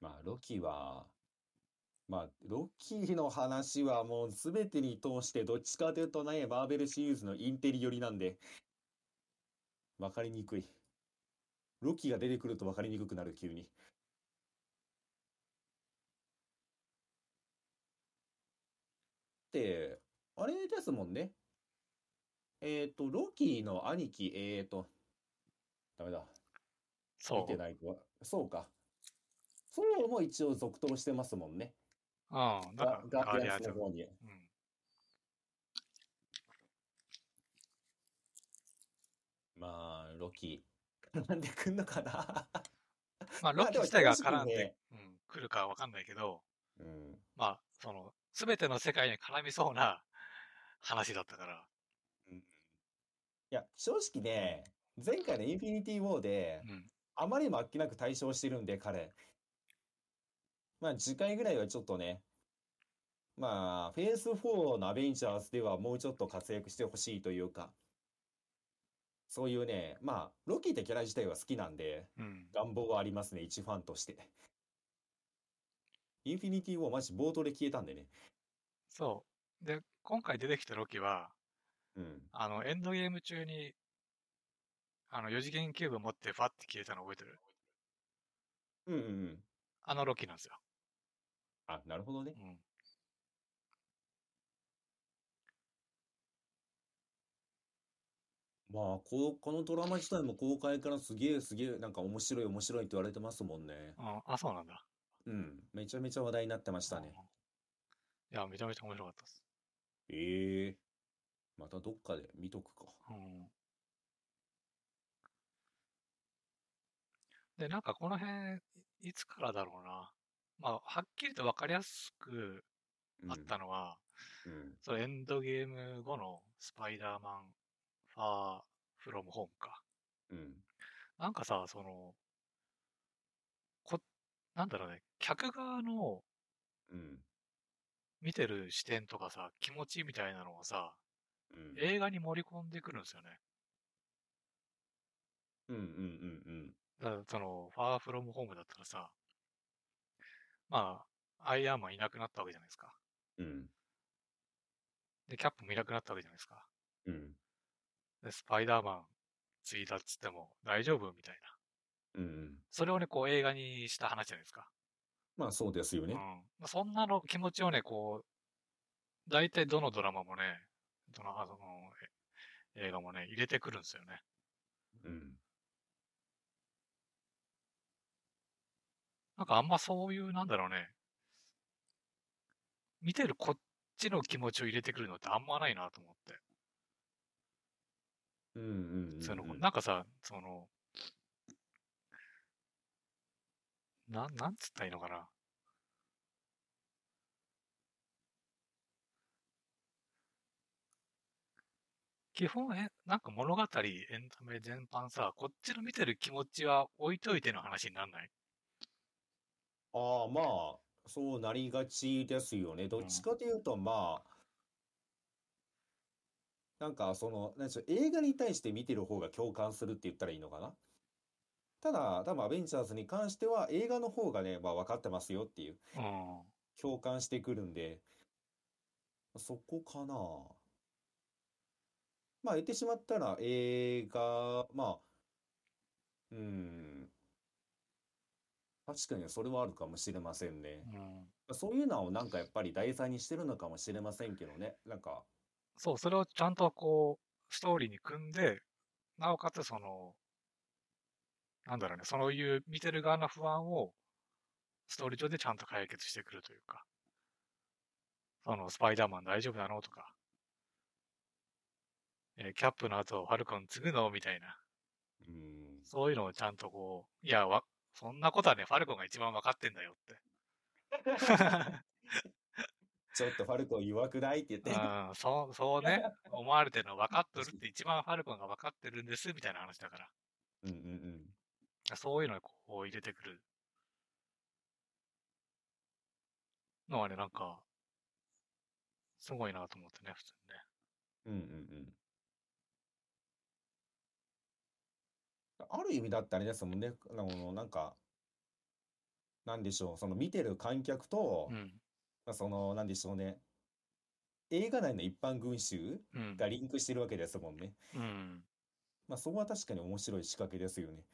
まあ、ロキは、まあ、ロキの話はもう全てに通してどっちかというとね、マーベルシリーズのインテリ寄りなんで、わかりにくい。ロキが出てくるとわかりにくくなる、急に。で、あれですもんね。えっと、ロキの兄貴、えっと、ダメだ。見そう。てないとは。そうか。そうも一応続投してますもんね。うん、なんガか、ガーディアンの方に。うん。まあ、ロキ、絡んでくんのかな？まあ、ロキ自体が絡んでね、うん、来るかはわかんないけど、うん。まあ、その、すべての世界に絡みそうな話だったから。うんいや、正直ね、前回のインフィニティ・ウォーでう、ん。あまりにもあっけなく対象してるんで、彼。まあ、次回ぐらいはちょっとね、まあ、フェース4のアベンジャーズではもうちょっと活躍してほしいというか、そういうね、まあ、ロキってキャラ自体は好きなんで、うん。願望はありますね、一ファンとして。インフィニティ・ウォーマジ冒頭で消えたんでね。そう。で、今回出てきたロキは、うん。あの、エンドゲーム中に、あの、4次元キューブ持ってファって消えたの覚えてる？うんうんうん。あのロキなんですよ。あ、なるほどねう。ん。まあ、こう、このドラマ自体も公開からすげえすげえ、なんか面白い面白いって言われてますもんね。あ、あそうなんだ。うん。めちゃめちゃ話題になってましたね。いや、めちゃめちゃ面白かったです。ええまたどっかで見とくか。うん。で、なんかこの辺、いいつからだろうな。まあ、はっきりと分かりやすくあったのは、うん。そのエンドゲーム後のスパイダーマン、ファーフロムホームか。うん。なんかさ、その、こ、なんだろうね、客側のうん。見てる視点とかさ、気持ちみたいなのをさ、うん。映画に盛り込んでくるんですよね。うんうんうんだからその、ファーフロムホームだったらさ、まあ、アイアンマンいなくなったわけじゃないですか。うん。うん。で、キャップもいなくなったわけじゃないですか。うん。で、スパイダーマン継いだっつっても大丈夫？みたいな。うんうん。それをね、こう映画にした話じゃないですか。まあそうですよね。うん。まあそんなの気持ちをね、こう、大体どのドラマもね、どの、あその、え映画もね、入れてくるんですよね。うん。なんかあんまそういう、なんだろうね、見てるこっちの気持ちを入れてくるのってあんまないなと思って。うんうんうんうん。普通の、なんかさ、その、なん、なんつったらいいのかな。基本、え、なんか物語、エンタメ全般さ、こっちの見てる気持ちは置いといての話になんない？ああ、まあ、そうなりがちですよね。どっちかというと、まあ、なんかその、なんでしょう、映画に対して見てる方が共感するって言ったらいいのかな。ただ、多分アベンジャーズに関しては映画の方がね、まあ分かってますよっていう、うん。共感してくるんで、そこかな。まあ言ってしまったら映画、まあ、うん、確かにそれはあるかもしれませんね。うん。そういうのをなんかやっぱり題材にしてるのかもしれませんけどね。なんか、そう、それをちゃんとこう、ストーリーに組んで、なおかつその、なんだろうね、そういう見てる側の不安を、ストーリー上でちゃんと解決してくるというか、その、スパイダーマン大丈夫なのとか、えーキャップの後、ファルコン継ぐのみたいな、うん、そういうのをちゃんとこう、いや、わ、そんなことはね、ファルコンが一番分かってんだよって。ちょっとファルコン弱くないって言って。うん、そう、そうね、思われてるの分かっとるって一番ファルコンが分かってるんです、みたいな話だから。うんうんうん。そういうのをこう入れてくるのはね、なんか、すごいなと思ってね、普通にね。うんうんうん。ある意味だったらですもんね、あの、なんか、なんでしょう、その見てる観客とう、ん。まあその、なんでしょうね、映画内の一般群衆うん。がリンクしてるわけですもんね。うん。まあ、そこは確かに面白い仕掛けですよね。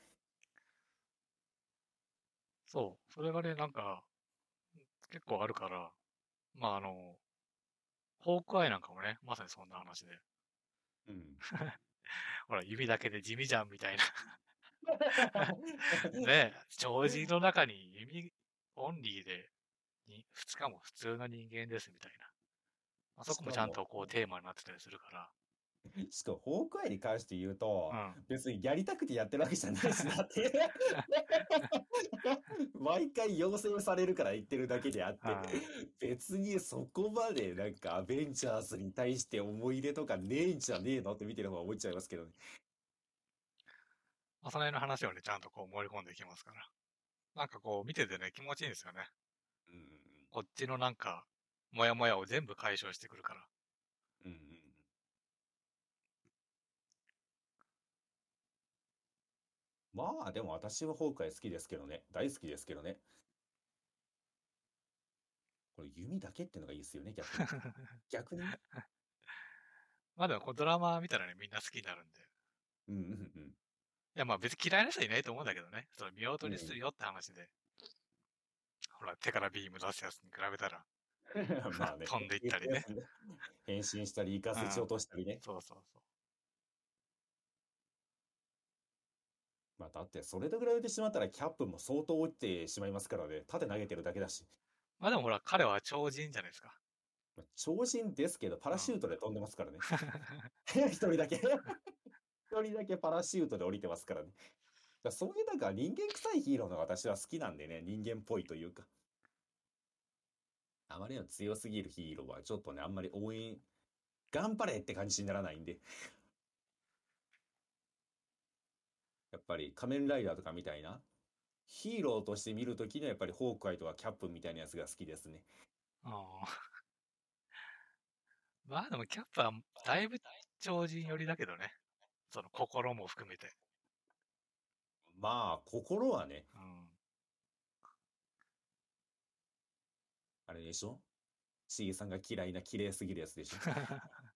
そう。それがね、なんか、結構あるから、まああの、ホークアイなんかもね、まさにそんな話で。うん。ほら、指だけで地味じゃんみたいな。ねえ、障子の中に弓オンリーでに、しかも普通の人間ですみたいな。あそこもちゃんとこうテーマになってたりするか しかも、ホークアイに関して言うと、ら。うん。別にやりたくてやってるわけじゃないしなっ て。毎回要請されるから言ってるだけであってあ、別にそこまでなんかアベンジャーズに対して思い入れとかねえんじゃねえのって見てる方が思っちゃいますけどね。まあ、その辺の話をね、ちゃんとこう盛り込んでいきますから。なんかこう見ててね、気持ちいいんですよね。うんうんこっちのなんか、もやもやを全部解消してくるから。うんまあでも私はホークアイ好きですけどね。大好きですけどね。これ弓だけってのがいいですよね、逆に。逆にね。まあでもドラマ見たらね、みんな好きになるんで。いうんうんうん。やまあ別に嫌いな人いないと思うんだけどね。その見劣りするよって話で。ほら、手からビーム出すやつに比べたら。まあね。飛んでいったりね。変身したり、イカスチ落としたりね。そうそうそう。まあだって、それと比べてしまったら、キャップも相当落ちてしまいますからね。縦投げてるだけだし。まあでもほら、彼は超人じゃないですか。まあ超人ですけど、パラシュートで飛んでますからね。一人だけ。一人だけパラシュートで降りてますからね。だそういうなんか人間臭いヒーローの私は好きなんでね、人間っぽいというか。あまりにも強すぎるヒーローはちょっとね、あんまり応援、頑張れって感じにならないんで。やっぱり仮面ライダーとかみたいな、ヒーローとして見るときにはやっぱりホークアイとかキャップみたいなやつが好きですね。うん まあでもキャップはだいぶ超人寄りだけどね。その心も含めて。まあ、心はね、うん。あれでしょ ?C さんが嫌いな綺麗すぎるやつでしょ？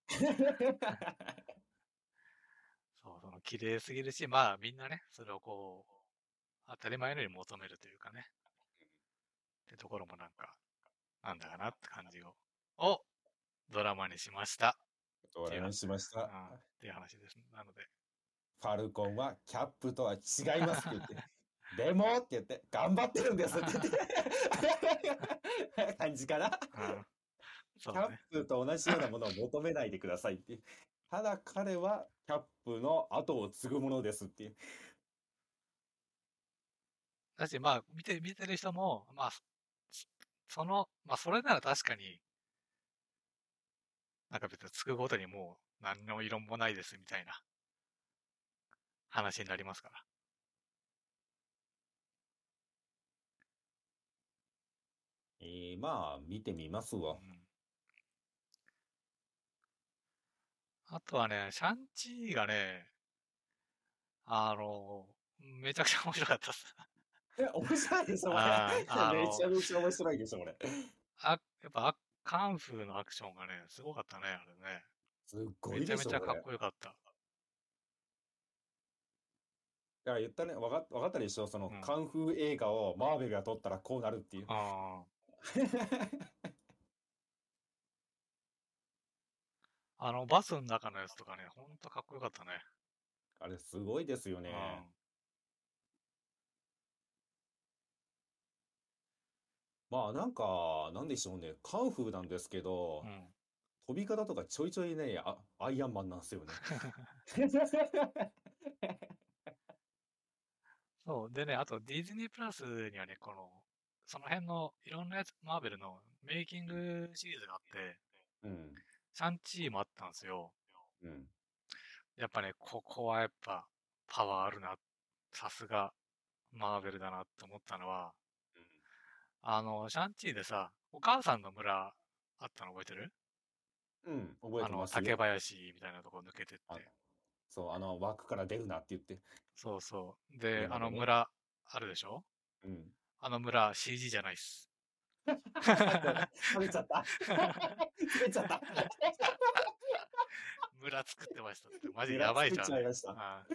そう、その綺麗すぎるし、まあみんなね、それをこう、当たり前のように求めるというかね。ってところもなんか、なんだかなって感じを、をドラマにしました。お願いしました。うん、っていう話です。なので、ファルコンはキャップとは違いますって言って、でもって言って、頑張ってるんですって言って、感じかな。うん、キャッ。プと同じようなものを求めないでくださいって。ただ彼はキャップの後を継ぐものですっていう。だし、まあ、見て、見てる人も、まあ、そその、まあ、それなら確かに、なんか別につくごとにもう何の異論もないですみたいな話になりますから。えー、まあ、見てみますわう。んあとはね、シャンチーがね、あの、めちゃくちゃ面白かったっす。え、面白いでしょ、これ。めちゃめちゃ面白いでしょ、これ。あ、やっぱあカンフーのアクションがね、すごかったね、あれね。すっごいめちゃでしょ、これ。めちゃかっこよかった。だから言ったね、わかわかったでしょその、うんカンフー映画をマーベルが撮ったらこうなるっていう。ああ、あの、バスの中のやつとかね、ほんとかっこよかったね。あれすごいですよね。うんまあなんか、なんでしょうね。カンフーなんですけどう、ん。飛び方とかちょいちょいね、あアイアンマンなんですよね。そう。でね、あとディズニープラスにはね、この、その辺のいろんなやつ、マーベルのメイキングシリーズがあって、うん。シャンチーもあったんですよ。うん。やっぱね、ここはやっぱパワーあるな。さすがマーベルだなって思ったのは、あの、シャンチーでさ、お母さんの村あったの覚えてる？うん、覚えあの、てます竹よ。林みたいなとこ抜けてっあて。そう、あの、枠から出るなって言って。そうそう。で、ねの村あるでしょ？うん。あの村 CG じゃないっす。食べちゃった？食べちゃった？村作ってましたって。マジやばいじゃん。村作っちゃいましたあ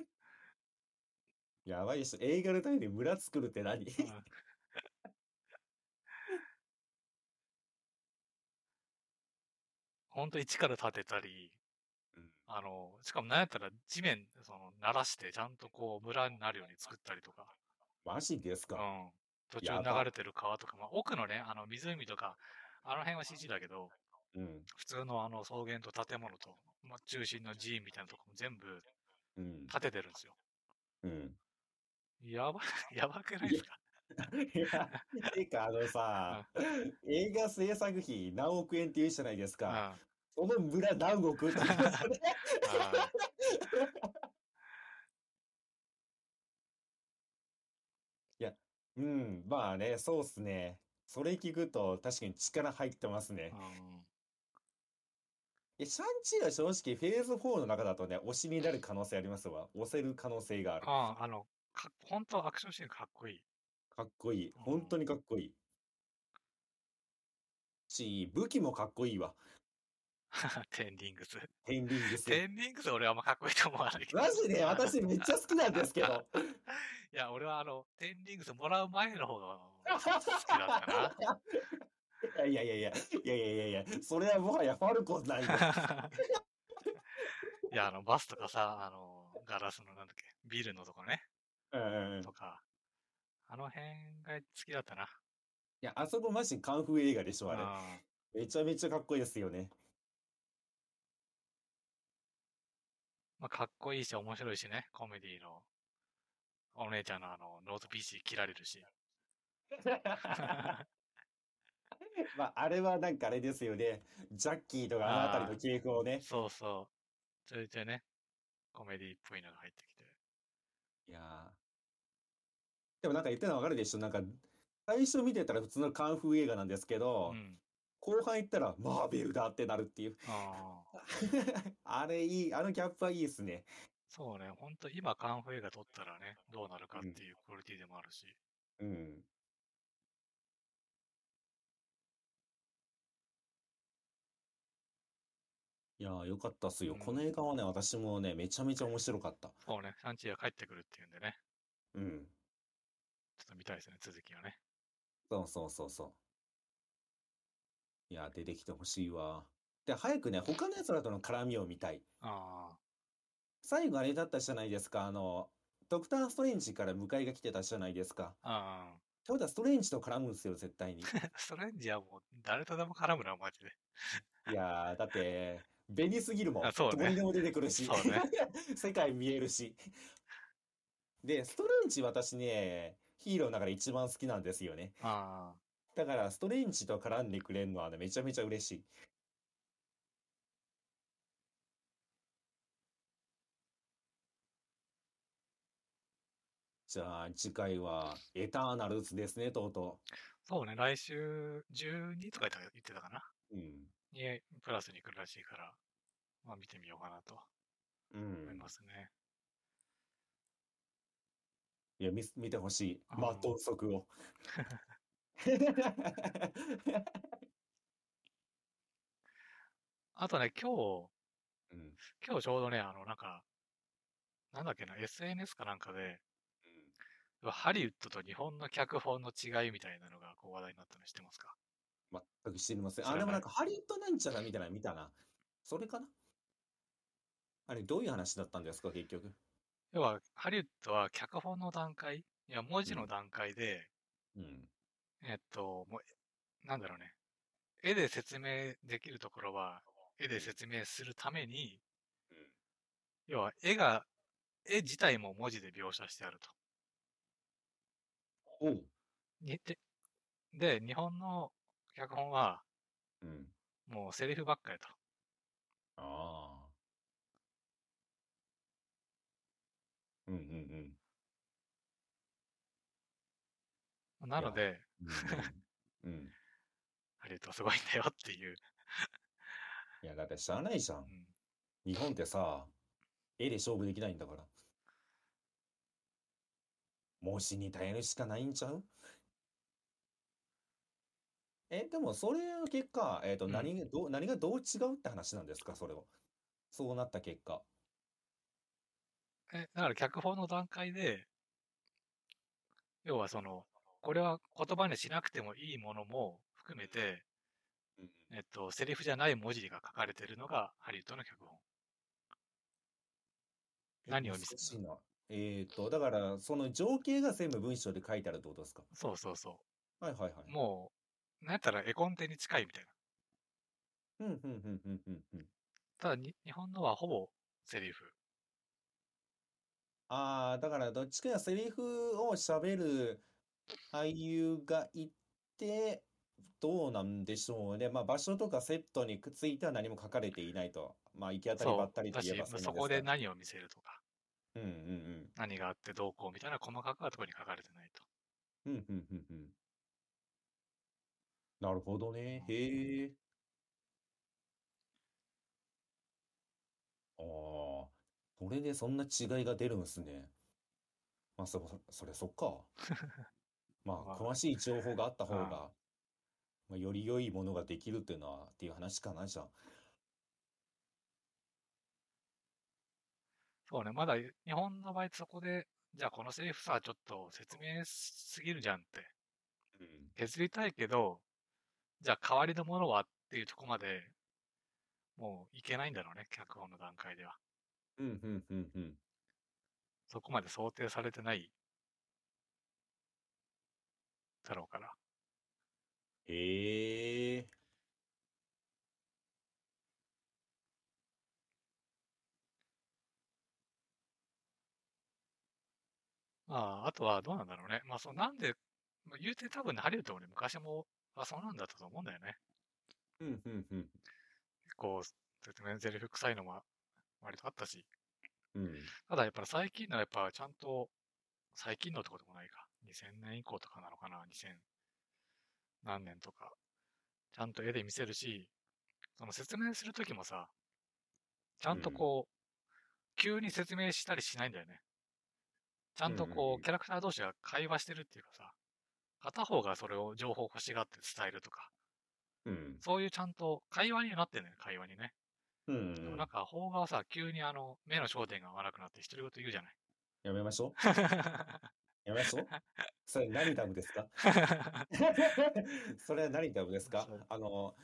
やばいっしょ。映画のために村作るって何？うんほんと一から建てたり、うんあの、しかもなんやったら地面、その、鳴らしてちゃんとこう村になるように作ったりとか。マジですかうん。途中流れてる川とか、まあ、奥のね、あの湖とか、あの辺は CG だけど、うん。普通のあの草原と建物と、まあ、中心の寺院みたいなとこも全部うん。建ててるんですよ。うん。やば、やばくないですか？いや、てか、あのさ、映画制作費何億円って言うじゃないですうん。か。あその村何億って言いますよね。あうん、まあね、そうっすね。それ聞くと確かに力入ってますね。うんえ、シャンチーは正直フェーズ4の中だとね、推しになる可能性ありますわ。押せる可能性がある。ああ、あの、か本当アクションシーンかっこいい。かっこいい。うん本当にかっこいい。し、武器もかっこいいわ。テンリングス。テンリングス。テンリングス俺はあんまかっこいいと思わないけど。マジで？私めっちゃ好きなんですけど。いや、俺はあの、テンリングスもらう前の方が好きだったな。い やいやいやいや、いやいやいやそれはもはやファルコンなんよ。いや、あの、バスとかさ、あの、ガラスのなんだっけ、ビルのとこね、うんとか、あの辺が好きだったな。や、あそこマジカンフー映画でしょ、あれ。あめちゃめちゃかっこいいですよね。まあ、かっこいいし、面白いしね、コメディの。お姉ちゃんのあの、ノート PC切られるし。まあ、あれはなんかあれですよね。ジャッキーとかあのあたりの系譜をね。そうそう。ちょいちょいね、コメディっぽいのが入ってきて。いやーでもなんか言ってるのわかるでしょ？なんか、最初見てたら普通のカンフー映画なんですけど、うん。後半行ったらマーベルだってなるっていう。ああ。あれいい、あのギャップはいいですね。そうね、ほんと今カンフー映画撮ったらね、どうなるかっていうクオリティでもあるし。うん。いやーよかったっすよ。うんこの映画はね、私もね、めちゃめちゃ面白かった。そうね、シャンチーが帰ってくるっていうんでね、うん。ちょっと見たいですね、続きをね。そうそうそうそう。いやー、出てきてほしいわ。で、早くね、他の奴らとの絡みを見たい。あ最後あれだったじゃないですか。あの、ドクター・ストレンジから迎えが来てたじゃないですか。あ、あってことはストレンジと絡むんですよ、絶対に。あ。ストレンジはもう誰とでも絡むな、マジで。いやー、だって、紅すぎるもん。あそうねどこにでも出てくるし。そうね 世界見えるし。で、ストレンジ私ね、ヒーローの中で一番好きなんですよね。あだから、ストレンジと絡んでくれるのはね、めちゃめちゃ嬉しい。じゃあ、次回は、エターナルズですね、とうとあ。そうね、来週12とか言ってたかな。う。うん。に、プラスに来るらしいから、まあ見てみようかなとう思いん。ますね。いや、見す、見てほしい。うんマットン足を。あとね、今日、うん。今日ちょうどね、あの、なんか、なんだっけな、SNS かなんかで、ハリウッドと日本の脚本の違いみたいなのがこう話題になったの知ってますか？全く知りません。あ、でもなんかハリウッドなんちゃらみたいなの見たな。それかな？あれ、どういう話だったんですか、結局？要は、ハリウッドは脚本の段階、いや、文字の段階で、うん。えっと、もう、なんだろうね。絵で説明できるところは、絵で説明するために、うん要は、絵が、絵自体も文字で描写してあると。ほう。にで、で、日本の脚本は、うん。もうセリフばっかりと。ああ。うんうんなので、うん。うん。うん。ハリウッドはすごいんだよっていう。いや、だってしゃあないじゃん。うん日本ってさ、絵で勝負できないんだから。文字に頼るしかないんちゃう？え、でもそれの結果、えっと、うん何がどう、何がどう違うって話なんですか、それは。そうなった結果。え、だから脚本の段階で、要はその、これは言葉にしなくてもいいものも含めて、うんえっと、セリフじゃない文字が書かれてるのがハリウッドの脚本。え何を見せ難しいな。えっと、だから、その情景が全部文章で書いてあるってことですか？そうそうそはいはいはい。う。もう、なんやったら絵コンテに近いみたいな。うん、うん、うん、うん、うん、うん。ただに、日本のはほぼセリフ。ああ、だからどっちかがセリフを喋る俳優がいて、どうなんでしょうね。まあ場所とかセットについては何も書かれていないと。まあ行き当たりばそったりう。だし、といえばそうなそこでんですが。何を見せるとか、うんうんうん。何があってどうこうみたいな細かくはところに書かれてないと。うんうんうんうん。なるほどね。うんへえ。あ、それでそんな違いが出るんですね。まあそ、それそっか。まあ、まあ詳しい情報があった方うんが、まあ、より良いものができるっていうのは、っていう話かな、じゃあ。そうね、まだ日本の場合そこで、じゃあこのセリフさ、ちょっと説明しすぎるじゃんって。うん。削りたいけど、じゃあ代わりのものはっていうとこまで、もういけないんだろうね、脚本の段階では。うん、うん、うん、うん。そこまで想定されてないだろうから。へえ。まあ、あとはどうなんだろうね。まあ、そう、なんで、まあ言うて多分ねハリウッドもね、昔も、あ、そうなんだったと思うんだよね。うん、うん、うん。結構、説明セリフ臭いのも割とあったし。うん。ただやっぱり最近のはやっぱちゃんと、最近のってこともないか。2000年以降とかなのかな ?2000 何年とか。ちゃんと絵で見せるし、その説明するときもさ、ちゃんとこう、急に説明したりしないんだよね。ちゃんとうんうんうんこう、キャラクター同士が会話してるっていうかさ、片方がそれを情報欲しがって伝えるとか、うん。そういうちゃんと会話になってんね会話にね。うん、うんでもなん。か、邦画はさ、急にあの、目の焦点が合わなくなって独り言言うじゃない。やめましょう。やめましょう。それ何ダムですか？それは何ダムですか？あの、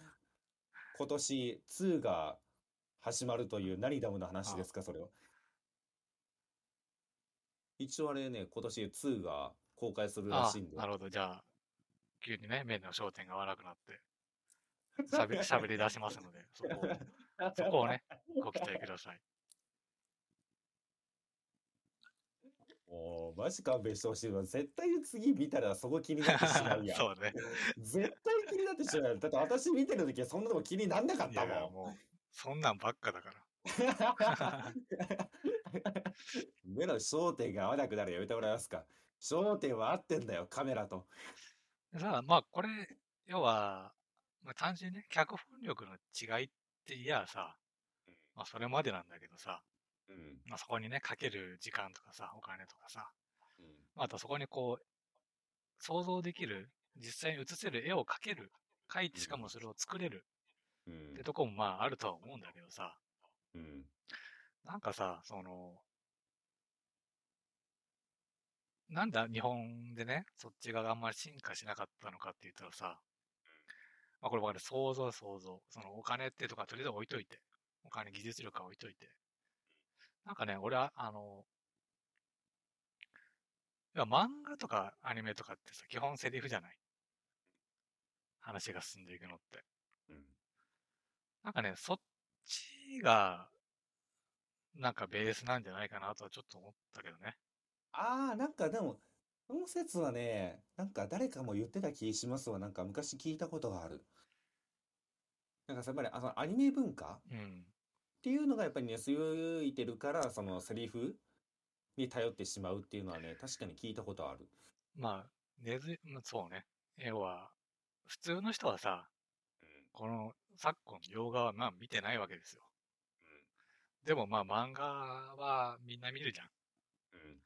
今年2が始まるという何ダムの話ですか？それは。一応あれね、今年2が公開するらあしいんであ、な。るほど。じゃあ、急にね、目の焦点が合わなくなって、しゃべしゃべり出しますので、そこを、そこをね、ご期待ください。もう、マジ勘弁してほしいわ。絶対に次見たらそこ気になってしまうやん。そうね。絶対気になってしまうやん。だって私見てる時はそんなとこ気になんなかったもん。もう、そんなんばっかだから。目の焦点が合わなくなるやめてもらえますか。焦点は合ってんだよ、カメラと。でさ、まあ、これ、要は、まあ、単純にね、脚本力の違いって言やさ、まあ、それまでなんだけどさ、うん。まあ、そこにね、かける時間とかさ、お金とかさ、うん。まああとそこにこう、想像できる、実際に映せる絵を描ける、描いてしかもそれを作れるうんってとこもまああるとは思うんだけどさ、うん。なんかさ、その、なんだ日本でね、そっち側があんまり進化しなかったのかって言ったらさ、まあこれわかる、想像想像。そのお金ってとかとりあえず置いといて、お金技術力は置いといて。なんかね、俺は、あの、いや漫画とかアニメとかってさ、基本セリフじゃない話が進んでいくのって。うん。なんかね、そっちが、なんかベースなんじゃないかなとはちょっと思ったけどね。ああ、なんかでも、その説はね、なんか誰かも言ってた気しますわ。なんか昔聞いたことがある。なんかさやっぱりあのアニメ文化うん。っていうのがやっぱり根強いてるから、そのセリフに頼ってしまうっていうのはね、確かに聞いたことある。まあ、根ず、まあそうね。要は、普通の人はさ、この昨今の洋画はまあ見てないわけですよ。でもまあ漫画はみんな見るじゃん。うん。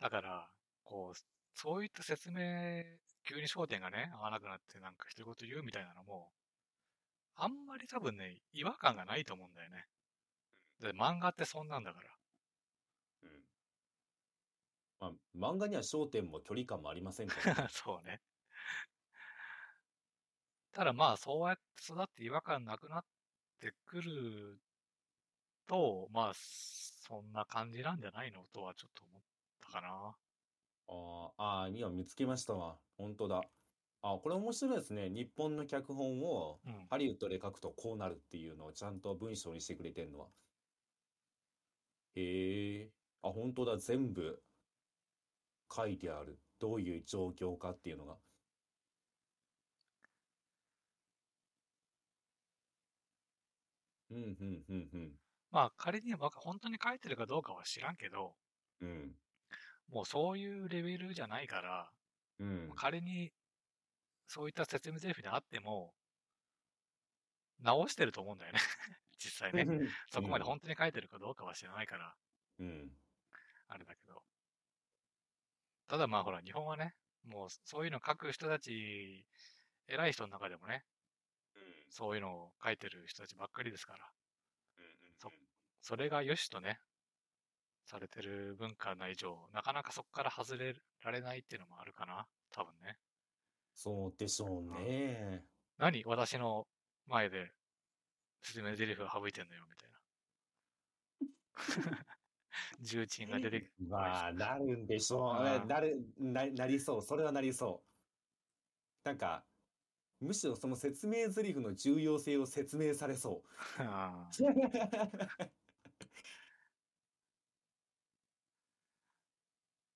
だから、こう、そういった説明、急に焦点がね、合わなくなってなんか一言言うみたいなのも、あんまり多分ね、違和感がないと思うんだよね。で、漫画ってそんなんだから。うん。まあ、漫画には焦点も距離感もありませんからね。そうね。ただまあ、そうやって育って違和感なくなってくると、まあ、そんな感じなんじゃないのとはちょっと思っかな。あーあー、今見つけましたわ。本当だ。あ、これ面白いですね。日本の脚本をうん。ハリウッドで書くとこうなるっていうのをちゃんと文章にしてくれてんのは。へえ。あ、本当だ。全部書いてある。どういう状況かっていうのが。うん、うん、うん、うん。まあ仮に僕本当に書いてるかどうかは知らんけど、うん、もうそういうレベルじゃないから、うん。仮にそういった説明台詞であっても、直してると思うんだよね。実際ね。そこまで本当に書いてるかどうかは知らないから、うん。あれだけど。ただまあほら、日本はね、もうそういうの書く人たち、偉い人の中でもね、うん。そういうのを書いてる人たちばっかりですから、うん、うん、そそれが良しとね、されてる文化な以上、なかなかそこから外れられないっていうのもあるかな。多分ね。そうでしょうね。何？私の前で説明台詞を省いてんのよ、みたいな。重鎮が出て、まあ、なるんでしょう。うんなる、な、なりそう。それはなりそう。なんか、むしろその説明台詞の重要性を説明されそう。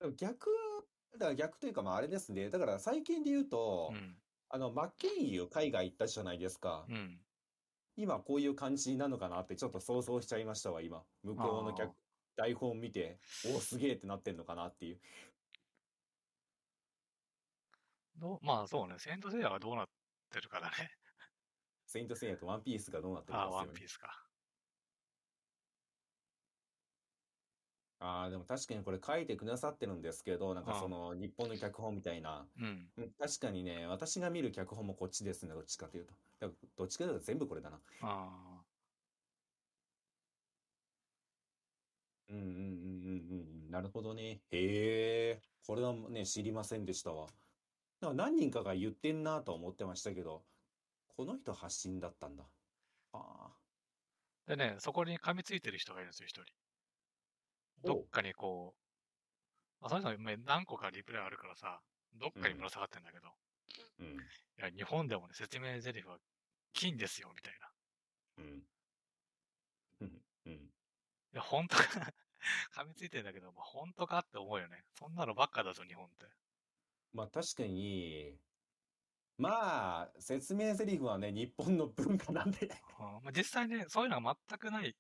でも逆、だから逆というか、まああれですね。だから最近で言うとー、うん。あの、マッケンユー海外行ったじゃないですか。うん。今こういう感じなのかなってちょっと想像しちゃいましたわ、今。向こうの客、台本見て、おお、すげえってなってんのかなっていう。どうまあそうね、セイントセイヤがどうなってるかだね。セイントセイヤとワンピースがどうなってるああ、ワかですよねンピースか。ああ、でも確かにこれ書いてくださってるんですけど、なんかああその日本の脚本みたいな。うん。うん確かにね、私が見る脚本もこっちですね、どっちかというと。だからどっちかというと全部これだな。あうんうんうんうんうんうん。なるほどね。へえ、これはね、知りませんでしたわ。なんか何人かが言ってんなとは思ってましたけど、この人発信だったんだ。ああ。あ。でね、そこに噛みついてる人がいるんですよ、一人。どっかにこう、あ、その人も何個かリプレイあるからさ、どっかにぶら下がってんだけど、うん。いや、日本でもね、説明台詞は金ですよ、みたいな。うん。うん。うん。いや、本当か 噛みついてんだけど、まあ、本当かって思うよね。そんなのばっかだぞ、日本って。まあ確かに、まあ、説明台詞はね、日本の文化なんで。うんまあ、実際ね、そういうのが全くない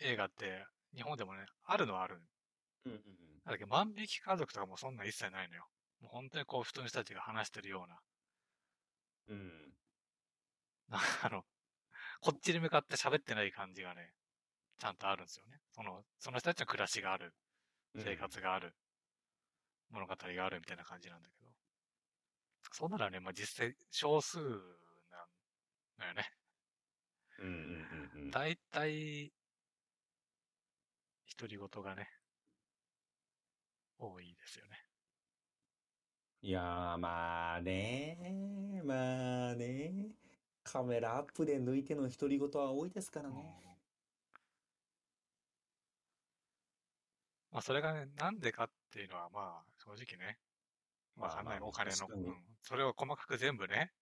映画って、日本でもね、あるのはある。うんうんうん。だけど、万引き家族とかもそんなん一切ないのよ。もう本当にこう、普通の人たちが話してるような、うん。なんかあの、こっちに向かって喋ってない感じがね、ちゃんとあるんですよね。その、その人たちの暮らしがある、生活がある、物語があるみたいな感じなんだけど。そうならね、まあ実際少数なんだよね。うんうんうんうん。大体、独り言がね、多いですよね。いやー、まあね、まあね、カメラアップで抜いての独り言は多いですからうんね。まあそれがね、なんでかっていうのはまあ正直ね、わかんない。お金の、うん。それを細かく全部ね、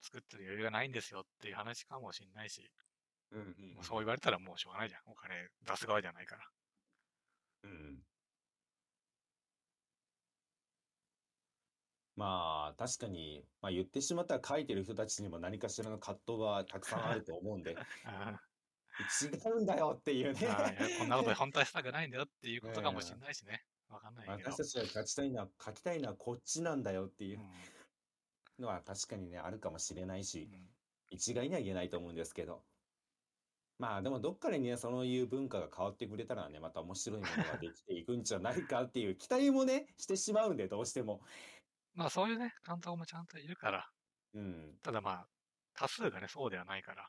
作ってる余裕がないんですよっていう話かもしんないし、うんうんそう言われたらもうしょうがないじゃん。お金出す側じゃないから。うん。まあ確かに、まあ言ってしまったら書いてる人たちにも何かしらの葛藤はたくさんあると思うんで、あ違うんだよっていうね。こんなこと本当はしたくないんだよっていうことかもしんないしね。わかんないけど私。たちが書きたいのは、書きたいのはこっちなんだよっていううんのは確かにね、あるかもしれないし、うん一概には言えないと思うんですけど。まあでもどっかでね、そういう文化が変わってくれたらね、また面白いものができていくんじゃないかっていう期待もね、してしまうんで、どうしても。まあそういうね、監督もちゃんといるから。うん、ただまあ、多数がね、そうではないから。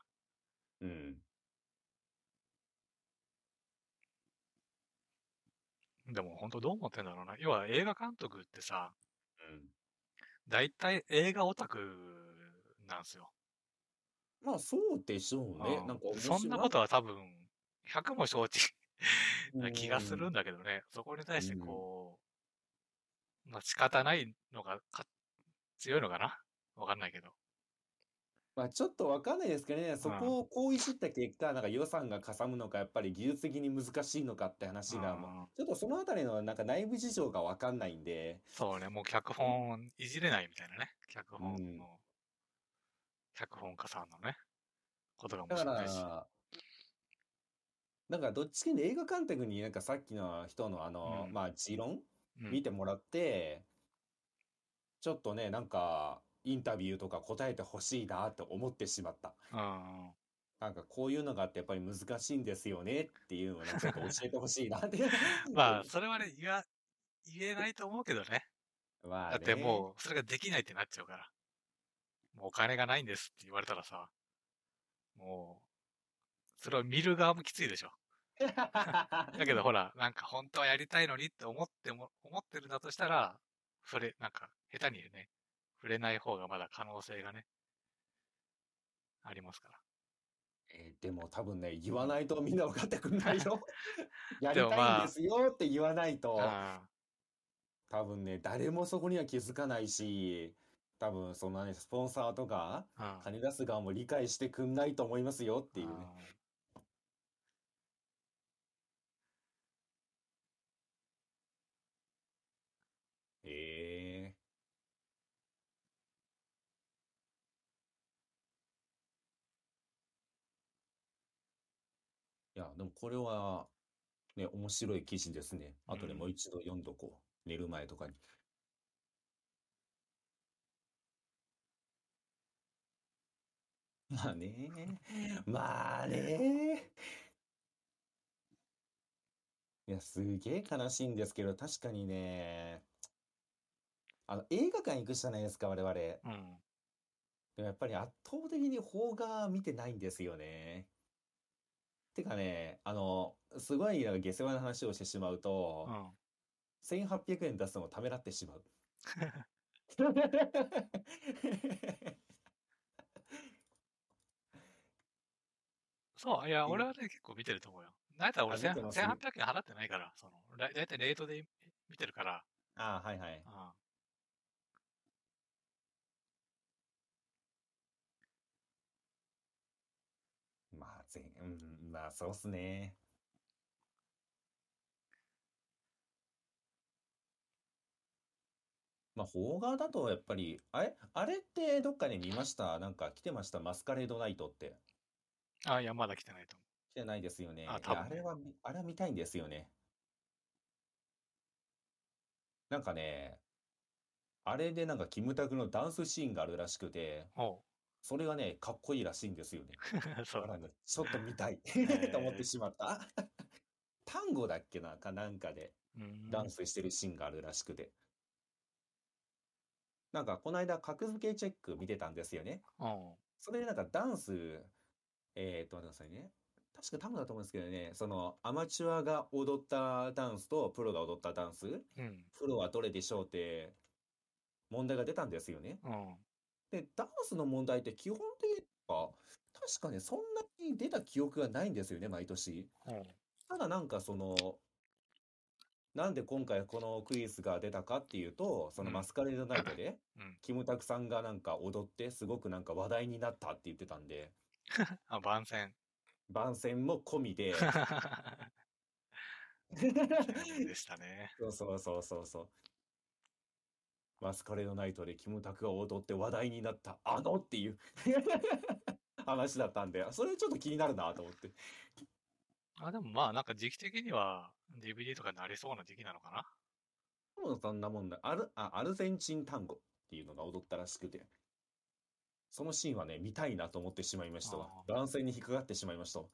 うん、でも本当どう思ってんだろうな。要は映画監督ってさ、うん。大体映画オタクなんですよ。まあそうでしょうね。うんなんか面白い。そんなことは多分、100も承知な気がするんだけどね、そこに対してこう、まあ仕方ないのがか強いのかな？わかんないけど。まあちょっとわかんないですけどね、そこをこういじった結果、なんか予算がかさむのか、やっぱり技術的に難しいのかって話が、もううんちょっとそのあたりのなんか内部事情がわかんないんで、そうね、もう脚本いじれないみたいなね。脚本うん。の、脚本家さんのね、ことかもだかしれないし。ら、なんかどっちかに映画監督になんかさっきの人のあの、うんまあ持論うん見てもらって、ちょっとね、なんかインタビューとか答えてほしいなって思ってしまった。うん。なんかこういうのがあってやっぱり難しいんですよねっていうのをねちょっと教えてほしいなって。まあ、それはね、言わ、言えないと思うけどね。まあだってねもう、それができないってなっちゃうから。もうお金がないんですって言われたらさ、もう、それを見る側もきついでしょ。だけどほら、なんか本当はやりたいのにって思っても、思ってるんだとしたら、それ、なんか、下手にね、触れない方がまだ可能性がね、ありますから。えーでも多分ね、言わないとみんな分かってくんないよ。やりたいんですよって言わないと、あ多分ね、誰もそこには気づかないし、多分そのね、スポンサーとか。金出す側も理解してくんないと思いますよっていうね。ええいや、でもこれは、ね、面白い記事ですね。後でもう一度読んどこう。寝る前とかに。まあね。まあね。いや、すげえ悲しいんですけど、確かにね、あの、映画館行くじゃないですか、我々。でうん。もやっぱり圧倒的に邦画見てないんですよね。てかね、あの、すごいなんか下世話な話をしてしまうと、うん。1800円出すのをためらってしまう。そう、いや、え俺はね、結構見てると思うよ。なんやったら俺あ見てます？1800円払ってないから、その、だだいたいレートで見てるから、ああ、はいはい。うん。まあ、全、うん、まあ、そうっすね。まあ、邦画だとやっぱり、あれあれってどっかで見ました？なんか来てました？マスカレードナイトって。あ、いや、まだ来てないと思来てないですよね。いやあ多あれは見、あれは見たいんですよね。なんかね、あれでなんかキムタクのダンスシーンがあるらしくて、それがね、かっこいいらしいんですよね。う。そうだか。らね、ちょっと見たい ーと思ってしまった。単語だっけなかなんかでうんダンスしてるシーンがあるらしくて。なんかこの間格付けチェック見てたんですよね。うん。それでなんかダンス、えーっと、待ってくださいね。確か多分だと思うんですけどね、そのアマチュアが踊ったダンスとプロが踊ったダンス、うん。プロはどれでしょうって問題が出たんですよね。うん。で、ダンスの問題って基本的には、確かね、そんなに出た記憶がないんですよね、毎年。うん。ただなんかその、なんで今回このクイズが出たかっていうと、そのうんマスカレードナイトで、うん。キムタクさんがなんか踊ってすごくなんか話題になったって言ってたんで、あ、番宣。番宣も込みで、でしたね。そうそうそうそうそう。マスカレードナイトでキムタクが踊って話題になったあのっていう 話だったんで、それちょっと気になるなと思って。あ、でもまあ、なんか時期的には DVD とかになりそうな時期なのかな？もうそんなもんだ。アル、あ、アルゼンチン単語っていうのが踊ったらしくて。そのシーンはね、見たいなと思ってしまいましたわあ。男性に引っかかってしまいましたわ。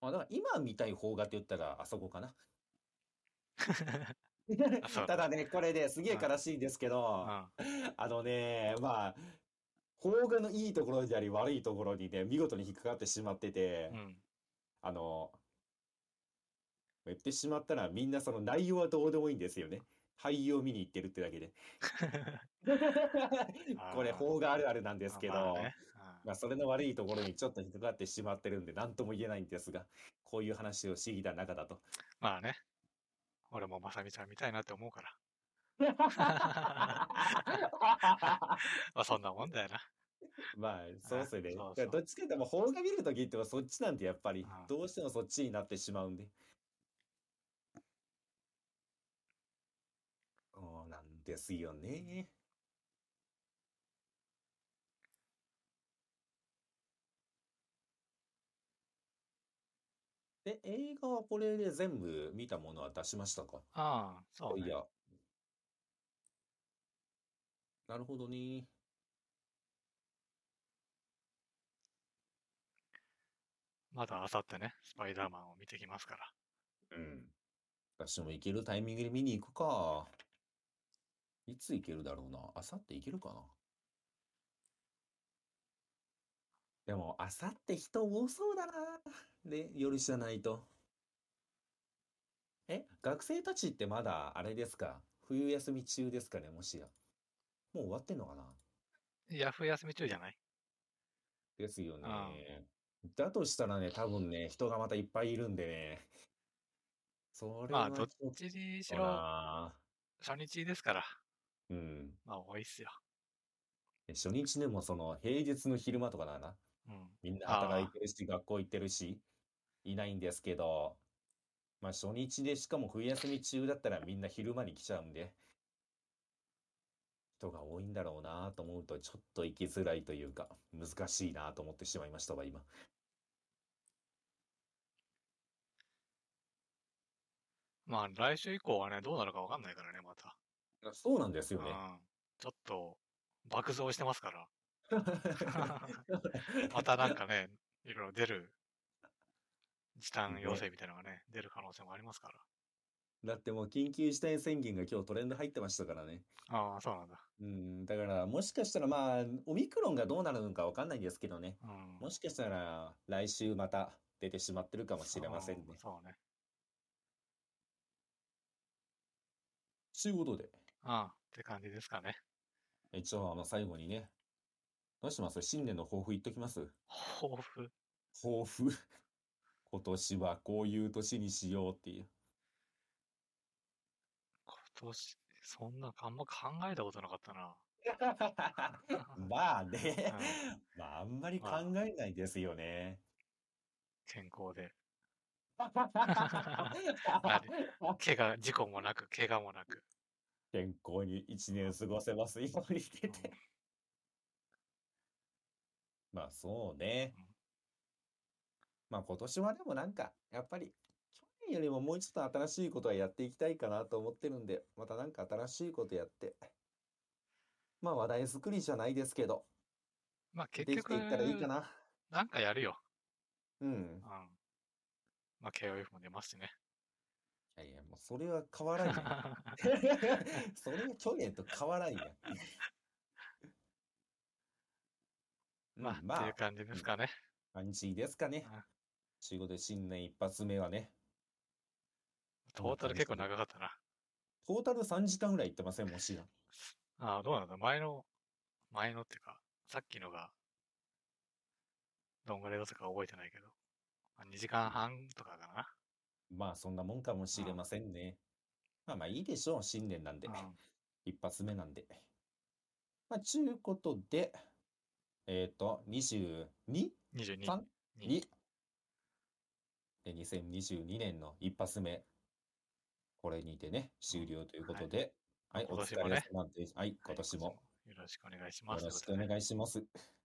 まあ、だから今見たい邦画って言ったらあそこかな。そうただね、これね、すげえ悲しいんですけど、うん。あのね、まあ、邦画のいいところであり悪いところにね、見事に引っかかってしまってて、うん。あの、言ってしまったらみんなその内容はどうでもいいんですよね。俳優を見に行ってるってだけで。これ、あー邦画あるあるなんですけど、まあねまあ、それの悪いところにちょっと引っかかってしまってるんで、何とも言えないんですが、こういう話をしてきた中だと。まあね。俺もまさみちゃん見たいなって思うから。まあそんなもんだよな。まあ、そうっすよね。そうそうだからどっちかっていうと、邦画見るときってそっちなんてやっぱりうん、どうしてもそっちになってしまうんで。そうなんですよね。で、映画はこれで全部見たものは出しましたか？ああ、そうね。いや。なるほどね。まだあさってね、スパイダーマンを見てきますから。うん。私も行けるタイミングで見に行くか。いつ行けるだろうな。あさって行けるかな。でも、あさって人多そうだな。で、夜じゃないと。え、学生たちってまだあれですか？冬休み中ですかね、もしや。もう終わってんのかな？ヤフー休み中じゃないですようんね。だとしたらね、多分ね、人がまたいっぱいいるんでね。それまあ、どっはちにしとろな。初日ですから。うん。まあ、多いっすよ。初日でもその平日の昼間とかだな。うん。みんな働いてるし、学校行ってるし、いないんですけど、まあ初日でしかも冬休み中だったらみんな昼間に来ちゃうんで、人が多いんだろうなと思うとちょっと行きづらいというか、難しいなと思ってしまいましたわ、今。まあ、来週以降はね、どうなるかわかんないからね、また。そうなんですよね。うん。ちょっと、爆増してますから。またなんかね、いろいろ出る、時短要請みたいなのがね、出る可能性もありますから。だってもう緊急事態宣言が今日トレンド入ってましたからね。ああ、そうなんだ。うん、だからもしかしたらまあ、オミクロンがどうなるのかわかんないんですけどね。うん。もしかしたら来週また出てしまってるかもしれませんねそう。そうね。ということで、ああ、って感じですかね。一応あの最後にね、どうします？新年の抱負言っときます？抱負。抱負。今年はこういう年にしようっていう。今年、そんなあんま考えたことなかったな。まあね、まああんまり考まあえないですよね。健康で。怪我、事故もなく、怪我もなく。健康に一年過ごせますようにしてて。まあそうねうん。まあ今年はでもなんか、やっぱり、去年よりももうちょっと新しいことはやっていきたいかなと思ってるんで、またなんか新しいことやって、まあ話題作りじゃないですけど、まあ結できて局、いったらいいかな。なんかやるよ。うん。うん。まあ KOF も出ますしね。いやいや、もうそれは変わらんやん。それは去年と変わらんやん。うんまあ、まあっていう、感じですかね。感じですかねうん。仕事で新年一発目はね、トータル結構長かったな。トータル3時間ぐらい行ってません、もしや。ああ、どうなんだ？前の、前のっていうか、さっきのが、どんぐらいだったか覚えてないけど、まあ、2時間半とかかな。まあ、そんなもんかもしれませんね。まあまあいいでしょう、新年なんで。うん 一発目なんで。まあ、ちゅうことで、えっ、と、22?3? 22。にで2022年の一発目、これにてね、終了ということで、はい、お疲れ今年もね様です。はい、今年もよろしくお願いします。よろしくお願いします。